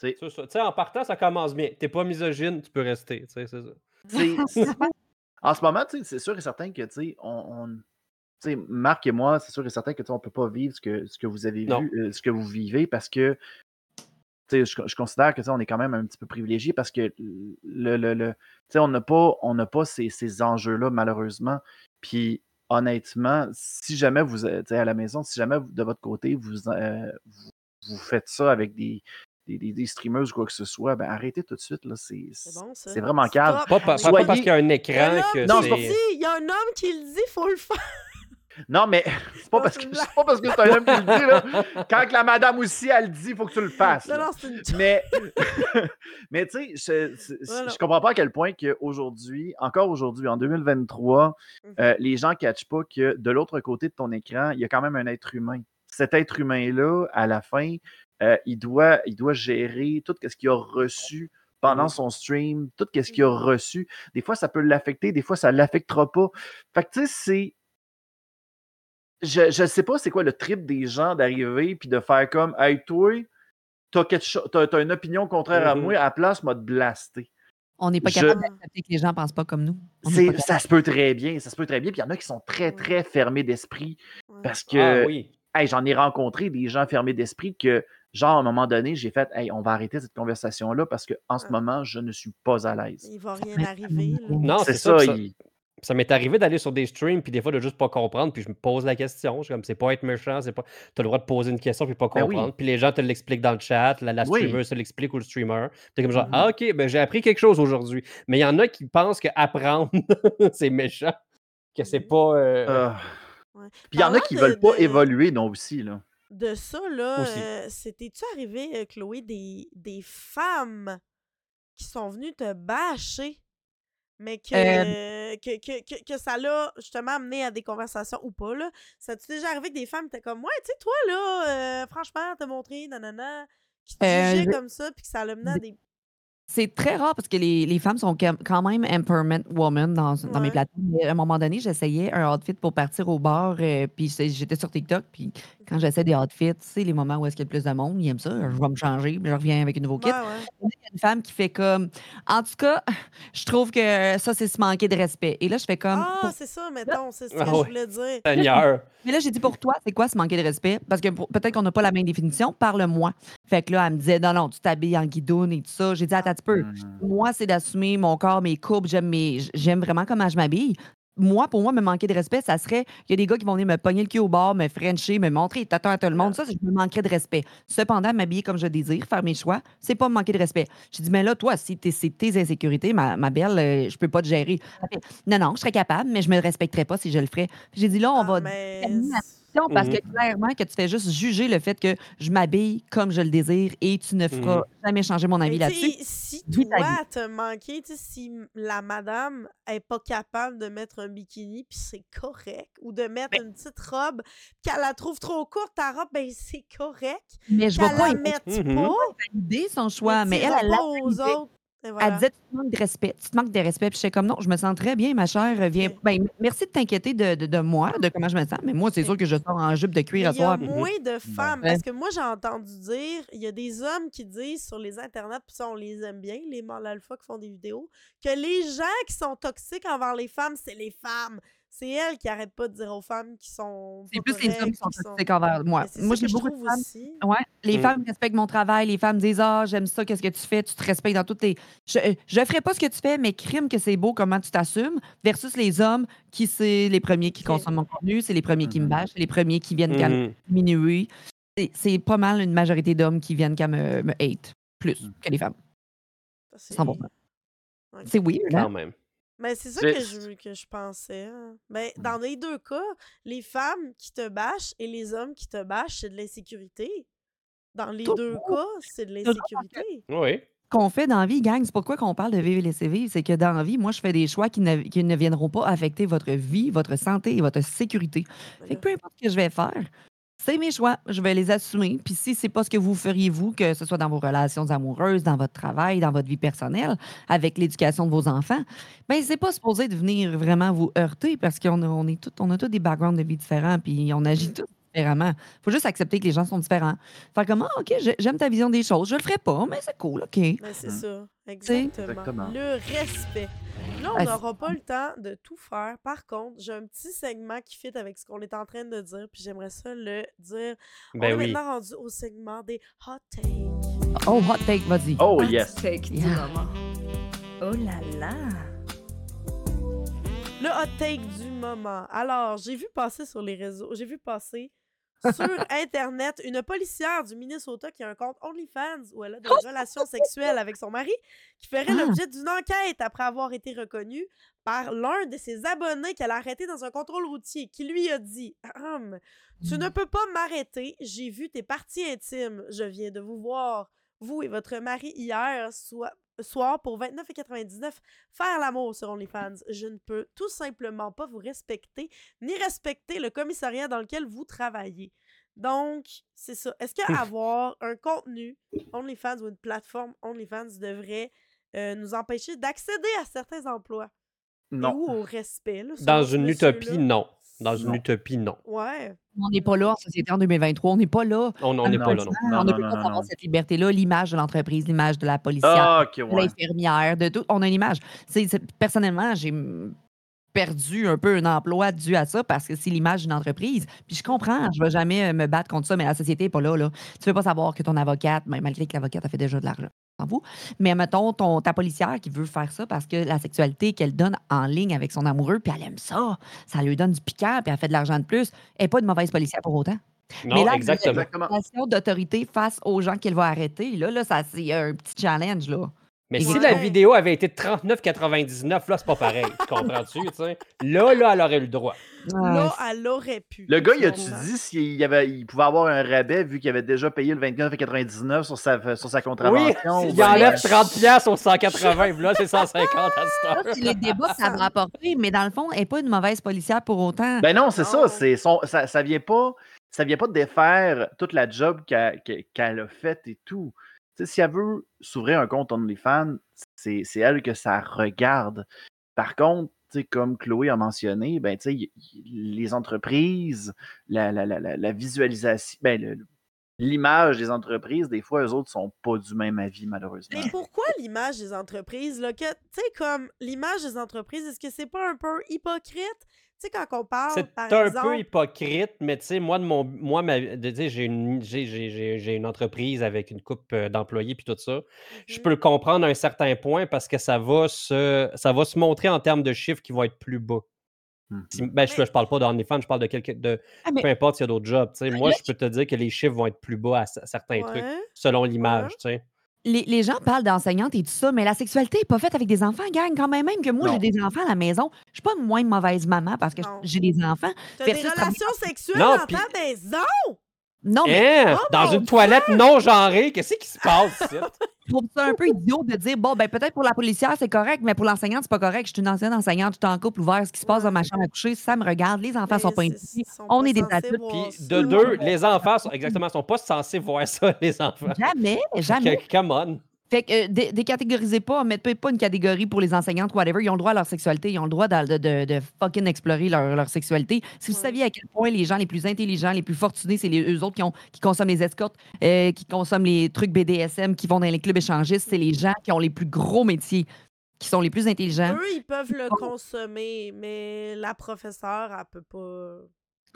Tu sais, en partant, ça commence bien. T'es pas misogyne, tu peux rester. Tu sais, c'est ça. en ce moment, tu sais, c'est sûr et certain que, tu sais, on, on- tu sais, Marc et moi, c'est sûr et certain que, tu sais, on peut pas vivre ce que, ce que vous avez Non. vu, euh, ce que vous vivez, parce que, tu sais, je, je considère que, tu sais, on est quand même un petit peu privilégié parce que, le, le, le- tu sais, on n'a pas, on n'a pas ces, ces enjeux-là, malheureusement. Puis, honnêtement, si jamais vous, êtes, sais, à la maison, si jamais vous- de votre côté, vous, euh, vous, vous faites ça avec des, des, des, des streamers ou quoi que ce soit, ben arrêtez tout de suite, là. C'est C'est bon, ça. c'est vraiment calme. Pas, pa- pas- pas parce qu'il y a un écran que Non, il c'est il y a un homme qui le dit, faut le faire. Non, mais c'est pas, parce que, c'est pas parce que c'est un homme qui le dit, là. Quand que la madame aussi, elle le dit, il faut que tu le fasses. Non, non, une Mais, mais tu sais, je, je- Voilà. je comprends pas à quel point qu'aujourd'hui, encore aujourd'hui, en 2023, Mhm. euh, les gens ne catchent pas que de l'autre côté de ton écran, il y a quand même un être humain. Cet être humain-là, à la fin, euh, il, doit, il doit gérer tout ce qu'il a reçu pendant Mhm. son stream, tout ce qu'il a reçu. Des fois, ça peut l'affecter, des fois, ça ne l'affectera pas. Fait que tu sais, c'est. Je, je sais pas c'est quoi le trip des gens d'arriver puis de faire comme Hey, toi, t'as, une opinion contraire à moi, à la place, m'a te blaster. On n'est pas Je- capable d'accepter que les gens pensent pas comme nous. Ça se peut très bien, ça se peut très bien. Puis il y en a qui sont très, très fermés d'esprit parce que Ah oui. hey, j'en ai rencontré des gens fermés d'esprit que, genre, à un moment donné, j'ai fait Hey, on va arrêter cette conversation-là parce qu'en ce moment, je ne suis pas à l'aise. Il va rien arriver. là. Non, c'est ça. ça- il- Ça m'est arrivé d'aller sur des streams puis des fois de juste pas comprendre puis je me pose la question. Je suis comme c'est pas être méchant, c'est pas. T'as le droit de poser une question puis pas Ben oui. comprendre. Puis les gens te l'expliquent dans le chat, la, la Oui. streamer se l'explique ou le streamer. T'es comme genre Mhm. ah ok ben j'ai appris quelque chose aujourd'hui. Mais il y en a qui pensent que apprendre c'est méchant, que c'est Mhm. pas. euh, Ah. Ouais. Puis il y en a qui de- veulent pas de- évoluer, non, aussi. Là. De ça, là, Aussi. euh, c'était-tu arrivé, euh, Chloé, des, des femmes qui sont venues te bâcher, mais que, Euh, que, que, que, que ça l'a justement amené à des conversations ou pas, là? Ça t'est déjà arrivé que des femmes étaient comme, ouais, tu sais, toi, là, euh, franchement, t'as montré, nanana, qui te Euh, jugeaient je- comme ça, puis que ça l'a mené à des. C'est très rare parce que les, les femmes sont quand même empowerment woman dans, dans mes Ouais. Mais à un moment donné, j'essayais un outfit pour partir au bar, euh, puis c'est- j'étais sur TikTok, puis quand j'essaie des outfits, tu sais, les moments où est-ce qu'il y a le plus de monde, ils aiment ça, je vais me changer, puis je reviens avec un nouveau kit. Ouais, ouais. Il y a une femme qui fait comme, en tout cas, je trouve que ça, c'est se manquer de respect. Et là, je fais comme, Ah, pour- c'est ça, mettons, c'est ce que Ah je voulais dire. Seigneur. Mais là, j'ai dit pour toi, c'est quoi se manquer de respect? Parce que peut-être qu'on n'a pas la même définition, parle-moi. Fait que là, elle me disait, non, non, tu t'habilles en guidoune et tout ça. J'ai dit, attends Mhm. Moi, c'est d'assumer mon corps, mes courbes. J'aime mes... j'aime vraiment comment je m'habille. moi, pour moi, me manquer de respect, ça serait il y a des gars qui vont venir me pogner le cul au bord, me frencher, me montrer t'attends à tout le monde. Ça, je me manquerais de respect. Cependant, m'habiller comme je désire, faire mes choix, c'est pas me manquer de respect. Je dis, mais là, toi, si c'est tes insécurités, ma, ma belle, euh, je peux pas te gérer. Non, non, je serais capable, mais je me respecterais pas si je le ferais. J'ai dit, là, on Ah, va mais parce Mhm. que clairement que tu fais juste juger le fait que je m'habille comme je le désire et tu ne feras Mhm. jamais changer mon avis là-dessus. si ta toi, vie. t'as manqué, tu sais, si la madame est pas capable de mettre un bikini, puis c'est correct, ou de mettre une petite robe, qu'elle la trouve trop courte, ta robe, ben c'est correct. Mais je vais pas la mette Mhm. pas, valider son choix, mais elle, elle pas l'a aux autres. Et Elle voilà. disait, tu te manques de respect. Tu te manques de respect. Puis j'étais comme, non, je me sens très bien, ma chère. Viens. Ben, merci de t'inquiéter de, de, de moi, de comment je me sens. Mais moi, c'est sûr que je sors en jupe de Mais cuir à il y a soir. moins de femmes, Ouais. parce que moi, j'ai entendu dire, il y a des hommes qui disent sur les internets, puis ça, on les aime bien, les mâles alpha qui font des vidéos, que les gens qui sont toxiques envers les femmes, c'est les femmes. C'est elles qui arrêtent pas de dire aux femmes qui sont. C'est plus les hommes qui sont toxiques envers moi. Moi, j'ai beaucoup de femmes. aussi. Ouais, les Mm. femmes respectent mon travail, les femmes disent Ah, j'aime ça, qu'est-ce que tu fais, tu te respectes dans toutes les. Je, euh, je ferai pas ce que tu fais, mais crime que c'est beau, comment tu t'assumes, versus les hommes qui c'est les premiers qui consomment mon contenu, c'est les premiers qui me Mhm. bâchent, c'est les premiers qui viennent qu'à me Mhm. minuit. C'est- C'est pas mal une majorité d'hommes qui viennent qu'à me, me hate, plus Mhm. que les femmes. C'est- 100%. Ok. C'est weird, hein? Quand même. Mais c'est ça que je, que je pensais. hein. Ben, dans les deux cas, les femmes qui te bâchent et les hommes qui te bâchent, c'est de l'insécurité. Dans les deux cas, c'est de l'insécurité. Oui. qu'on fait dans la vie, gang, c'est pourquoi qu'on parle de vivre et laisser vivre, c'est que dans la vie, moi, je fais des choix qui ne, qui ne viendront pas affecter votre vie, votre santé et votre sécurité. Fait que peu importe ce que je vais faire, c'est mes choix, je vais les assumer. Puis si c'est pas ce que vous feriez vous, que ce soit dans vos relations amoureuses, dans votre travail, dans votre vie personnelle, avec l'éducation de vos enfants, ben c'est pas supposé de venir vraiment vous heurter parce qu'on a, on est tout, on a tous des backgrounds de vie différents, puis on agit tous différemment. faut juste accepter que les gens sont différents. Faire comme, ah, OK, j'ai- j'aime ta vision des choses. Je le ferai pas, mais c'est cool, OK. Mais c'est Mm. ça, exactement. Exactement. Le respect. Là, on n'aura pas le temps de tout faire. Par contre, j'ai un petit segment qui fit avec ce qu'on est en train de dire, puis j'aimerais ça le dire. on Ben est oui. maintenant rendu au segment des hot takes. Oh, hot take, vas-y. Oh Hot yes. take du moment. Oh là là. Le hot take du moment. Alors, j'ai vu passer sur les réseaux, j'ai vu passer sur Internet une policière du Minnesota qui a un compte OnlyFans où elle a des relations sexuelles avec son mari qui ferait Ah. l'objet d'une enquête après avoir été reconnue par l'un de ses abonnés qu'elle a arrêté dans un contrôle routier qui lui a dit Hum, Tu ne peux pas m'arrêter, j'ai vu tes parties intimes, je viens de vous voir, vous et votre mari hier soit soir pour 29,99 faire l'amour sur OnlyFans. Je ne peux tout simplement pas vous respecter ni respecter le commissariat dans lequel vous travaillez. Donc, c'est ça. Est-ce qu'avoir un contenu OnlyFans ou une plateforme OnlyFans devrait euh, nous empêcher d'accéder à certains emplois? Non. ou au respect? là, Dans une utopie, non. Dans une Non. utopie, non. Ouais. On n'est pas là en société en 2023. On n'est pas là. On Ah n'est pas là, non. on Non, ne peut non, pas non, avoir non. cette liberté-là, l'image de l'entreprise, l'image de la policière, Ah, de ouais. l'infirmière, de tout. On a une image. Personnellement, j'ai perdu un peu un emploi dû à ça parce que c'est l'image d'une entreprise. Puis je comprends, je ne vais jamais euh, me battre contre ça, mais la société n'est pas là, là. Tu ne veux pas savoir que ton avocate, ben, malgré que l'avocate a fait déjà de l'argent, fout. Mais mettons, ton, ta policière qui veut faire ça parce que la sexualité qu'elle donne en ligne avec son amoureux, puis elle aime ça, ça lui donne du piquant, puis elle fait de l'argent de plus, elle n'est pas une mauvaise policière pour autant. Non, là, exactement. D'autorité face aux gens qu'elle va arrêter, là, là ça, c'est un petit challenge, là. Mais si la vidéo avait été de 39,99, là, c'est pas pareil. Tu comprends-tu? Là, là, elle aurait eu le droit. Là, elle aurait pu. Le gars, il Tu a-tu dit s'il y avait, il pouvait avoir un rabais vu qu'il avait déjà payé le 29,99 sur sa, sur sa Oui, contravention? il Ben, enlève 30$ piastres au 180, puis là, c'est 150 à cette heure. Ça, c'est les débats que ça va apporter, mais dans le fond, elle n'est pas une mauvaise policière pour autant. Ben non, c'est ça. C'est son, ça, ça vient pas. Ça vient pas défaire toute la job qu'elle a faite et tout. Si elle veut s'ouvrir un compte OnlyFans, c'est elle que ça regarde. Par contre, comme Chloé a mentionné, ben, les entreprises, la, visualisation, ben, l'image des entreprises, des fois, eux autres sont pas du même avis, malheureusement. Mais pourquoi l'image des entreprises, là, que, tu sais, comme l'image des entreprises, est-ce que c'est pas un peu hypocrite? Tu sais, quand on parle, C'est par un exemple... peu hypocrite, mais tu sais, moi, de mon, moi ma- de- j'ai une, j'ai- j'ai- j'ai- j'ai une entreprise avec une coupe euh, d'employés puis tout ça. Je Mhm. peux le comprendre à un certain point parce que ça va se, ça va se montrer en termes de chiffres qui vont être plus bas. Si- ben, je, je parle pas d'OnlyFans, je parle de quelque, de Ah, mais- peu importe s'il y a d'autres jobs. tu sais. Moi, là, je peux te dire que les chiffres vont être plus bas à certains trucs, Ouais. selon l'image. tu sais. Les, les gens parlent d'enseignante et tout ça, mais la sexualité n'est pas faite avec des enfants, gang. Quand même, même que moi, j'ai des enfants à la maison, je suis pas une moins mauvaise maman parce que j'ai des enfants. T'as des relations sexuelles puis- ta maison! Non, mais Hein? Oh Dans une toilette non genrée, qu'est-ce qui se passe ici? je trouve ça un peu idiot de dire bon, ben peut-être pour la policière, c'est correct, mais pour l'enseignante, c'est pas correct. Je suis une ancienne enseignante, je suis en couple ouvert. Ce qui se passe dans ma chambre à coucher, ça me regarde. Les enfants sont pas sont On est des adultes. Puis de deux, les enfants sont exactement sont pas censés voir ça, les enfants. Jamais, jamais. Que- Come on. Fait que euh, dé- décatégorisez pas, mettez pas une catégorie pour les enseignantes, whatever. Ils ont le droit à leur sexualité, ils ont le droit de, de- de- de fucking explorer leur, leur sexualité. Si vous Ouais. saviez à quel point les gens les plus intelligents, les plus fortunés, c'est les, eux autres qui, ont, qui consomment les escortes, euh, qui consomment les trucs BDSM, qui vont dans les clubs échangistes, c'est les gens qui ont les plus gros métiers, qui sont les plus intelligents, Eux, ils peuvent le consommer, mais la professeure, elle peut pas.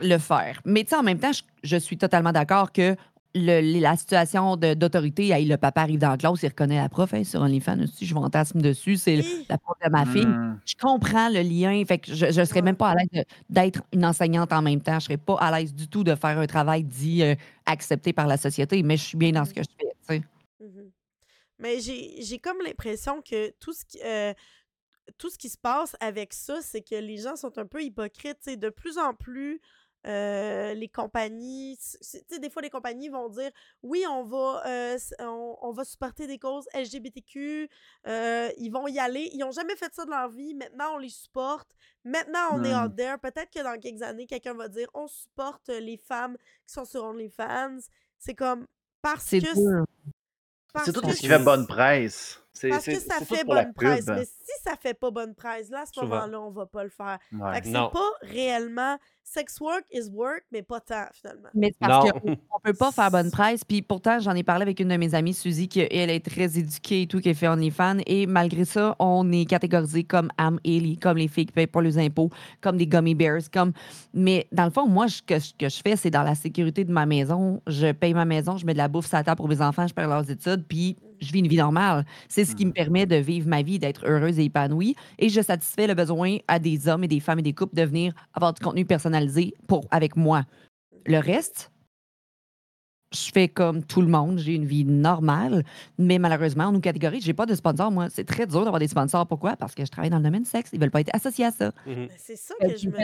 le faire. Mais tu sais, en même temps, je, je suis totalement d'accord que le- la situation de- d'autorité, hey, le papa arrive dans la classe, il reconnaît la prof hey, sur OnlyFans aussi, je fantasme dessus, c'est la prof de ma fille. Hmm. Je comprends le lien. Fait que je ne serais même pas à l'aise d'être une enseignante en même temps. Je serais pas à l'aise du tout de faire un travail dit euh, accepté par la société, mais je suis bien dans ce que je fais. tu sais. Mhm. Mais j'ai j'ai comme l'impression que tout ce qui. euh, tout ce qui se passe avec ça, c'est que les gens sont un peu hypocrites. tu sais. De plus en plus, euh, les compagnies, tu sais, des fois, les compagnies vont dire oui, on va, euh, on, on va supporter des causes LGBTQ, euh, ils vont y aller. Ils n'ont jamais fait ça de leur vie. Maintenant, on les supporte. Maintenant, on est out there. Peut-être que dans quelques années, quelqu'un va dire on supporte les femmes qui sont sur OnlyFans. C'est comme parce C'est que dur. parce C'est tout que ce qui fait bonne presse. Parce que ça fait pour bonne presse. pub. Mais si ça fait pas bonne presse, là, à ce moment-là, on va pas le faire. Ouais. Fait que c'est pas réellement sex work is work, mais pas tant, finalement. Mais c'est parce qu'on ne peut pas faire bonne presse. Puis pourtant, j'en ai parlé avec une de mes amies, Suzy, qui elle est très éduquée et tout, qui est fait OnlyFans. Et malgré ça, on est catégorisé comme Am Ellie, comme les filles qui payent pas les impôts, comme des gummy bears. Comme... Mais dans le fond, moi, ce que, ce que je fais, c'est dans la sécurité de ma maison. Je paye ma maison, je mets de la bouffe sur la table pour mes enfants, je perds leurs études, puis je vis une vie normale. C'est ce qui me permet de vivre ma vie, d'être heureuse et épanouie. Et je satisfais le besoin à des hommes et des femmes et des couples de venir avoir du contenu personnalisé pour, avec moi. Le reste, je fais comme tout le monde, j'ai une vie normale, mais malheureusement, on nous catégorise, j'ai pas de sponsor, moi. C'est très dur d'avoir des sponsors. Pourquoi? Parce que je travaille dans le domaine sexe. Ils veulent pas être associés à ça. Mhm. Mais C'est ça Euh, que je me.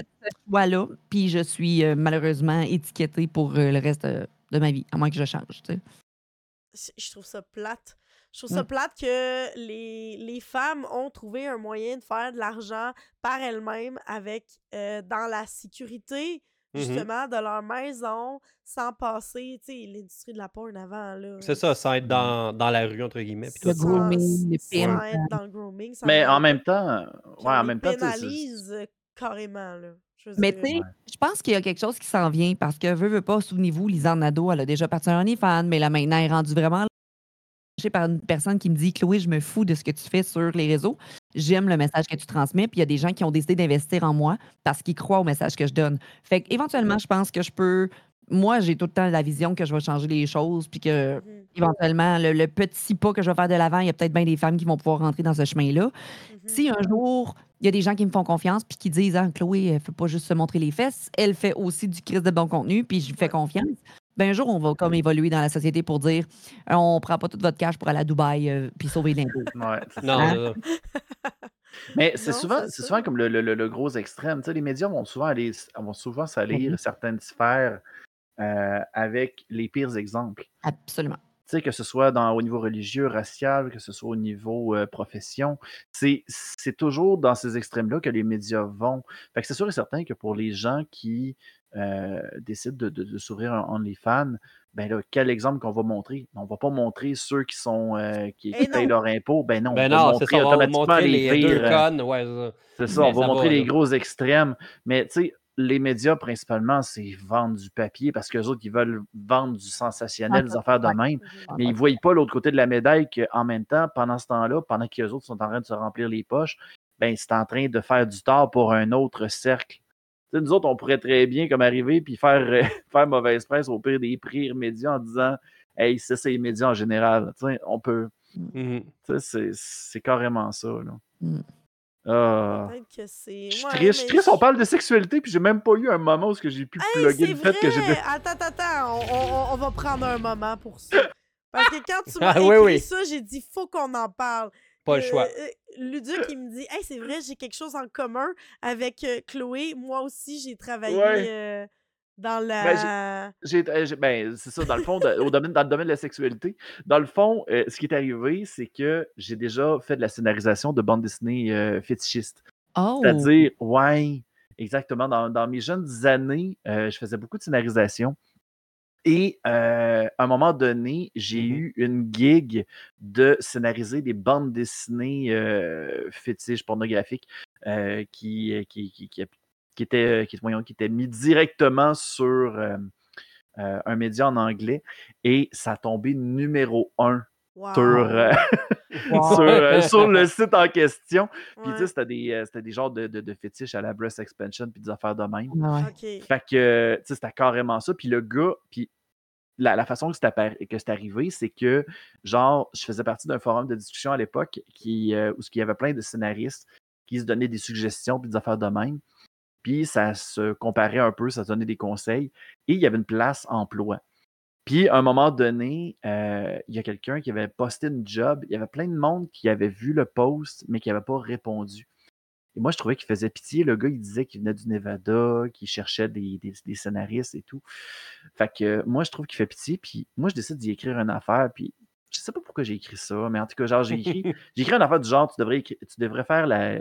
choix-là, puis je suis euh, malheureusement étiquetée pour euh, le reste euh, de ma vie, à moins que je change. tu sais. je- je trouve ça plate. Je trouve ça plate que les, les femmes ont trouvé un moyen de faire de l'argent par elles-mêmes avec euh, dans la sécurité Mhm. justement de leur maison sans passer, tu sais, l'industrie de la porn avant là. C'est ça, sans être dans, dans la rue, entre guillemets. puis Le tout. Sans- grooming, les sans pimps. être dans le grooming. sans Mais être en même temps, ouais, en même temps, pénalise euh, carrément là. Mais tu sais, je pense qu'il y a quelque chose qui s'en vient parce que, veut, veut pas, souvenez-vous, Lisanne Nadeau, elle a déjà parti un OnlyFans, mais là maintenant, elle est rendue vraiment par une personne qui me dit Chloé, je me fous de ce que tu fais sur les réseaux. J'aime le message que tu transmets. Puis il y a des gens qui ont décidé d'investir en moi parce qu'ils croient au message que je donne. Fait éventuellement, je pense que je peux. Moi, j'ai tout le temps la vision que je vais changer les choses, puis que Mhm, éventuellement, le, le petit pas que je vais faire de l'avant, il y a peut-être bien des femmes qui vont pouvoir rentrer dans ce chemin-là. mhm. Si un jour, il y a des gens qui me font confiance puis qui disent ah, Chloé, elle ne fait pas juste se montrer les fesses, elle fait aussi du crise de bon contenu, puis je lui fais confiance. Ben, un jour, on va comme évoluer dans la société pour dire Euh, on prend pas tout votre cash pour aller à Dubaï euh, puis sauver l'impôt. ouais, Non, Hein? Mais c'est souvent, c'est comme le, le- le- le gros extrême. Tu sais, les médias vont souvent aller, vont souvent salir Mhm. certaines sphères euh, avec les pires exemples. Absolument. Tu sais, que ce soit dans, au niveau religieux, racial, que ce soit au niveau euh, profession, c'est c'est toujours dans ces extrêmes-là que les médias vont. Fait que c'est sûr et certain que pour les gens qui euh, décident de, de, de s'ouvrir un OnlyFans, ben là, quel exemple qu'on va montrer? On va pas montrer ceux qui sont euh, qui, qui Eh payent leur impôt. Ben non, Ben on va non, montrer ça. On va automatiquement montrer les, les, deux euh, connes. Ouais, c'est ça. on va ça montrer va, les gros extrêmes. Mais tu sais, les médias, principalement, c'est vendre du papier parce qu'eux autres, ils veulent vendre du sensationnel, des affaires de même. Mais ils ne voient pas l'autre côté de la médaille qu'en même temps, pendant ce temps-là, pendant qu'eux autres sont en train de se remplir les poches, ben, c'est en train de faire du tort pour un autre cercle. Nous autres, on pourrait très bien comme arriver puis faire, euh, faire mauvaise presse au pire des prix médias en disant Hey, ça, c'est les médias en général. On peut. Mhm. sais, C'est c'est carrément ça. Là. Mm. Ah. Peut-être que c'est. Je suis Ouais, triste, je- on parle de sexualité, puis j'ai même pas eu un moment où j'ai pu Hey, plugger le fait que j'ai vrai! Attends, attends, attends. On, on- on va prendre un moment pour ça. Parce que quand tu m'as Ah, écrit oui, oui. ça, j'ai dit faut qu'on en parle. Pas le Euh, choix. euh, Luduc, il me dit Hey, c'est vrai, j'ai quelque chose en commun avec euh, Chloé. Moi aussi, j'ai travaillé Ouais. euh, dans Ben, la. J'ai, euh, j'ai- ben, c'est ça, dans le fond, de- au domaine, dans le domaine de la sexualité. Dans le fond, euh, ce qui est arrivé, c'est que j'ai déjà fait de la scénarisation de bande dessinée euh, fétichiste. Oh! C'est-à-dire, ouais, exactement. Dans, dans mes jeunes années, euh, je faisais beaucoup de scénarisation. Et euh, à un moment donné, j'ai Mhm. eu une gig de scénariser des bandes dessinées euh, fétiches pornographiques euh, qui, euh, qui, qui, qui, qui étaient, qui, voyons, qui étaient mis directement sur un média en anglais. Et ça a tombé numéro un Wow. sur, euh, Wow. sur, euh, sur le site en question. Puis, tu sais, c'était des, euh, des genres de, de, de fétiches à la breast expansion, puis des affaires de même. Ouais. Fait que, tu sais, c'était carrément ça. Puis le gars, puis la, la façon que c'est arrivé, c'est que, genre, je faisais partie d'un forum de discussion à l'époque qui, euh, où il y avait plein de scénaristes qui se donnaient des suggestions puis des affaires de même. Puis ça se comparait un peu, ça se donnait des conseils. Et il y avait une place emploi. Puis à un moment donné, euh, il y a quelqu'un qui avait posté une job. Il y avait plein de monde qui avait vu le post, mais qui n'avait pas répondu. Et moi, je trouvais qu'il faisait pitié. Le gars, il disait qu'il venait du Nevada, qu'il cherchait des, des- des scénaristes et tout. Fait que moi, je trouve qu'il fait pitié. Puis moi, je décide d'y écrire une affaire. Puis je sais pas pourquoi j'ai écrit ça, mais en tout cas, genre, j'ai écrit, j'ai écrit une affaire du genre, tu devrais, tu devrais faire la,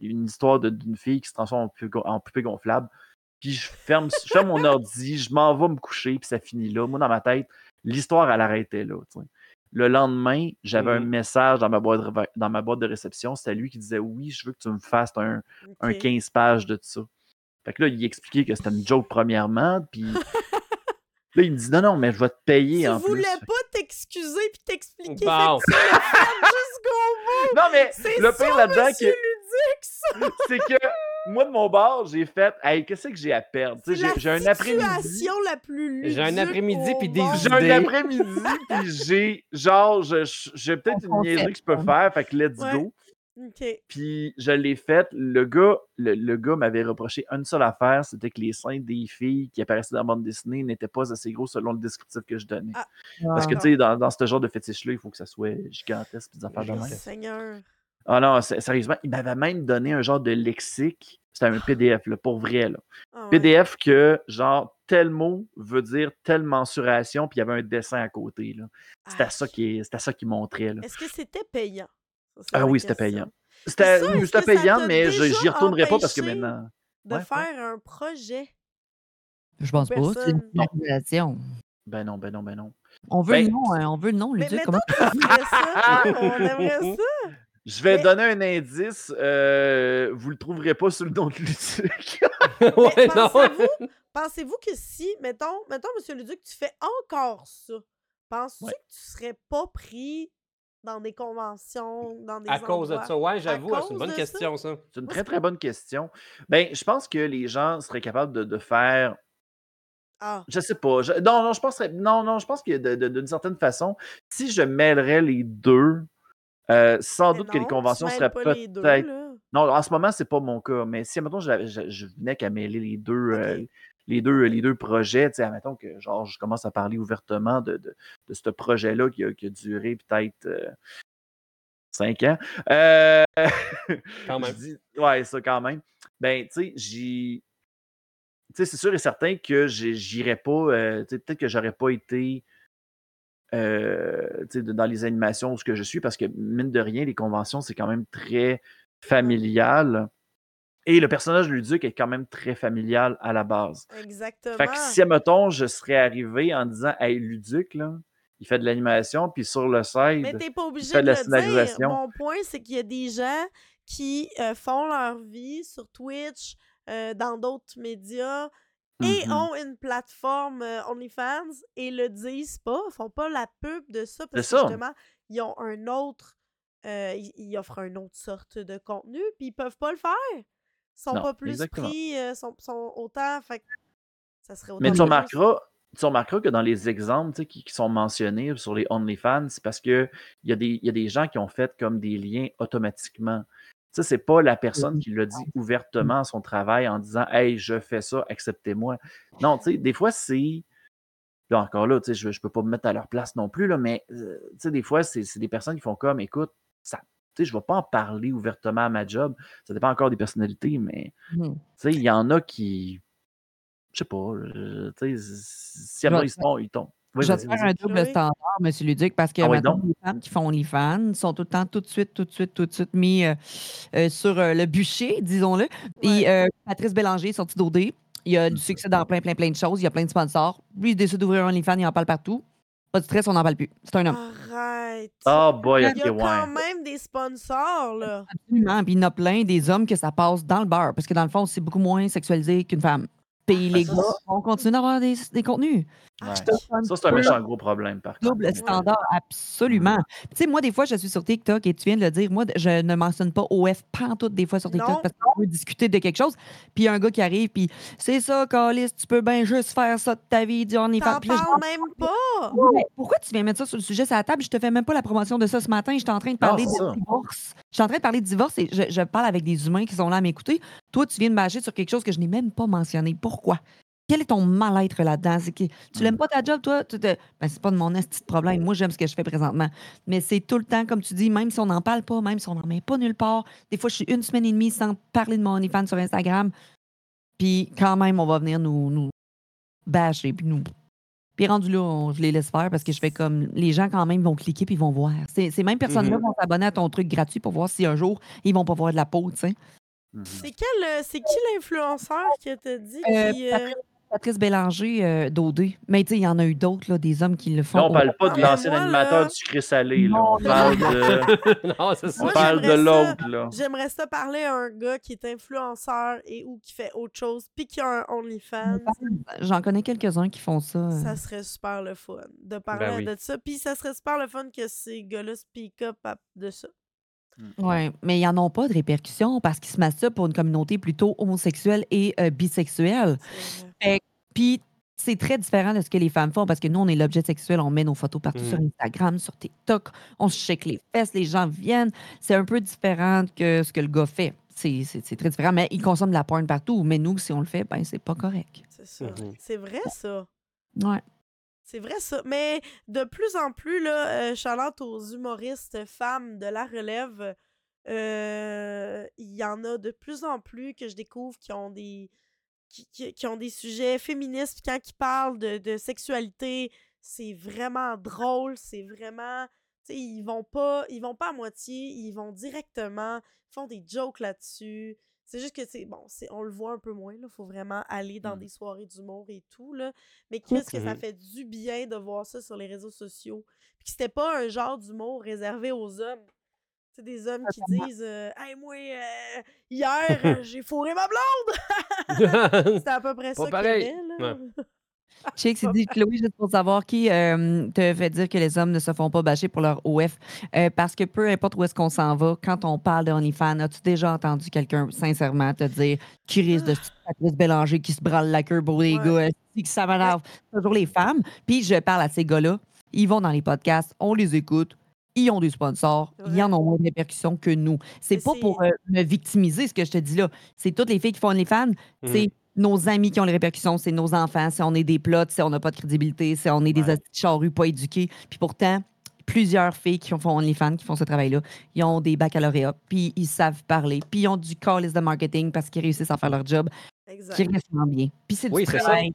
une histoire d'une fille qui se transforme en poupée gonflable. Puis je ferme, je ferme mon ordi, je m'en vais me coucher, puis ça finit là. Moi, dans ma tête, l'histoire, elle arrêtait là. Le lendemain, j'avais un Mhm. message dans ma, boîte de, dans ma boîte de réception. C'était lui qui disait Oui, je veux que tu me fasses un, un Ok. 15 pages de ça. Fait que là, il expliquait que c'était une joke premièrement, puis là, il me dit non, non, mais je vais te payer Tu en voulais plus. pas t'excuser puis t'expliquer. Fait que tu jusqu'au bout. Non, mais C'est le pire là-dedans, que- c'est que moi, de mon bord, j'ai fait Hey, qu'est-ce que j'ai à perdre? J'ai j'ai un après-midi. situation la plus J'ai un après-midi puis des. J'ai un après-midi, puis j'ai genre, j'ai peut-être une niaiserie que je peux faire, fait que let's Ouais. go. OK. Puis je l'ai faite. Le gars, le, le gars m'avait reproché une seule affaire, c'était que les seins des filles qui apparaissaient dans la bande dessinée n'étaient pas assez gros selon le descriptif que je donnais. Ah. Parce que tu sais, dans, dans ce genre de fétiche-là, il faut que ça soit gigantesque puis des affaires de Oh, même. Seigneur. Ah non, sérieusement, il m'avait même donné un genre de lexique. C'était un PDF, là, pour vrai. Là. Ah ouais. PDF que, genre, tel mot veut dire telle mensuration, puis il y avait un dessin à côté. là. C'était Ah. ça qui c'était ça qui montrait. Là. Est-ce que c'était payant? Ah oui, c'était payant. C'était payant, mais j'y retournerai pas parce que maintenant. De Ouais, ouais. faire un projet? Je pense pas. C'est une organisation. Ben non, ben non, ben non. On veut Ben, le nom, hein, on veut le nom, Luduc. Comment on aimerait ça. Je vais Mais- donner un indice. euh, vous le trouverez pas sous le nom de Luduc. ouais, pensez-vous, pensez-vous que si, mettons, mettons, M. Luduc, tu fais encore ça, penses-tu Ouais. que tu serais pas pris dans des conventions, dans des À cause de ça, ouais, j'avoue, À c'est une bonne ça? question, ça. C'est une très très bonne question. Ben, je pense que les gens seraient capables de, de faire. Ah, Je sais pas. je- non, non, je pense non, non, je pense que de- de- d'une certaine façon, si je mêlerais les deux, euh, sans mais doute que les conventions seraient peut-être. Non, en ce moment, c'est pas mon cas. Mais si, mettons, je, je, je venais qu'à mêler les deux, euh, les deux, les deux projets, tu sais, admettons que genre, je commence à parler ouvertement de, de, de ce projet-là qui a, qui a duré peut-être euh, cinq ans. Quand même. dis- ouais, ça quand même. Ben, tu sais, j'y. Tu sais, c'est sûr et certain que j'irais pas. tu sais, peut-être que j'aurais pas été. Euh, dans les animations où ce que je suis, parce que mine de rien, les conventions, c'est quand même très familial. Et le personnage de Luduc est quand même très familial à la base. Exactement. Fait que si, mettons, je serais arrivé en disant Hey, Luduc, là, il fait de l'animation, puis sur le Mais side. t'es pas obligé fait de, de la le dire. Mon point, c'est qu'il y a des gens qui euh, font leur vie sur Twitch, euh, dans d'autres médias, et Mhm. ont une plateforme euh, OnlyFans et le disent pas, font pas la pub de ça parce que justement, ils ont un autre, euh, ils, ils offrent une autre sorte de contenu, puis ils peuvent pas le faire. Ils sont Non, pas plus exactement. pris, euh, sont, sont autant, fait ça serait autant Mais tu remarqueras, tu remarqueras que dans les exemples qui, qui sont mentionnés sur les OnlyFans, c'est parce qu'il y, a des- il y a des gens qui ont fait comme des liens automatiquement. Sais, c'est pas la personne qui l'a dit ouvertement à son travail en disant Hey, je fais ça, acceptez-moi. Non, tu sais, des fois, c'est. Là, encore là, tu sais, je, je peux pas me mettre à leur place non plus, là, mais euh, tu sais, des fois, c'est c'est des personnes qui font comme écoute, ça, tu sais, je vais pas en parler ouvertement à ma job. Ça dépend encore des personnalités, mais Mhm. tu sais, il y en a qui. Je sais pas. euh, tu sais, vais ils se tombent, ils tombent. Oui, Je vais te faire un double standard, M. Luduc, parce que Ah oui, maintenant, les femmes qui font OnlyFans sont tout le temps, tout de suite, tout de suite, tout de suite mis euh, euh, sur euh, le bûcher, disons-le. Et Ouais. euh, Patrice Bélanger est sorti d'OD. Il a du Mhm. succès dans plein, plein, plein de choses. Il y a plein de sponsors. Lui, il décide d'ouvrir un OnlyFans, il en parle partout. Pas de stress, on n'en parle plus. C'est un homme. Arrête. Oh boy, Il y a quand ouais. même des sponsors, là. Absolument. Puis il y en a plein des hommes que ça passe dans le bar. Parce que dans le fond, c'est beaucoup moins sexualisé qu'une femme. Puis les gars vont continuer d'avoir des, des contenus. Ouais. Ça, c'est un méchant gros problème, par contre. Double standard, absolument. Tu sais, moi, des fois, je suis sur TikTok et tu viens de le dire, moi, je ne mentionne pas OF pantoute des fois sur TikTok Non. parce qu'on veut discuter de quelque chose. Puis il y a un gars qui arrive, puis c'est ça, Calis, tu peux bien juste faire ça de ta vie, du on est T'en parles même pas. Pourquoi tu viens mettre ça sur le sujet, c'est la table? Je te fais même pas la promotion de ça ce matin. J'étais en train de parler c'est de divorce. Je suis en train de parler de divorce et je, je parle avec des humains qui sont là à m'écouter. Toi, tu viens de bâcher sur quelque chose que je n'ai même pas mentionné. Pourquoi? Quel est ton mal-être là-dedans? C'est que tu l'aimes pas ta job, toi? Tu te- Ben, c'est pas de mon esti de problème. Moi, j'aime ce que je fais présentement. Mais c'est tout le temps, comme tu dis, même si on n'en parle pas, même si on n'en met pas nulle part. Des fois, je suis une semaine et demie sans parler de mon OnlyFans sur Instagram. Puis quand même, on va venir nous, nous bâcher. Puis nous. Puis rendu là, on- je les laisse faire parce que je fais comme. Les gens, quand même, vont cliquer puis ils vont voir. Ces, ces mêmes personnes-là Mhm. vont s'abonner à ton truc gratuit pour voir si un jour, ils vont pas voir de la peau, tu sais. Mhm. C'est quel, euh, c'est qui l'influenceur qui t'a dit Euh, qui, euh, Patrice, Patrice Bélanger euh, d'OD. Mais tu sais, il y en a eu d'autres, là, des hommes qui le font. Là, on au- parle pas de l'ancien animateur là- du sucré salé. Là. Non, On parle de, non, c'est ça. on parle de l'autre. là. J'aimerais ça parler à un gars qui est influenceur et ou qui fait autre chose, puis qui a un OnlyFans. J'en connais quelques-uns qui font ça. euh. Ça serait super le fun de parler Ben oui. de ça. Puis ça serait super le fun que ces gars-là speak up à- de ça. Oui, mais ils n'en ont pas de répercussions parce qu'ils se masturbent pour une communauté plutôt homosexuelle et euh, bisexuelle. C'est vrai. Fait que- Puis c'est très différent de ce que les femmes font parce que nous, on est l'objet sexuel, on met nos photos partout Mm. sur Instagram, sur TikTok, on se check les fesses, les gens viennent. C'est un peu différent que ce que le gars fait. C'est c'est- c'est très différent, mais il consomme de la porn partout. Mais nous, si on le fait, ben c'est pas correct. C'est ça. Mhm. C'est vrai, ça. Ouais. C'est vrai, ça. Mais de plus en plus, là, euh, Charlotte aux humoristes femmes de la relève, euh, il y en a de plus en plus que je découvre qui ont des qui, qui- qui ont des sujets féministes. Puis quand ils parlent de, de sexualité, c'est vraiment drôle. C'est vraiment. tu sais, ils vont pas. Ils vont pas à moitié, ils vont directement, ils font des jokes là-dessus. C'est juste que c'est bon, c'est on le voit un peu moins là, faut vraiment aller dans Mm. des soirées d'humour et tout là. Mais qu'est-ce que ça Mhm. fait du bien de voir ça sur les réseaux sociaux. Puis que c'était pas un genre d'humour réservé aux hommes. C'est des hommes qui disent euh, Hey, moi, euh, hier, euh, j'ai fourré ma blonde! C'était à peu près Pas ça pareil. qu'il y avait, là. Chicks, il dit Chloé, juste pour savoir qui euh, te fait dire que les hommes ne se font pas bâcher pour leur OF. Euh, parce que peu importe où est-ce qu'on s'en va, quand on parle de OnlyFans, as-tu déjà entendu quelqu'un sincèrement te dire qui risque de Patrice Bélanger qui se branle la queue pour les Ouais. gars, que ça m'énerve. Toujours les femmes. Puis je parle à ces gars-là, ils vont dans les podcasts, on les écoute. Ils ont des sponsors, ils en ont moins de répercussions que nous. C'est pas pour euh, me victimiser ce que je te dis là. C'est toutes les filles qui font OnlyFans. C'est nos amis qui ont les répercussions, c'est nos enfants, c'est on est des plots, c'est on n'a pas de crédibilité, c'est on est des Ouais. charrues pas éduqués. Puis pourtant, plusieurs filles qui font OnlyFans, qui font ce travail-là, ils ont des baccalauréats, puis ils savent parler, puis ils ont du call de marketing parce qu'ils réussissent à faire leur job, Exact. qui restent bien. Puis c'est Oui, du c'est ça. travail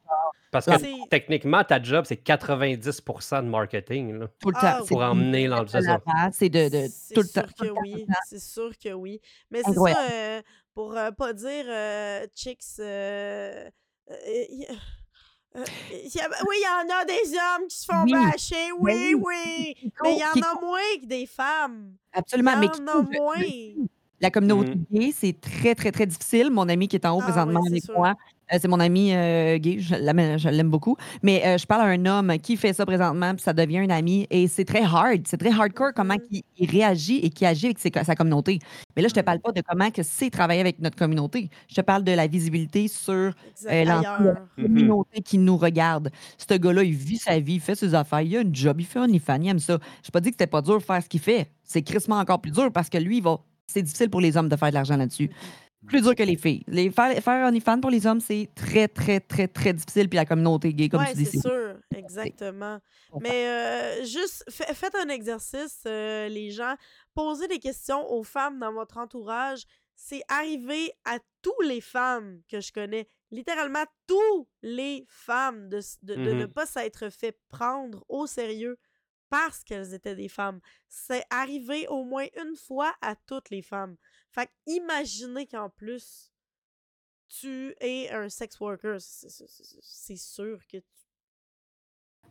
Parce que C'est- techniquement, ta job, c'est 90% de marketing. là, tout le temps. Ah, C'est pour emmener dans le de c'est C'est de, de C'est tout le temps. sûr tout le que oui. C'est sûr que oui. Mais c'est ça, euh, pour euh, pas dire euh, chicks. euh, y- y a- oui, il y en a des hommes qui se font Oui. bâcher, oui, oui. oui. Mais il y en a moins que des femmes. Il y Absolument, mais qui en a moins. La communauté Mhm. gay, c'est très, très, très difficile. Mon ami qui est en haut Ah présentement oui, avec sûr. moi, euh, c'est mon ami euh, gay, je l'aime je l'aime beaucoup. Mais euh, je parle à un homme qui fait ça présentement, puis ça devient un ami. Et c'est très hard, c'est très hardcore comment Mhm. il, il réagit et qui agit avec ses sa communauté. Mais là, je te Mhm. parle pas de comment que c'est travailler avec notre communauté. Je te parle de la visibilité sur euh, l'ensemble de Ailleurs. la communauté qui nous regarde. Ce gars-là, il vit sa vie, il fait ses affaires, il a une job, il fait un OnlyFans, il aime ça. Je pas dit que c'était pas dur de faire ce qu'il fait. C'est crissement encore plus dur parce que lui, il va c'est difficile pour les hommes de faire de l'argent là-dessus. Mm-hmm. Plus dur que les filles. Les, faire, faire OnlyFans pour les hommes, c'est très, très, très, très difficile. Puis la communauté gay, comme Ouais, tu dis, c'est sûr, exactement. Mais euh, juste, fa- faites un exercice, euh, les gens. Posez des questions aux femmes dans votre entourage. C'est arrivé à tous les femmes que je connais, littéralement tous les femmes, de, de, de ne Mhm. pas s'être fait prendre au sérieux parce qu'elles étaient des femmes. C'est arrivé au moins une fois à toutes les femmes. Fait que imaginez qu'en plus, tu es un sex worker. C'est- sûr que tu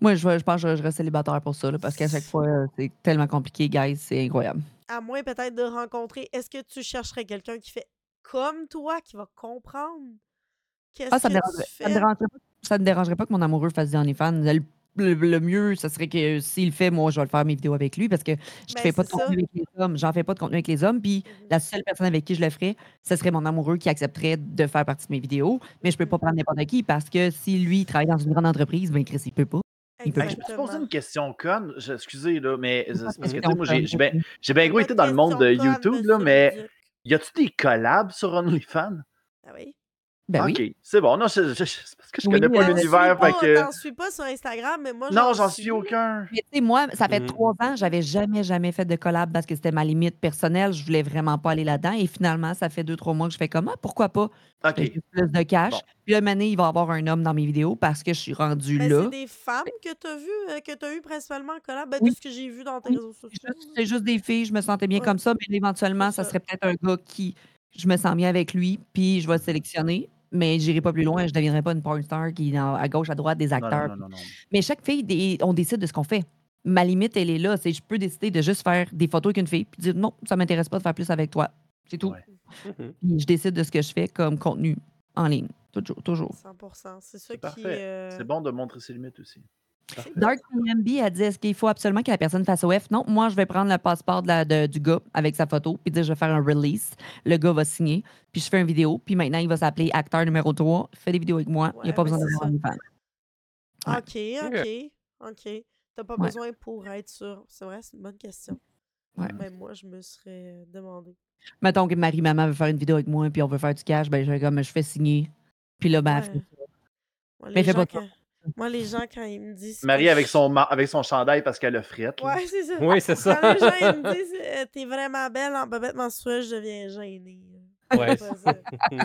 Moi, je, je pense que je, reste célibataire pour ça, là, parce qu'à chaque fois, c'est tellement compliqué, guys. C'est incroyable. à moins peut-être de rencontrer, est-ce que tu chercherais quelqu'un qui fait comme toi, qui va comprendre? Qu'est-ce Ah, ça que me tu dérangerait, ça me dérangerait pas, ça me dérangerait pas que mon amoureux fasse des OnlyFans. Le, le- le mieux, ça serait que s'il le fait, moi, je vais le faire mes vidéos avec lui parce que je ne Ben, fais pas de ça. contenu avec les hommes. J'en fais pas de contenu avec les hommes. Puis Mhm. la seule personne avec qui je le ferais, ce serait mon amoureux qui accepterait de faire partie de mes vidéos. Mais je peux pas prendre n'importe qui parce que si lui, il travaille dans une grande entreprise, ben Chris, il peut pas. Il peut Hey, je peux te poser une question conne. Je- excusez, là, mais parce que, moi, j'ai j'ai bien bien gros Pas été dans le monde de YouTube, là, mais y a-tu des collabs sur OnlyFans? Ah oui. Ben ok, oui. c'est bon. Non, je- je- je- c'est parce que je Oui, connais pas l'univers. pas, que... t'en suis pas sur Instagram, mais moi, Non, j'en suis. suis aucun. Mais tu sais, moi, ça fait Mhm. trois ans, j'avais jamais, jamais fait de collab parce que c'était ma limite personnelle. Je voulais vraiment pas aller là-dedans. Et finalement, ça fait deux, trois mois que je fais comme, ah, pourquoi pas? Je Ok. juste plus de cash. Bon. Puis là, maintenant, il va y avoir un homme dans mes vidéos parce que je suis rendue Ben, là. c'est des femmes que t'as vu, euh, que t'as eu principalement en collab, ben, Oui. de ce que j'ai vu dans tes réseaux C'est sociaux. juste, c'est juste des filles, je me sentais bien Ouais. comme ça, mais éventuellement, ça ça. serait peut-être un gars qui, je me sens bien avec lui, puis je vais le sélectionner, mais j'irai pas plus loin, je ne deviendrai pas une porn star qui est à gauche, à droite des acteurs. non, non, non, non. Mais chaque fille, on décide de ce qu'on fait. Ma limite, elle est là. C'est je peux décider de juste faire des photos avec une fille, puis dire non, ça m'intéresse pas de faire plus avec toi. C'est tout. Ouais. Mhm. Je décide de ce que je fais comme contenu en ligne. Toujours. toujours. 100%. C'est ça C'est qui. parfait. euh, C'est bon de montrer ses limites aussi. Dark MB a dit est-ce qu'il faut absolument que la personne fasse OF Non, moi, je vais prendre le passeport de la- de- du gars avec sa photo, puis dire je vais faire un release. Le gars va signer, puis je fais une vidéo, puis maintenant, il va s'appeler acteur numéro 3, fait des vidéos avec moi. il n'y a pas besoin c'est d'avoir une fan. Ok, ok, ok. T'as pas Ouais. besoin pour être sûr. C'est vrai, c'est une bonne question. Ouais. Même moi, je me serais demandé. Mettons que Marie-Maman veut faire une vidéo avec moi, puis on veut faire du cash, ben je, fais comme, je fais signer. Puis là, ben, ça. Mais fais pas. Moi, les gens, quand ils me disent. Marie avec son, avec son chandail parce qu'elle a frette. Ouais, c'est ça. Oui, c'est ça. Quand les gens ils me disent euh, T'es vraiment belle en bobette menstruelle, je deviens gênée. Ouais.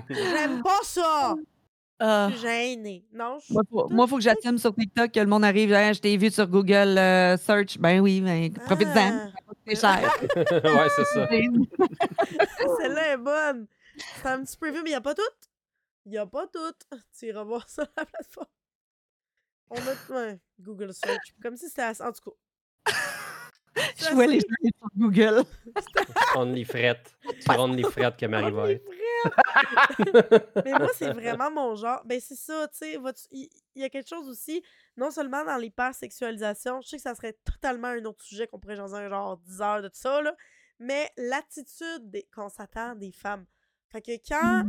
J'aime pas ça! Ah. Je suis gênée. Non, je suis Moi, faut, moi, faut que j'assume sur TikTok que le monde arrive. Je t'ai vu sur Google euh, Search. Ben oui, ben, profite-en. Ah. C'est cher. ouais, c'est ça. Celle-là est bonne. C'est un petit preview, mais il n'y a pas tout. Il n'y a pas tout. Tu iras voir ça sur la plateforme. On a ouais, Google Search. Comme si c'était. En tout cas. Je vois les gens sur Google. Only Fret. Sur Only Fret que Marie va On être. Mais moi, c'est vraiment mon genre. Ben, c'est ça, tu sais. Il y, a quelque chose aussi, non seulement dans l'hypersexualisation, je sais que ça serait totalement un autre sujet qu'on pourrait jaser un genre 10 heures de tout ça, là, mais l'attitude qu'on s'attend des femmes. Fait que quand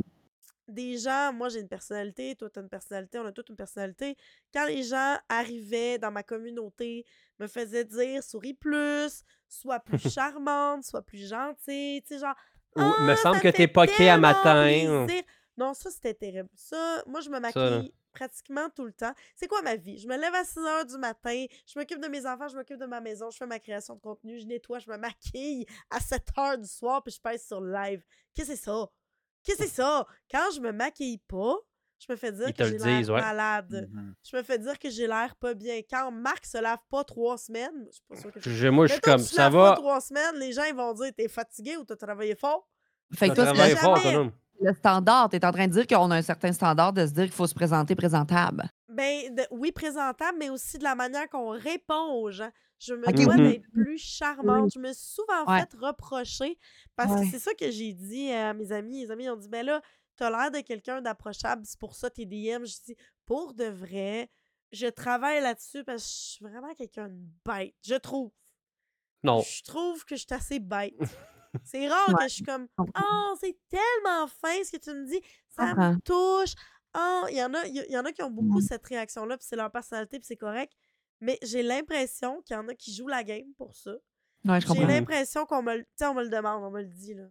des gens, moi j'ai une personnalité, toi t'as une personnalité, on a toute une personnalité, quand les gens arrivaient dans ma communauté, me faisaient dire souris plus, sois plus charmante, sois plus gentille, tu sais, genre Ou, ah, me semble que t'es poqué à matin. plaisir. Non, ça, c'était terrible. Ça, moi, je me maquille pratiquement tout le temps. C'est quoi ma vie? Je me lève à 6 heures du matin, je m'occupe de mes enfants, je m'occupe de ma maison, je fais ma création de contenu, je nettoie, je me maquille à 7 heures du soir, puis je passe sur live. Qu'est-ce que c'est ça? Qu'est-ce que c'est ça? Quand je me maquille pas, je me fais dire Ils que j'ai l'air ouais. malade. Mhm. Je me fais dire que j'ai l'air pas bien. Quand Marc se lave pas trois semaines, je suis pas sûre que je moi, je suis comme, ça laves pas va. trois semaines, les gens ils vont dire t'es fatigué ou t'as travaillé fort? Fait que T'as toi, travaillé c'est fort, autonome. le, standard. Tu es en train de dire qu'on a un certain standard de se dire qu'il faut se présenter présentable. Ben, de- oui, présentable, mais aussi de la manière qu'on répond aux gens. Je me Ok, dois oui. d'être plus charmante. Je me suis souvent Ouais. fait reprocher parce Ouais. que c'est ça que j'ai dit à mes amis. Les amis ont dit Ben là, t'as l'air de quelqu'un d'approchable, c'est pour ça tes DM. Je dis Pour de vrai, je travaille là-dessus parce que je suis vraiment quelqu'un de bête. Je trouve. Non. Je trouve que je suis assez bête. C'est rare Ouais. que je suis comme Oh, c'est tellement fin ce que tu me dis. Ça me touche. Oh, il y en a, il y, y en a qui ont beaucoup Mm. cette réaction-là, puis c'est leur personnalité, puis c'est correct. Mais j'ai l'impression qu'il y en a qui jouent la game pour ça. Ouais, J'ai l'impression qu'on me, on me le demande, on me le dit. Là.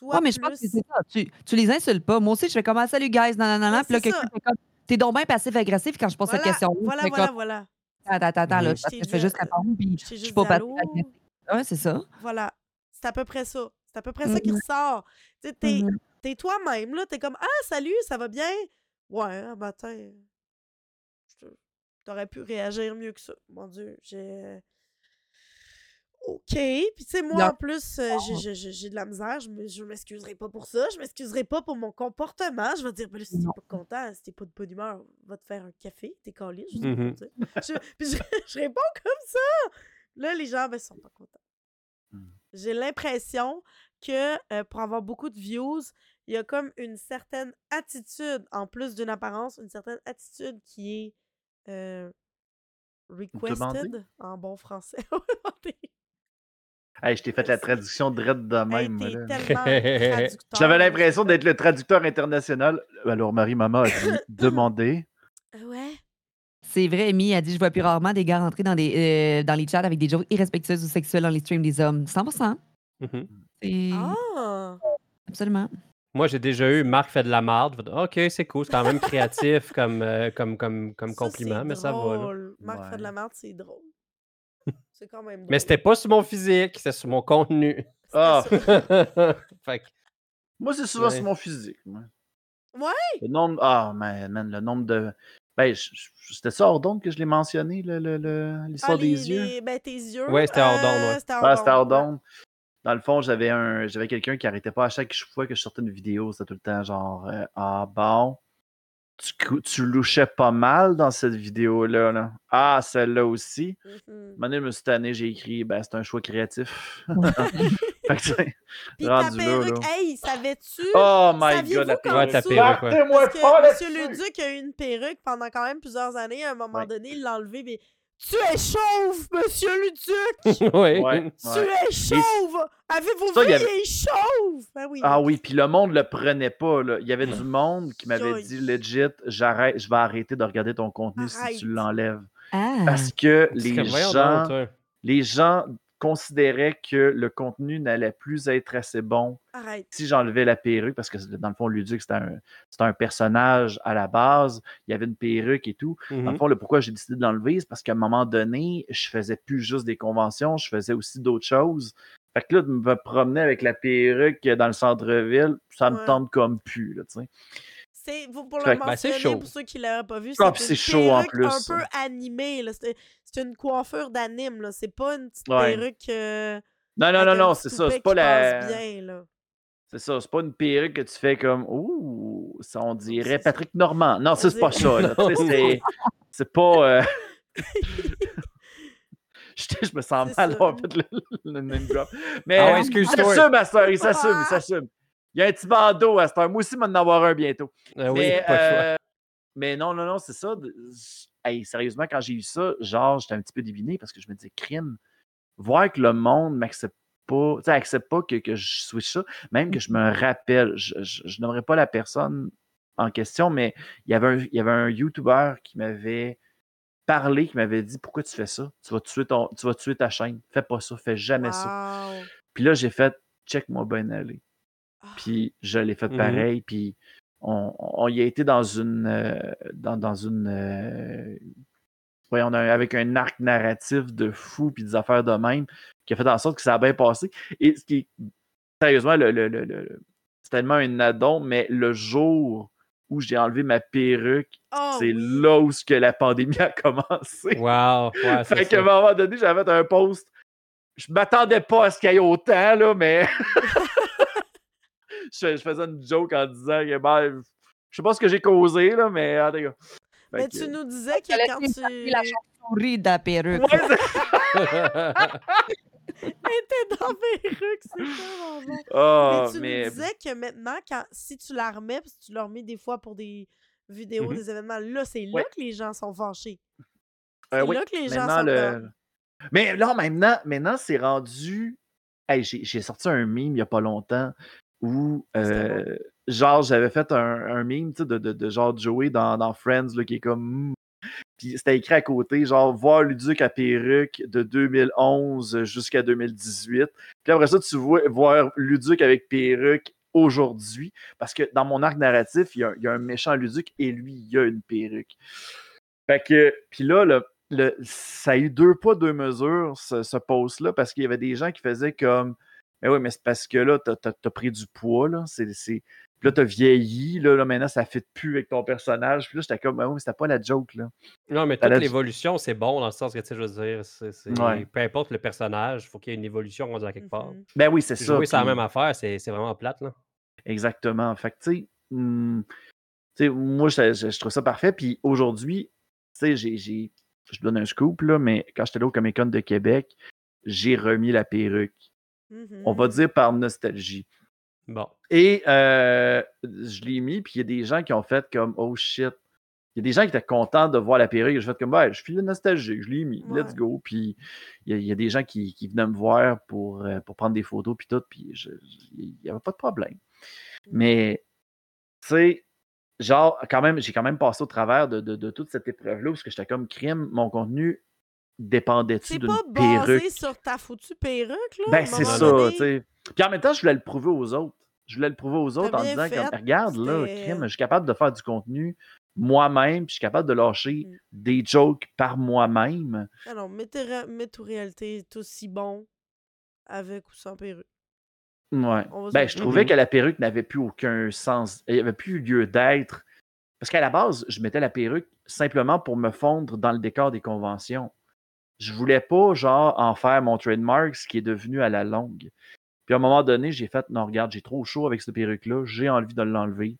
Ouais, mais je pense que plus. c'est ça. Tu, tu les insultes pas. Moi aussi, je fais comme ah, salut guys, non, non, non, Ouais, non. Puis là, quelqu'un fait comme t'es donc bien passif-agressif quand je pose cette question. voilà, voilà, comme voilà. attends, attends, attends, là. Je parce t'ai que je fais juste répondre, puis je suis pas passif-agressif. Ouais, c'est ça. Voilà. C'est à peu près ça. C'est à peu près ça qui Mhm. ressort. Tu sais, t'es Mhm. t'es toi-même, là. T'es comme Ah, salut, ça va bien? Ouais, un matin. T'aurais pu réagir mieux que ça. Mon Dieu, j'ai. OK. Puis, tu sais, moi, Non. en plus, euh, j'ai- j'ai de la misère. Je me- je m'excuserai pas pour ça. Je m'excuserai pas pour mon comportement. Je vais dire, ben là, si t'es pas content, si t'es pas de bonne humeur, va te faire un café. T'es calé. Je, sais pas, tu sais. Je- puis je, je réponds comme ça. Là, les gens, ben, sont pas contents. Mhm. J'ai l'impression que euh, pour avoir beaucoup de views, il y a comme une certaine attitude, en plus d'une apparence, une certaine attitude qui est euh, requested en bon français. Hey, je t'ai fait la traduction dread de même. là. J'avais l'impression d'être le traducteur international. Alors, Marie-Maman a dit demander. Ouais. C'est vrai, Amy a dit Je vois plus rarement des gars rentrer dans, des, euh, dans les chats avec des jokes irrespectueuses ou sexuelles dans les streams des hommes. 100 Mhm. C'est. Ah! Absolument. Moi, j'ai déjà eu Marc fait de la marde. Ok, c'est cool, c'est quand même créatif comme, euh, comme, comme, comme Ça, compliment, mais ça va. là. Marc fait de Ouais. la merde, c'est drôle. C'est quand même drôle. Mais c'était pas sur mon physique, c'était sur mon contenu. Ah, fait que, moi, c'est souvent Ouais. sur mon physique. moi. Ouais? Le nombre. Ah, man, man, le nombre de. Ben, je- je- c'était ça, Ordon, que je l'ai mentionné, le- le- le- l'histoire Ah, les, des yeux? les- Ben, tes yeux. Ouais, c'était hors d'onde, euh, ouais. C'était Ah, Dans le fond, j'avais un, j'avais quelqu'un qui arrêtait pas à chaque fois que je sortais une vidéo, c'était tout le temps genre euh, Ah bon, tu, cou- tu louchais pas mal dans cette vidéo-là. là. Ah, celle-là aussi. Mané, me suis tanné, j'ai écrit Ben, c'est un choix créatif. fait que, Puis ta rendu perruque, là. hey, savais-tu? Oh my Saviez-vous god, la perruque. ta perruque, ouais. Parce que Monsieur! Luduc a eu une perruque pendant quand même plusieurs années. À un moment Ouais. donné, il l'a enlevé. Mais tu es chauve, Monsieur Luduc! ouais. Ouais, Tu ouais. es chauve! Avez-vous vu, il avait- est chauve! Ben oui. Ah oui, puis le monde le prenait pas. Là. Il y avait du monde qui m'avait dit legit, j'arrête, je vais arrêter de regarder ton contenu si tu l'enlèves. Ah. Parce que les gens, les gens considéraient que le contenu n'allait plus être assez bon Arrête. si j'enlevais la perruque, parce que dans le fond, Luduc, c'était un, c'était un personnage à la base, il y avait une perruque et tout. Dans le Mhm. fond, le pourquoi j'ai décidé de l'enlever, c'est parce qu'à un moment donné, je faisais plus juste des conventions, je faisais aussi d'autres choses. Fait que là, de me promener avec la perruque dans le centre-ville, ça me Ouais. tente comme plus, là, tu sais. C'est, pour, le ben, c'est mentionner, chaud. pour ceux qui l'auraient pas vu, Ah, c'est puis une c'est chaud en plus, un peu animée. là. C'est, une coiffure d'anime. là. C'est pas une petite Ouais. perruque euh, Non, non, non, non, c'est ça. C'est pas la. C'est ça, c'est pas une perruque que tu fais comme Ouh, ça, on dirait. Patrick Normand. Non, c'est pas ça. c'est, c'est pas. euh, Je, je me sens mal d'avoir fait le, le name drop. Mais Ah ouais, il excuse-toi. s'assume, à cette heure, il s'assume, il s'assume. Il y a un petit bandeau à cette heure. Moi aussi, je vais en avoir un bientôt. Ah oui, mais, choix. euh, mais non, non, non, c'est ça. Hey, sérieusement, quand j'ai eu ça, genre, j'étais un petit peu diviné parce que je me disais, crime, voir que le monde m'accepte pas, tu sais, accepte pas que, que je switch ça, même que je me rappelle, je, je, je n'aimerais pas la personne en question, mais il y avait un, il y avait un YouTuber qui m'avait parlé, qui m'avait dit Pourquoi tu fais ça? Tu vas tuer ton, tu vas tuer ta chaîne. Fais pas ça, fais jamais ça. Puis là, j'ai fait check-moi bien aller. Puis je l'ai fait Mhm. pareil. Puis on, on y a été dans une. euh, dans, dans une. euh, ouais, on a, avec un arc narratif de fou, puis des affaires de même, qui a fait en sorte que ça a bien passé. Et ce qui est. Sérieusement, le, le- le- le- c'est tellement un addon, mais le jour où j'ai enlevé ma perruque, Oh, c'est oui. là où ce que la pandémie a commencé. Wow. Ouais, Fait qu'à un moment donné, j'avais fait un post. Je m'attendais pas à ce qu'il y ait autant, là, mais. je, je faisais une joke en disant que, ben, je sais pas ce que j'ai causé, là, mais en tout cas. Mais tu nous disais que quand tu la chauve-souris de la perruque. Ouais, c'est- étais dans mes perruque, c'est tellement bon. Ah, mais tu mais. nous disais que maintenant, quand, si tu la remets, parce que tu la remets des fois pour des vidéos, Mhm. des événements, là, c'est là que les gens sont fâchés. Euh, C'est oui, là que les gens sont le-. Mais là, maintenant, maintenant c'est rendu. Hey, j'ai j'ai sorti un meme il n'y a pas longtemps où, euh, genre, j'avais fait un, un meme de, de, de genre Joey dans, dans Friends là, qui est comme. Puis c'était écrit à côté, genre, voir Luduc à perruque de 2011 jusqu'à 2018. Puis après ça, tu vois voir Luduc avec perruque aujourd'hui. Parce que dans mon arc narratif, il y a, un méchant Luduc et lui, il a une perruque. Fait que, puis là, le, ça a eu deux pas, deux mesures, ce, ce post-là, parce qu'il y avait des gens qui faisaient comme. Mais oui, mais c'est parce que là, t'as as, pris du poids, là. C'est puis là, t'as vieilli, là, là, maintenant, ça ne fit plus avec ton personnage. Puis là, j'étais comme, ah oui, c'était pas la joke, là. Non, mais toute l'évolution, c'est bon dans le sens que, tu sais, je veux dire, c'est, peu importe le personnage, il faut qu'il y ait une évolution rendue à quelque part. Mm-hmm. Ben oui, c'est ça. Oui, c'est la même affaire, c'est, vraiment plate, là. Exactement. Fait que, tu sais, hmm, moi, je, je, trouve ça parfait. Puis aujourd'hui, tu sais, j'ai, je donne un scoop, là, mais quand j'étais là au Comic Con de Québec, j'ai remis la perruque. On va mm-hmm. dire par nostalgie. Bon. Et euh, je l'ai mis, puis il y a des gens qui ont fait comme Oh shit. Il y a des gens qui étaient contents de voir la perruque. Je fait comme ouais, je suis nostalgique, je l'ai mis, let's go. Puis il y, a, des gens qui, venaient me voir pour, euh, pour prendre des photos, puis tout, puis il n'y avait pas de problème. Mais, tu sais, genre, quand même, j'ai quand même passé au travers de, toute cette épreuve-là, parce que j'étais comme crime, mon contenu dépendait-tu d'une perruque? C'est pas basé sur ta foutue perruque, là? Ben, c'est ça, tu sais. Puis en même temps, je voulais le prouver aux autres. Je voulais le prouver aux autres en disant comme, regarde, là, crime, je suis capable de faire du contenu moi-même, puis je suis capable de lâcher mmh. des jokes par moi-même. Alors, mais, ton réalité est aussi bon avec ou sans perruque. Ouais. Ben, je trouvais que la perruque n'avait plus aucun sens. Il n'y avait plus lieu d'être. Parce qu'à la base, je mettais la perruque simplement pour me fondre dans le décor des conventions. Je voulais pas, genre, en faire mon trademark, ce qui est devenu à la longue. Puis à un moment donné, j'ai fait non, regarde, j'ai trop chaud avec cette perruque-là, j'ai envie de l'enlever.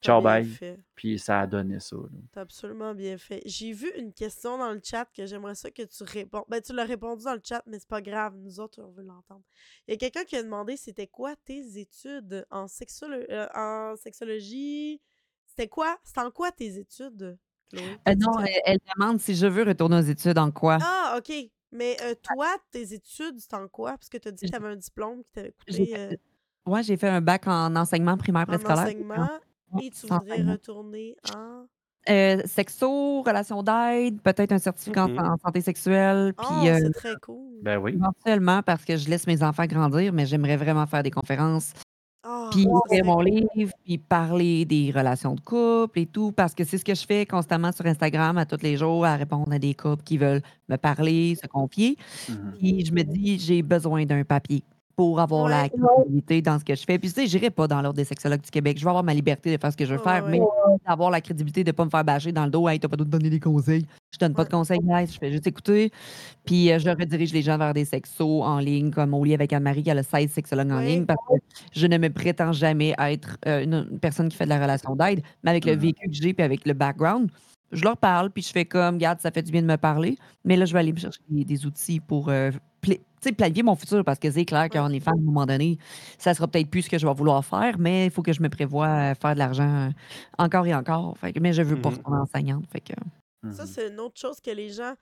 Ciao, bye. Puis ça a donné ça. T'as absolument bien fait. J'ai vu une question dans le chat que j'aimerais ça que tu réponds. Ben, tu l'as répondu dans le chat, mais c'est pas grave. Nous autres, on veut l'entendre. Il y a quelqu'un qui a demandé c'était quoi tes études en, euh, en sexologie? C'était quoi? C'était en quoi tes études, Chloé? Euh, non, elle, demande si je veux retourner aux études en quoi? Ah, OK. Mais toi, tes études, c'est en quoi? Parce que tu as dit que tu avais un diplôme qui t'avait coûté. Oui, j'ai fait un bac en enseignement primaire préscolaire. En enseignement, et tu voudrais retourner en. sexo, relation d'aide, peut-être un certificat en, mmh santé sexuelle. Oh, c'est très cool. Ben oui. Éventuellement, parce que je laisse mes enfants grandir, mais j'aimerais vraiment faire des conférences ah, puis écrire mon livre, puis parler des relations de couple et tout, parce que c'est ce que je fais constamment sur Instagram à tous les jours, à répondre à des couples qui veulent me parler, se confier. Mmh puis je me dis, j'ai besoin d'un papier pour avoir la crédibilité dans ce que je fais. Puis, tu sais, j'irai pas dans l'ordre des sexologues du Québec. Je vais avoir ma liberté de faire ce que je veux faire, mais avoir la crédibilité de ne pas me faire bâcher dans le dos. Hey, t'as pas de donner des conseils. Je donne pas de conseils, guys. Je fais juste écouter. Puis, euh, je redirige les gens vers des sexos en ligne, comme au lit avec Anne-Marie, qui a le 16 sexologues en ligne, parce que je ne me prétends jamais être euh, une, personne qui fait de la relation d'aide, mais avec le mmh vécu que j'ai puis avec le background, je leur parle, puis je fais comme, regarde, ça fait du bien de me parler, mais là, je vais aller me chercher des, outils pour euh, planifier mon futur, parce que c'est clair qu'en effet, à un moment donné, ça sera peut-être plus ce que je vais vouloir faire, mais il faut que je me prévoie faire de l'argent encore et encore. Fait mais je veux pas mmh retourner enseignante. Fait que... Ça, mmh c'est une autre chose que les gens.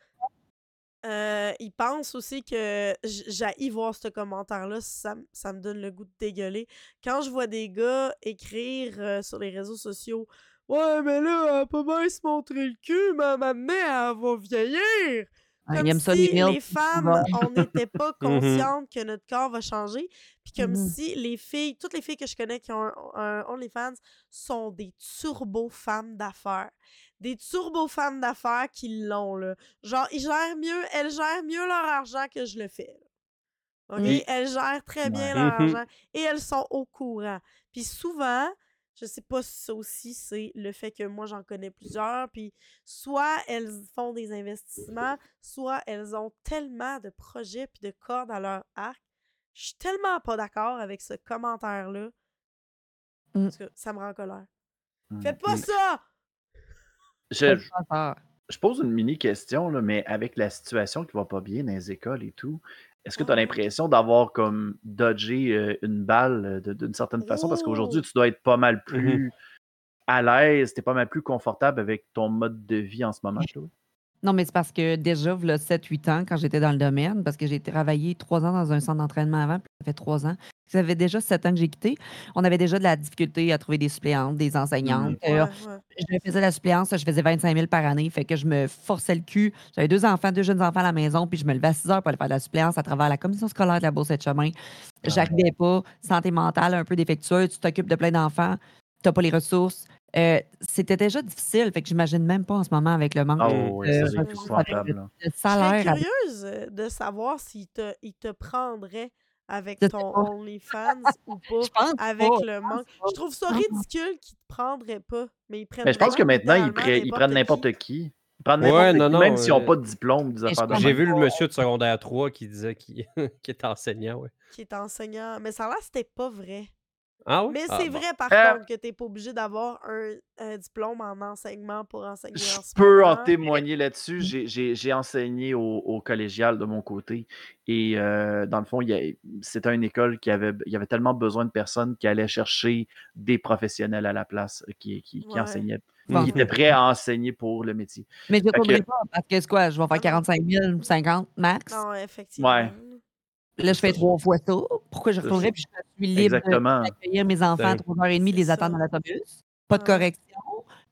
Euh, ils pensent aussi que j'ai voir ce commentaire-là, ça, ça me donne le goût de dégueuler. Quand je vois des gars écrire euh, sur les réseaux sociaux Ouais, mais là, elle peut bien se montrer le cul, mais maintenant, elle va vieillir. Ah, comme si les, femmes, on n'était pas mmh conscientes que notre corps va changer. Puis comme mmh si les filles, toutes les filles que je connais qui ont un, OnlyFans sont des turbo-femmes d'affaires. Des turbo-femmes d'affaires qui l'ont, là. Genre, ils gèrent mieux, elles gèrent mieux leur argent que je le fais. OK? Elles gèrent très bien leur mmh argent et elles sont au courant. Puis souvent, je sais pas si ça aussi, c'est le fait que moi, j'en connais plusieurs. Puis soit elles font des investissements, soit elles ont tellement de projets puis de cordes à leur arc. Je suis tellement pas d'accord avec ce commentaire-là. Mmh. Parce que ça me rend en colère. Mmh. Faites pas ça! Je, je, pose une mini question, là, mais avec la situation qui va pas bien dans les écoles et tout, est-ce que tu as l'impression d'avoir comme dodgé euh, une balle euh, d'une certaine façon? Parce qu'aujourd'hui, tu dois être pas mal mmh plus à l'aise, tu es pas mal plus confortable avec ton mode de vie en ce moment, Chloé. Non, mais c'est parce que déjà, il y a 7-8 ans, quand j'étais dans le domaine, parce que j'ai travaillé trois ans dans un centre d'entraînement avant, puis ça fait trois ans Ça fait déjà sept ans que j'ai quitté. On avait déjà de la difficulté à trouver des suppléantes, des enseignantes. Ouais, Euh, ouais. je faisais la suppléance, je faisais 25 000 par année. Fait que je me forçais le cul. J'avais deux enfants, deux jeunes enfants à la maison, puis je me levais à 6 heures pour aller faire de la suppléance à travers la commission scolaire de la Bourse de chemin. J'arrivais pas. Santé mentale un peu défectueuse. Tu t'occupes de plein d'enfants. Tu n'as pas les ressources. Euh, C'était déjà difficile. Fait que j'imagine même pas en ce moment avec le manque Ah de, oui, ça, de c'est ressources, épouvantable. avec le- là. de Je serais salaire. curieuse euh, de savoir s'il te, il te prendrait avec ton. OnlyFans ou pas. Avec pas. le manque. Je trouve ça ridicule qu'ils te prendraient pas, mais ils prennent Mais je pense que maintenant, ils, prennent- ils prennent n'importe qui. qui. Ils prennent Ouais, n'importe non, qui, non, même s'ils n'ont euh, pas de diplôme, J'ai vu le monsieur de secondaire 3 qui disait qu'il qui était enseignant, ouais. qui est enseignant. Mais ça a l'air que c'était pas vrai. Ah oui? Mais Ah, c'est bon. vrai, par Euh, contre, que t'es pas obligé d'avoir un, un diplôme en enseignement pour enseigner en Je peux en témoigner là-dessus. J'ai- J'ai enseigné au, au collégial de mon côté. Et euh, dans le fond, c'était une école qui avait, il y avait tellement besoin de personnes qui allaient chercher des professionnels à la place euh, qui, qui, qui Ouais. enseignaient, Bon. qui étaient prêts à enseigner pour le métier. Mais je ne pas parce que c'est quoi? Je vais faire non. 45 000, 50 max? Non, effectivement. Ouais. Là, je fais trois fois ça. Pourquoi je retournerais? Puis je suis libre d'accueillir mes enfants à Dingue. 3h30, de C'est les attendre dans l'autobus. Pas de correction,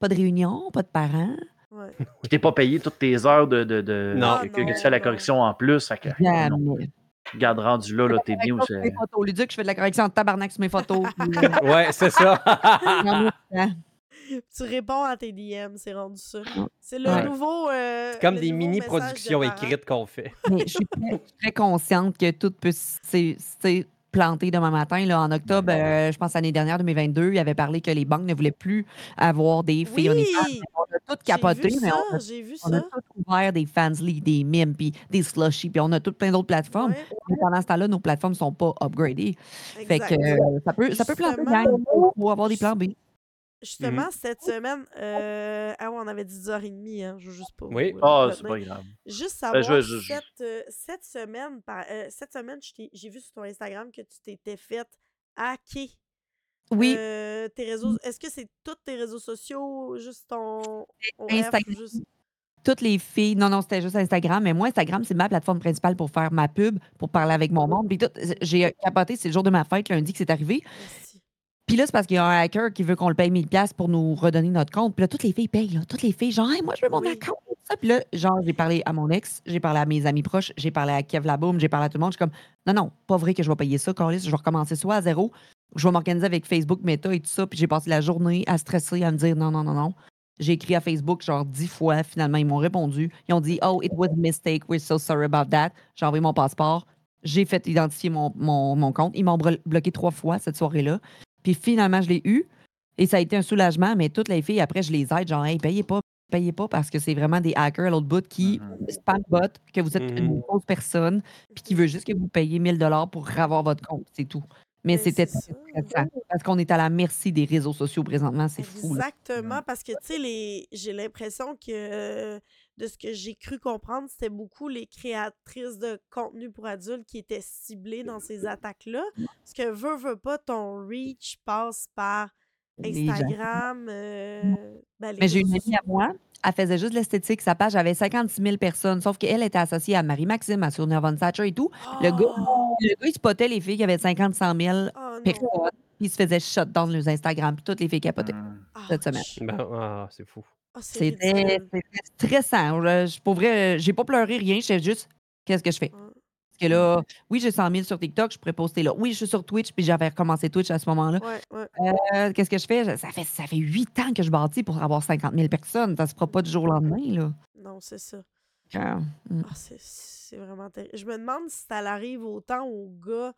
pas de réunion, pas de parents. Ouais. Tu t'es pas payé toutes tes heures de, de, de- Non. que, que Ah, tu fais la correction en plus. Fait que, non. Jamais. Garde rendu là, là t'es bien. sur c'est- mes photos. Luduc, je fais de la correction en tabarnak sur mes photos. puis, euh, Ouais, c'est ça. Tu réponds à tes DM, c'est rendu ça. C'est le Ouais. nouveau. euh, C'est comme des de mini-productions écrites qu'on fait. Mais je suis très, consciente que tout peut se planter demain matin. Là, en octobre, euh, je pense l'année dernière, 2022, il avait parlé que les banques ne voulaient plus avoir des filles Oui! On a tout J'ai capoté, vu mais ça, on a, j'ai vu on a ça. tout ouvert des Fansly, des Mimes, puis des Slushy, puis on a tout plein d'autres plateformes. Ouais, Mais pendant ce temps-là, nos plateformes ne sont pas upgradées. Fait que euh, ça peut, ça peut planter, faut avoir des plans B. Justement, cette semaine, euh, ah ouais, on avait dit 10h30, hein, je veux juste pas. Oui. Ah, retenir. c'est pas grave. Juste Ben, savoir, je- je- je- cette, euh, cette semaine, par- euh, cette semaine, j'ai vu sur ton Instagram que tu t'étais fait hacker. Oui, euh, tes réseaux. Est-ce que c'est tous tes réseaux sociaux, juste ton, Instagram. juste- toutes les filles. Non, non, c'était juste Instagram. Mais moi, Instagram, c'est ma plateforme principale pour faire ma pub, pour parler avec mon monde. Puis tout, j'ai capoté, c'est le jour de ma fête, lundi, que c'est arrivé. Merci. Puis là, c'est parce qu'il y a un hacker qui veut qu'on le paye 1000$ pour nous redonner notre compte. Puis là, toutes les filles payent. Là. Toutes les filles, genre, Hey, moi, je veux mon Oui. account. Ça. Puis là, genre, j'ai parlé à mon ex, j'ai parlé à mes amis proches, j'ai parlé à Kev Laboum, j'ai parlé à tout le monde. Je suis comme, non, non, pas vrai que je vais payer ça, Carlis. Je vais recommencer soit à zéro, je vais m'organiser avec Facebook, Meta et tout ça. Puis j'ai passé la journée à stresser, à me dire, non, non, non, non. J'ai écrit à Facebook genre dix fois. Finalement, ils m'ont répondu. Ils ont dit, oh, it was a mistake. We're so sorry about that. J'ai envoyé mon passeport. J'ai fait identifier mon, mon, mon compte. Ils m'ont bloqué trois fois cette soirée-là. Puis finalement, je l'ai eu. Et ça a été un soulagement, mais toutes les filles, après, je les aide, genre, hey, payez pas, payez pas, parce que c'est vraiment des hackers à l'autre bout qui Mhm. spam bot, que vous êtes une Mhm. fausse personne, puis qui veut juste que vous payiez 1000 dollars pour avoir votre compte, c'est tout. Mais c'était parce qu'on est à la merci des réseaux sociaux présentement, c'est fou. là. Exactement, parce que, tu sais, les... j'ai l'impression que, euh, de ce que j'ai cru comprendre, c'était beaucoup les créatrices de contenu pour adultes qui étaient ciblées dans ces attaques-là. Parce que, veux, veux pas, ton reach passe par Les. Instagram, euh, ben, les Mais j'ai une amie à moi, elle faisait juste l'esthétique, sa page avait 56 000 personnes, sauf qu'elle était associée à Marie-Maxime, à Sonia Von Satcher et tout. Le gars, Oh! le gars, il spottait les filles qui avaient 50, 100 000 Oh personnes, puis il se faisait shut down leurs Instagram, puis toutes les filles capotaient. Mhm. cette semaine. Ouch! Ben, ah, c'est fou. C'est C'était stressant. Je- je- pour vrai, j'ai pas pleuré, rien. J'étais juste, qu'est-ce que je fais? Parce que là, oui, j'ai 100 000 sur TikTok, je pourrais poster là. Oui, je suis sur Twitch, puis j'avais recommencé Twitch à ce moment-là. Ouais, ouais. Euh, qu'est-ce que je fais? Ça fait, ça fait 8 ans que je bâtis pour avoir 50 000 personnes. Ça se fera pas du jour au lendemain, là. Non, c'est ça. Ah, mm. Ah, c'est- c'est vraiment terrible. Je me demande si ça arrive autant aux gars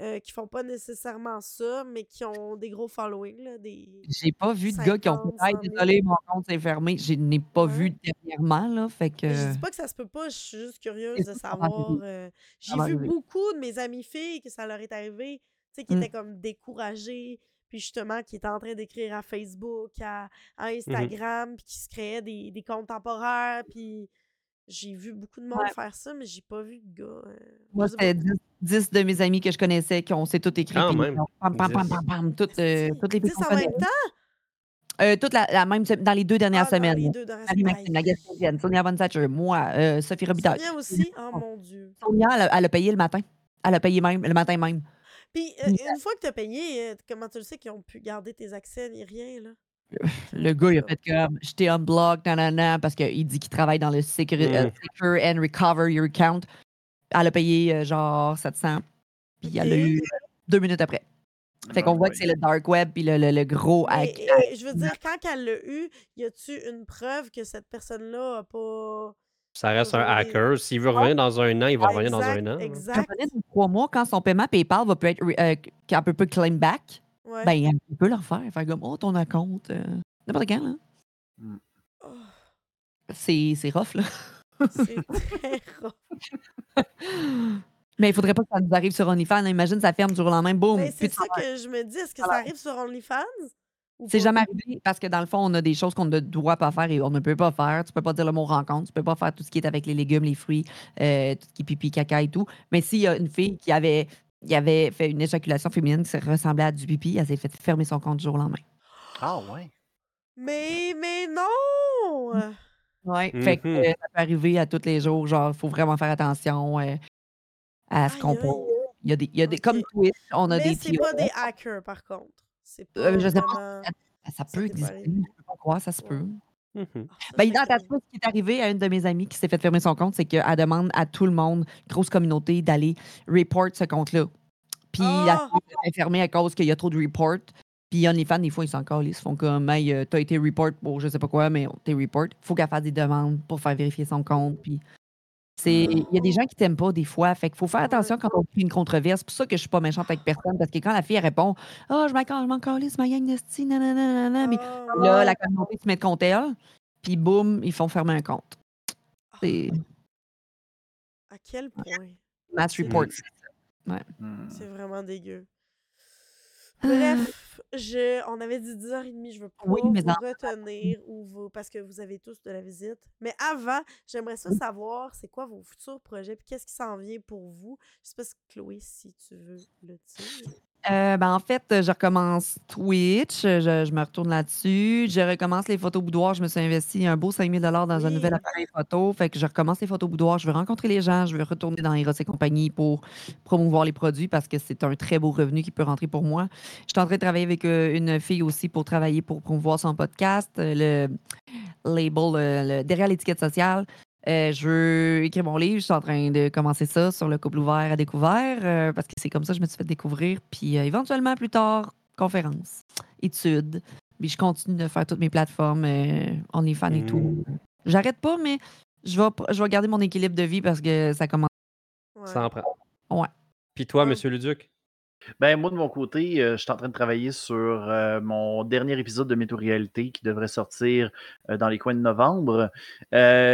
euh, qui font pas nécessairement ça, mais qui ont des gros followings, là, des... J'ai pas vu de gars qui ont 50, fait Hey, 100 000. désolé, mon compte s'est fermé. Je n'ai pas Ouais. vu dernièrement, là. Fait que. Je dis pas que ça se peut pas, je suis juste curieuse de savoir. euh, J'ai vu beaucoup de mes amies filles que ça leur est arrivé, tu sais, qui Mm. étaient comme découragées, puis justement, qui étaient en train d'écrire à Facebook, à, à Instagram, puis qui se créaient des, des comptes temporaires, puis j'ai vu beaucoup de monde Ouais. faire ça, mais j'ai pas vu de gars. euh, Moi, c'était 10, 10 de mes amis que je connaissais qui ont s'est tout écrit. Puis même, Pam, pam, pam, 10. pam, pam, toutes, euh, toutes les filles 10 qu'on en même temps? Euh, toute la, la même, dans les deux dernières Ah, dans semaines. les deux dernières Marie semaines. Maxime, la Gaspésienne, Sonia Von Satcher, moi, euh, Sophie Robitaille. Sonia aussi? Oh mon Dieu. Sonia, elle, a- elle a payé le matin. Elle a payé même, le matin même. Puis, euh, une fois que tu as payé, comment tu le sais qu'ils ont pu garder tes accès ni rien, là? Le gars, il a Ça. fait comme j'étais unblocked, nanana, parce qu'il dit qu'il travaille dans le secure, euh, Mmh. secure and recover your account. Elle a payé euh, genre 700, puis elle l'a eu deux minutes après. Fait qu'on Ah voit ouais. que c'est le dark web, puis le, le- le gros Mais, hack. euh, je veux dire, quand elle l'a eu, y a-tu une preuve que cette personne-là a pas. Ça reste un hacker. S'il veut revenir dans un an, il va revenir dans un an. Exact. Elle exact. revenait dans trois mois, quand son paiement PayPal va peut être re- euh, qu'elle peut pas claim back, Ouais. ben elle peut le refaire. Faire comme oh ton compte. euh, N'importe quand, là. Oh, C'est c'est rough, là. c'est très rough. Mais il faudrait pas que ça nous arrive sur OnlyFans. là. Imagine, ça ferme du jour au lendemain, boum. C'est ça que je me dis. Est-ce que ça arrive sur OnlyFans? ou C'est pas? jamais arrivé parce que dans le fond, on a des choses qu'on ne doit pas faire et on ne peut pas faire. Tu peux pas dire le mot rencontre, tu peux pas faire tout ce qui est avec les légumes, les fruits, euh, tout ce qui est pipi, caca et tout. Mais s'il y a une fille qui avait, qui avait fait une éjaculation féminine qui ressemblait à du pipi, elle s'est fait fermer son compte du jour au lendemain. Ah ouais. Mais, mais non! Ouais. Fait que euh, ça peut arriver à tous les jours. Genre, il faut vraiment faire attention euh, à ce qu'on pose. Il y a des, il y a des comme Twitch, on a Mais des c'est pas des hackers, par contre. C'est pas Euh, je sais pas. Ça, ça peut exister. Je peux pas croire, ça se Ouais. peut. Ah, ça, Ben, ce qui est arrivé à une de mes amies qui s'est fait fermer son compte, c'est qu'elle demande à tout le monde, grosse communauté, d'aller report ce compte-là. Puis Ah! elle s'est fermée à cause qu'il y a trop de reports. Puis OnlyFans, des fois, ils s'en calent. Ils se font comme, hey, euh, t'as été report pour je sais pas quoi, mais t'es report. Faut qu'elle fasse des demandes pour faire vérifier son compte. Puis il y a des gens qui t'aiment pas des fois. Fait qu'il faut faire Ouais. attention quand on crée une controverse. C'est pour ça que je suis pas méchante avec personne. Parce que quand la fille, répond, ah, je m'en cal- je m'en calisse, ma gang de sti, nanana, nanana. Mais Ah, là, ouais. la communauté se met contre elle. Puis boum, ils font fermer un compte. C'est À quel point? mass C'est- report. Hmm. C'est vraiment dégueu. Bref, je, on avait dit 10h30, je veux pas Oui, mais vous retenir ou vous, parce que vous avez tous de la visite. Mais avant, j'aimerais ça savoir, c'est quoi vos futurs projets, puis qu'est-ce qui s'en vient pour vous? Je sais pas si Chloé, si tu veux le dire. Euh, ben, en fait, je recommence Twitch. Je, je me retourne là-dessus. Je recommence les photos boudoir. Je me suis investi un beau 5000 dans un Oui. nouvel appareil photo. Fait que je recommence les photos boudoir. Je veux rencontrer les gens. Je veux retourner dans Eros et compagnie pour promouvoir les produits parce que c'est un très beau revenu qui peut rentrer pour moi. Je suis en train de travailler avec euh, une fille aussi pour travailler pour promouvoir son podcast, euh, le label le- derrière l'étiquette sociale. Euh, je veux écrire mon livre. Je suis en train de commencer ça sur le couple ouvert à découvert euh, parce que c'est comme ça que je me suis fait découvrir. Puis euh, éventuellement, plus tard, conférences, études. Puis je continue de faire toutes mes plateformes, euh, OnlyFans et tout. J'arrête pas, mais je vais, pr- je vais garder mon équilibre de vie parce que ça commence. Ouais. Ça en prend. Ouais. Puis toi, Ouais. Monsieur Leduc? Ben, moi, de mon côté, euh, je suis en train de travailler sur euh, mon dernier épisode de Météo-Réalité qui devrait sortir euh, dans les coins de novembre.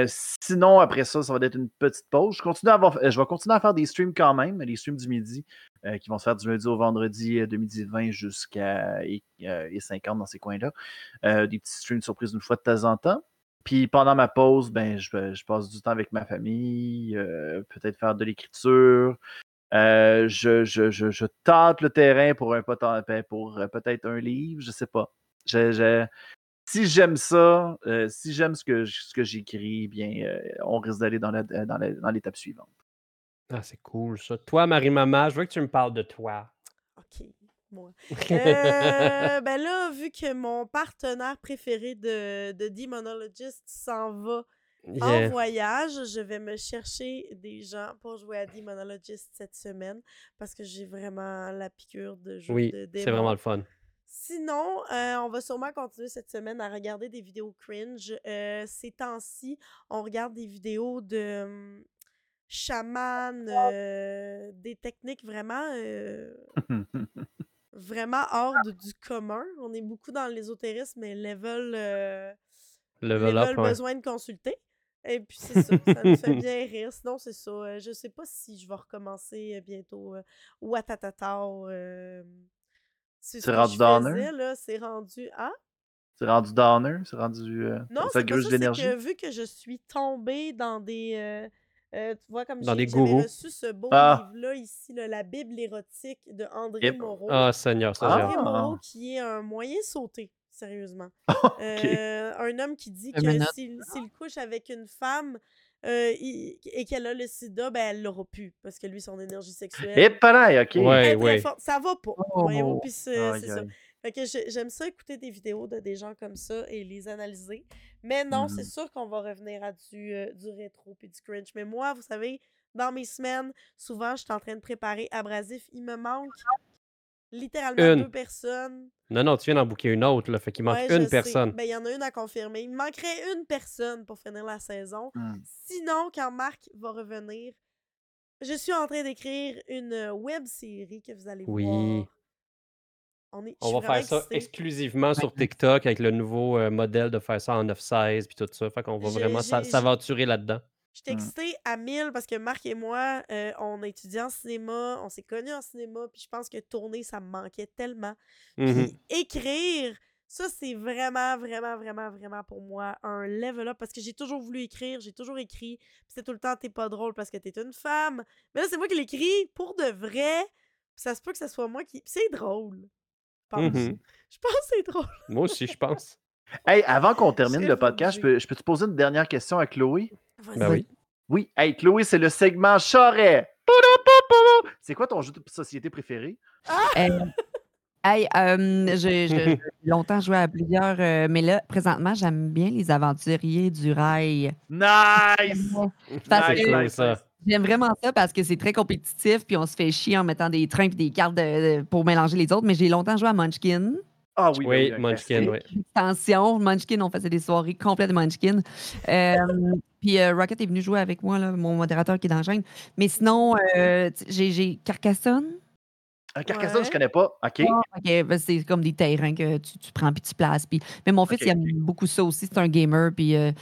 Sinon, après ça, ça va être une petite pause. Je, continue à avoir, je vais continuer à faire des streams quand même, des streams du midi qui vont se faire du lundi au vendredi de midi 20 jusqu'à et, euh, et 50 dans ces coins-là. Des petits streams surprises une fois de temps en temps. Puis pendant ma pause, ben, je, passe du temps avec ma famille, peut-être faire de l'écriture. Euh, je, je, je, je tente le terrain pour un ben, pour euh, peut-être un livre, je sais pas. Je- je- si j'aime ça, euh, si j'aime ce que, ce que j'écris, bien, euh, on risque d'aller dans la- dans la- dans l'étape suivante. Ah, c'est cool ça. Toi, Marie-Mama, je veux que tu me parles de toi. OK, moi. Euh, ben là, vu que mon partenaire préféré de, de Demonologist s'en va en voyage, je vais me chercher des gens pour jouer à Demonologist cette semaine parce que j'ai vraiment la piqûre de jeu Oui, de c'est vraiment le fun. Sinon, euh, on va sûrement continuer cette semaine à regarder des vidéos cringe. Euh, ces temps-ci, on regarde des vidéos de hum, chamans, euh, des techniques vraiment, vraiment hors de- du commun. On est beaucoup dans l'ésotérisme, mais level, Level level up, ouais. besoin de consulter. Et puis c'est ça, ça nous fait bien rire. Sinon, c'est ça. euh, je sais pas si je vais recommencer euh, bientôt. Euh, Ouattatata. Euh, c'est ce rendu downer? là. C'est rendu. Ah? C'est rendu downer, c'est rendu. euh, Non, ça gruge que vu que je suis tombée dans des. euh, euh, tu vois, comme j'ai- reçu ce beau Ah. livre-là ici, là, La Bible érotique de André Yep. Moreau. Ah, Seigneur, ça, Ah. j'ai André hâte. Moreau, qui est un moyen sauté, sérieusement. Ok. Euh, un homme qui dit que note. s'il s'il couche avec une femme, euh, il- et qu'elle a le sida, ben elle l'aura plus. Parce que lui, son énergie sexuelle. Et pareil, ok. Ouais. forte. Ça va pas. Oh. c'est ça. Fait que j'aime ça écouter des vidéos de des gens comme ça et les analyser. Mais non, c'est Mhm. sûr qu'on va revenir à du, euh, du rétro puis du cringe. Mais moi, vous savez, dans mes semaines, souvent, je suis en train de préparer Abrasif. Il me manque littéralement Une. deux personnes. Non, non, tu viens d'en booker une autre, là. Fait qu'il manque Ouais, une sais. personne. Ben, il y en a une à confirmer. Il me manquerait une personne pour finir la saison. Hmm. Sinon, quand Marc va revenir, je suis en train d'écrire une web série que vous allez Oui. voir. On, est, On va faire ça exclusivement sur TikTok avec le nouveau euh, modèle de faire ça en 9-16 puis tout ça. Fait qu'on va vraiment s'aventurer là-dedans. Je suis Mm. excitée à 1000 parce que Marc et moi, euh, on a étudié en cinéma, on s'est connus en cinéma, puis je pense que tourner, ça me manquait tellement. Mhm. Puis écrire, ça, c'est vraiment, vraiment, vraiment, vraiment pour moi un level up parce que j'ai toujours voulu écrire, j'ai toujours écrit, puis c'est tout le temps, t'es pas drôle parce que t'es une femme. Mais là, c'est moi qui l'écris pour de vrai, puis ça se peut que ce soit moi qui. puis c'est drôle. Je pense. Mhm. Je pense que c'est drôle. Moi aussi, je pense. Hey, avant qu'on termine le podcast, je peux, je peux te poser une dernière question à Chloé? Ben oui. Oui. Hey, Chloé, c'est le segment Charret. C'est quoi ton jeu de société préféré? Euh, hey, euh, j'ai longtemps joué à plusieurs, euh, mais là, présentement, j'aime bien les aventuriers du rail. Nice! Parce Nice, que- nice, ça. J'aime vraiment ça parce que c'est très compétitif, puis on se fait chier en mettant des trains et des cartes de- de- pour mélanger les autres. Mais j'ai longtemps joué à Munchkin. Ah oui, Oui, un Munchkin, oui. Attention, Munchkin, on faisait des soirées complètes de Munchkin. Euh, puis euh, Rocket est venu jouer avec moi, là, mon modérateur qui est dans la chaîne. Mais sinon, euh, j'ai- j'ai Carcassonne. Un Carcassonne, Ouais. je connais pas. OK. Ah, ok, ben, c'est comme des terrains que tu, tu prends puis tu places. Puis... Mais mon fils, il aime beaucoup ça aussi. C'est un gamer. Puis euh,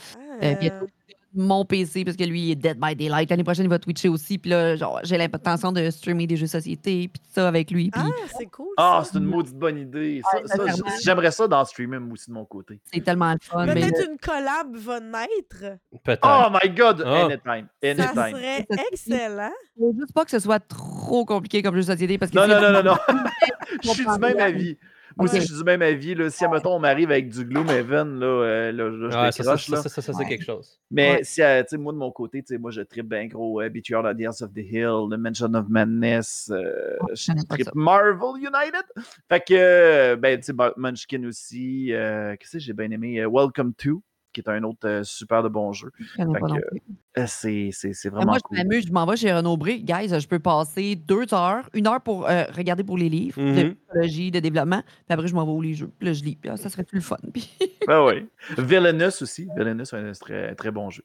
euh, puis il a Ah. Mon PC parce que lui, il est Dead by Daylight. L'année prochaine, il va Twitcher aussi. Puis là, genre, j'ai l'intention de streamer des jeux de société. Puis tout ça avec lui. Puis Ah, c'est cool. Ah, c'est une maudite bonne idée. Ouais, ça. J'aimerais ça dans streamer aussi de mon côté. c'est tellement le fun. mais Peut-être là, une collab va naître. Peut-être. Oh my god! Ah. Anytime. Anytime. serait Ça serait- excellent. faut juste pas que ce soit trop compliqué comme jeu de société. Parce que Non, non, non, non, non. Je suis du même avis. Moi aussi, je suis du même avis. Là. Si, admettons, on m'arrive avec du Gloomhaven, là, euh, là, je Ouais, ça, ça, décroche, ça, là. ça, ça, ça, c'est quelque chose. Mais Ouais. si, euh, tu sais, moi, de mon côté, tu sais, moi, je tripe bien gros euh, at the Ends of the Hill, The Mansion of Madness, euh, je tripe. Marvel United. Fait que, euh, ben, tu sais, Munchkin aussi. euh, Qu'est-ce que j'ai bien aimé? euh, Welcome to, qui est un autre euh, super de bon jeu. Je plus. Euh, C'est c'est- c'est Mais vraiment moi, je cool. m'amuse, je m'en vais chez Renaud Bré. Guys, je peux passer deux heures, une heure pour euh, regarder pour les livres de Mhm. psychologie, de développement, puis après, je m'en vais aux les jeux. Puis là, je lis. Puis là, ça serait plus le fun. Puis, Ben oui. Villainous aussi. Villainous, c'est un très, très bon jeu.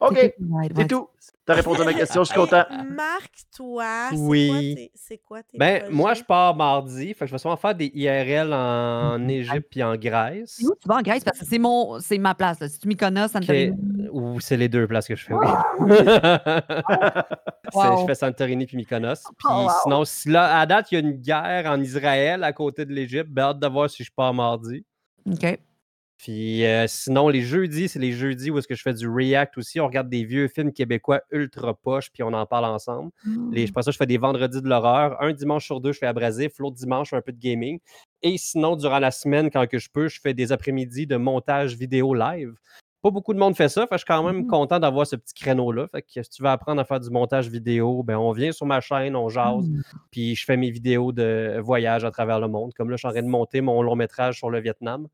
OK, c'est tout. T'as répondu à ma question, je suis content. Marc, toi, c'est Oui. quoi tes- c'est quoi tes Ben, moi, je pars mardi. Fait que je vais sûrement faire des IRL en Mhm. Égypte puis en Grèce. Où tu vas en Grèce? Parce que c'est mon, c'est ma place. Là. Si tu Mykonos, Santorini. Ou c'est les deux places que je fais, oui. Wow. Je fais Santorini puis Mykonos. Puis Oh, wow. sinon, si là, à date, il y a une guerre en Israël à côté de l'Égypte, ben, hâte de voir si je pars mardi. OK. Puis euh, sinon, les jeudis, c'est les jeudis où est-ce que je fais du react aussi. On regarde des vieux films québécois ultra poches, puis on en parle ensemble. Les, après ça, je fais des vendredis de l'horreur. Un dimanche sur deux, je fais abrasif. L'autre dimanche, je fais un peu de gaming. Et sinon, durant la semaine, quand que je peux, je fais des après-midi de montage vidéo live. Pas beaucoup de monde fait ça. Fait que je suis quand même Mhm. content d'avoir ce petit créneau-là. Fait que si tu veux apprendre à faire du montage vidéo, ben on vient sur ma chaîne, on jase, Mm. puis je fais mes vidéos de voyage à travers le monde. Comme là, je suis en train de monter mon long métrage sur le Vietnam.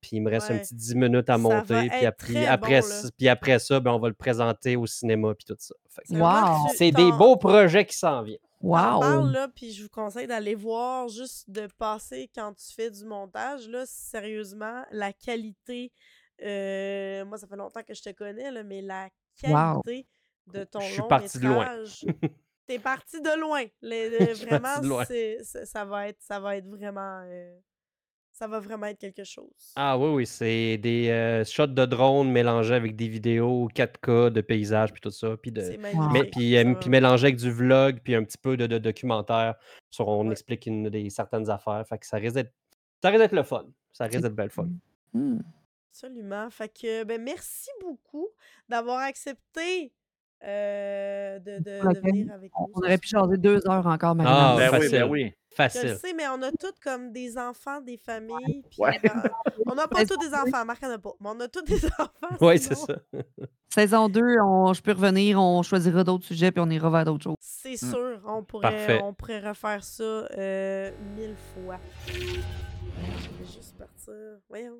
Puis il me reste un petit 10 minutes à Ça monter. Puis après, après, bon, là. s- puis après ça, ben, on va le présenter au cinéma puis tout ça. Que Wow. C'est des beaux projets qui s'en viennent. Wow. parles, là, puis je vous conseille d'aller voir, juste de passer quand tu fais du montage, là, sérieusement, la qualité, euh, moi, ça fait longtemps que je te connais, là, mais la Wow. qualité de ton Je suis long parti de loin. métrage, T'es parti de loin. Les- suis vraiment, de loin. ça, va être, ça va être vraiment... euh, ça va vraiment être quelque chose. Ah oui, oui, c'est des euh, shots de drone mélangés avec des vidéos 4K de paysages puis tout ça. Puis de, C'est mais, magnifique. puis, euh, va puis vraiment- mélangé avec du vlog puis un petit peu de, de documentaire sur on Ouais. explique une, des, certaines affaires. Fait que ça risque d'être ça risque d'être le fun. Ça risque d'être belle le fun. Mm. Absolument. Fait que, ben, merci beaucoup d'avoir accepté euh, de, venir avec nous. On aurait pu jaser deux heures encore, Ah, maintenant. Ben oui, facile. ben oui. Je le Facile. sais, mais on a tous comme des enfants, des familles. puis Ouais. ben, on n'a pas tous des enfants, Marc en a pas. Mais on a tous des enfants. Oui, c'est ça. Saison 2, on, je peux revenir, on choisira d'autres sujets puis on ira vers d'autres choses. C'est Mm. sûr, on pourrait, Parfait. on pourrait refaire ça euh, mille fois. Je vais juste partir. Voyons.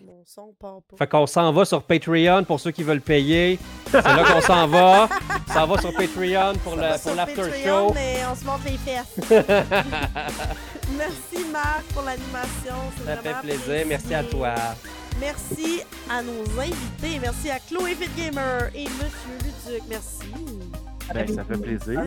Mon son part pas. Fait qu'on s'en va sur Patreon pour ceux qui veulent payer. C'est là qu'on s'en va. On s'en va sur Patreon pour va pour l'after show. mais on se montre les fesses. Merci Marc pour l'animation. Ça fait plaisir. Merci à toi. Merci à nos invités. Merci à Chloé Fitgamer et Monsieur Luduc. Merci. Ben, ça fait plaisir.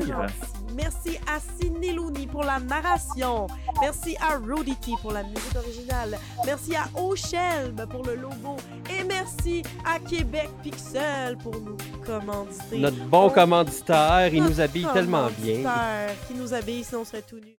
Merci à Sidney Looney pour la narration. Merci à Rodity pour la musique originale. Merci à O'Shelb pour le logo. Et merci à Québec Pixel pour nous commanditer. Notre bon On- commanditaire, il nous habille tellement bien. commanditaire Qui nous habille, sinon on serait tout nus.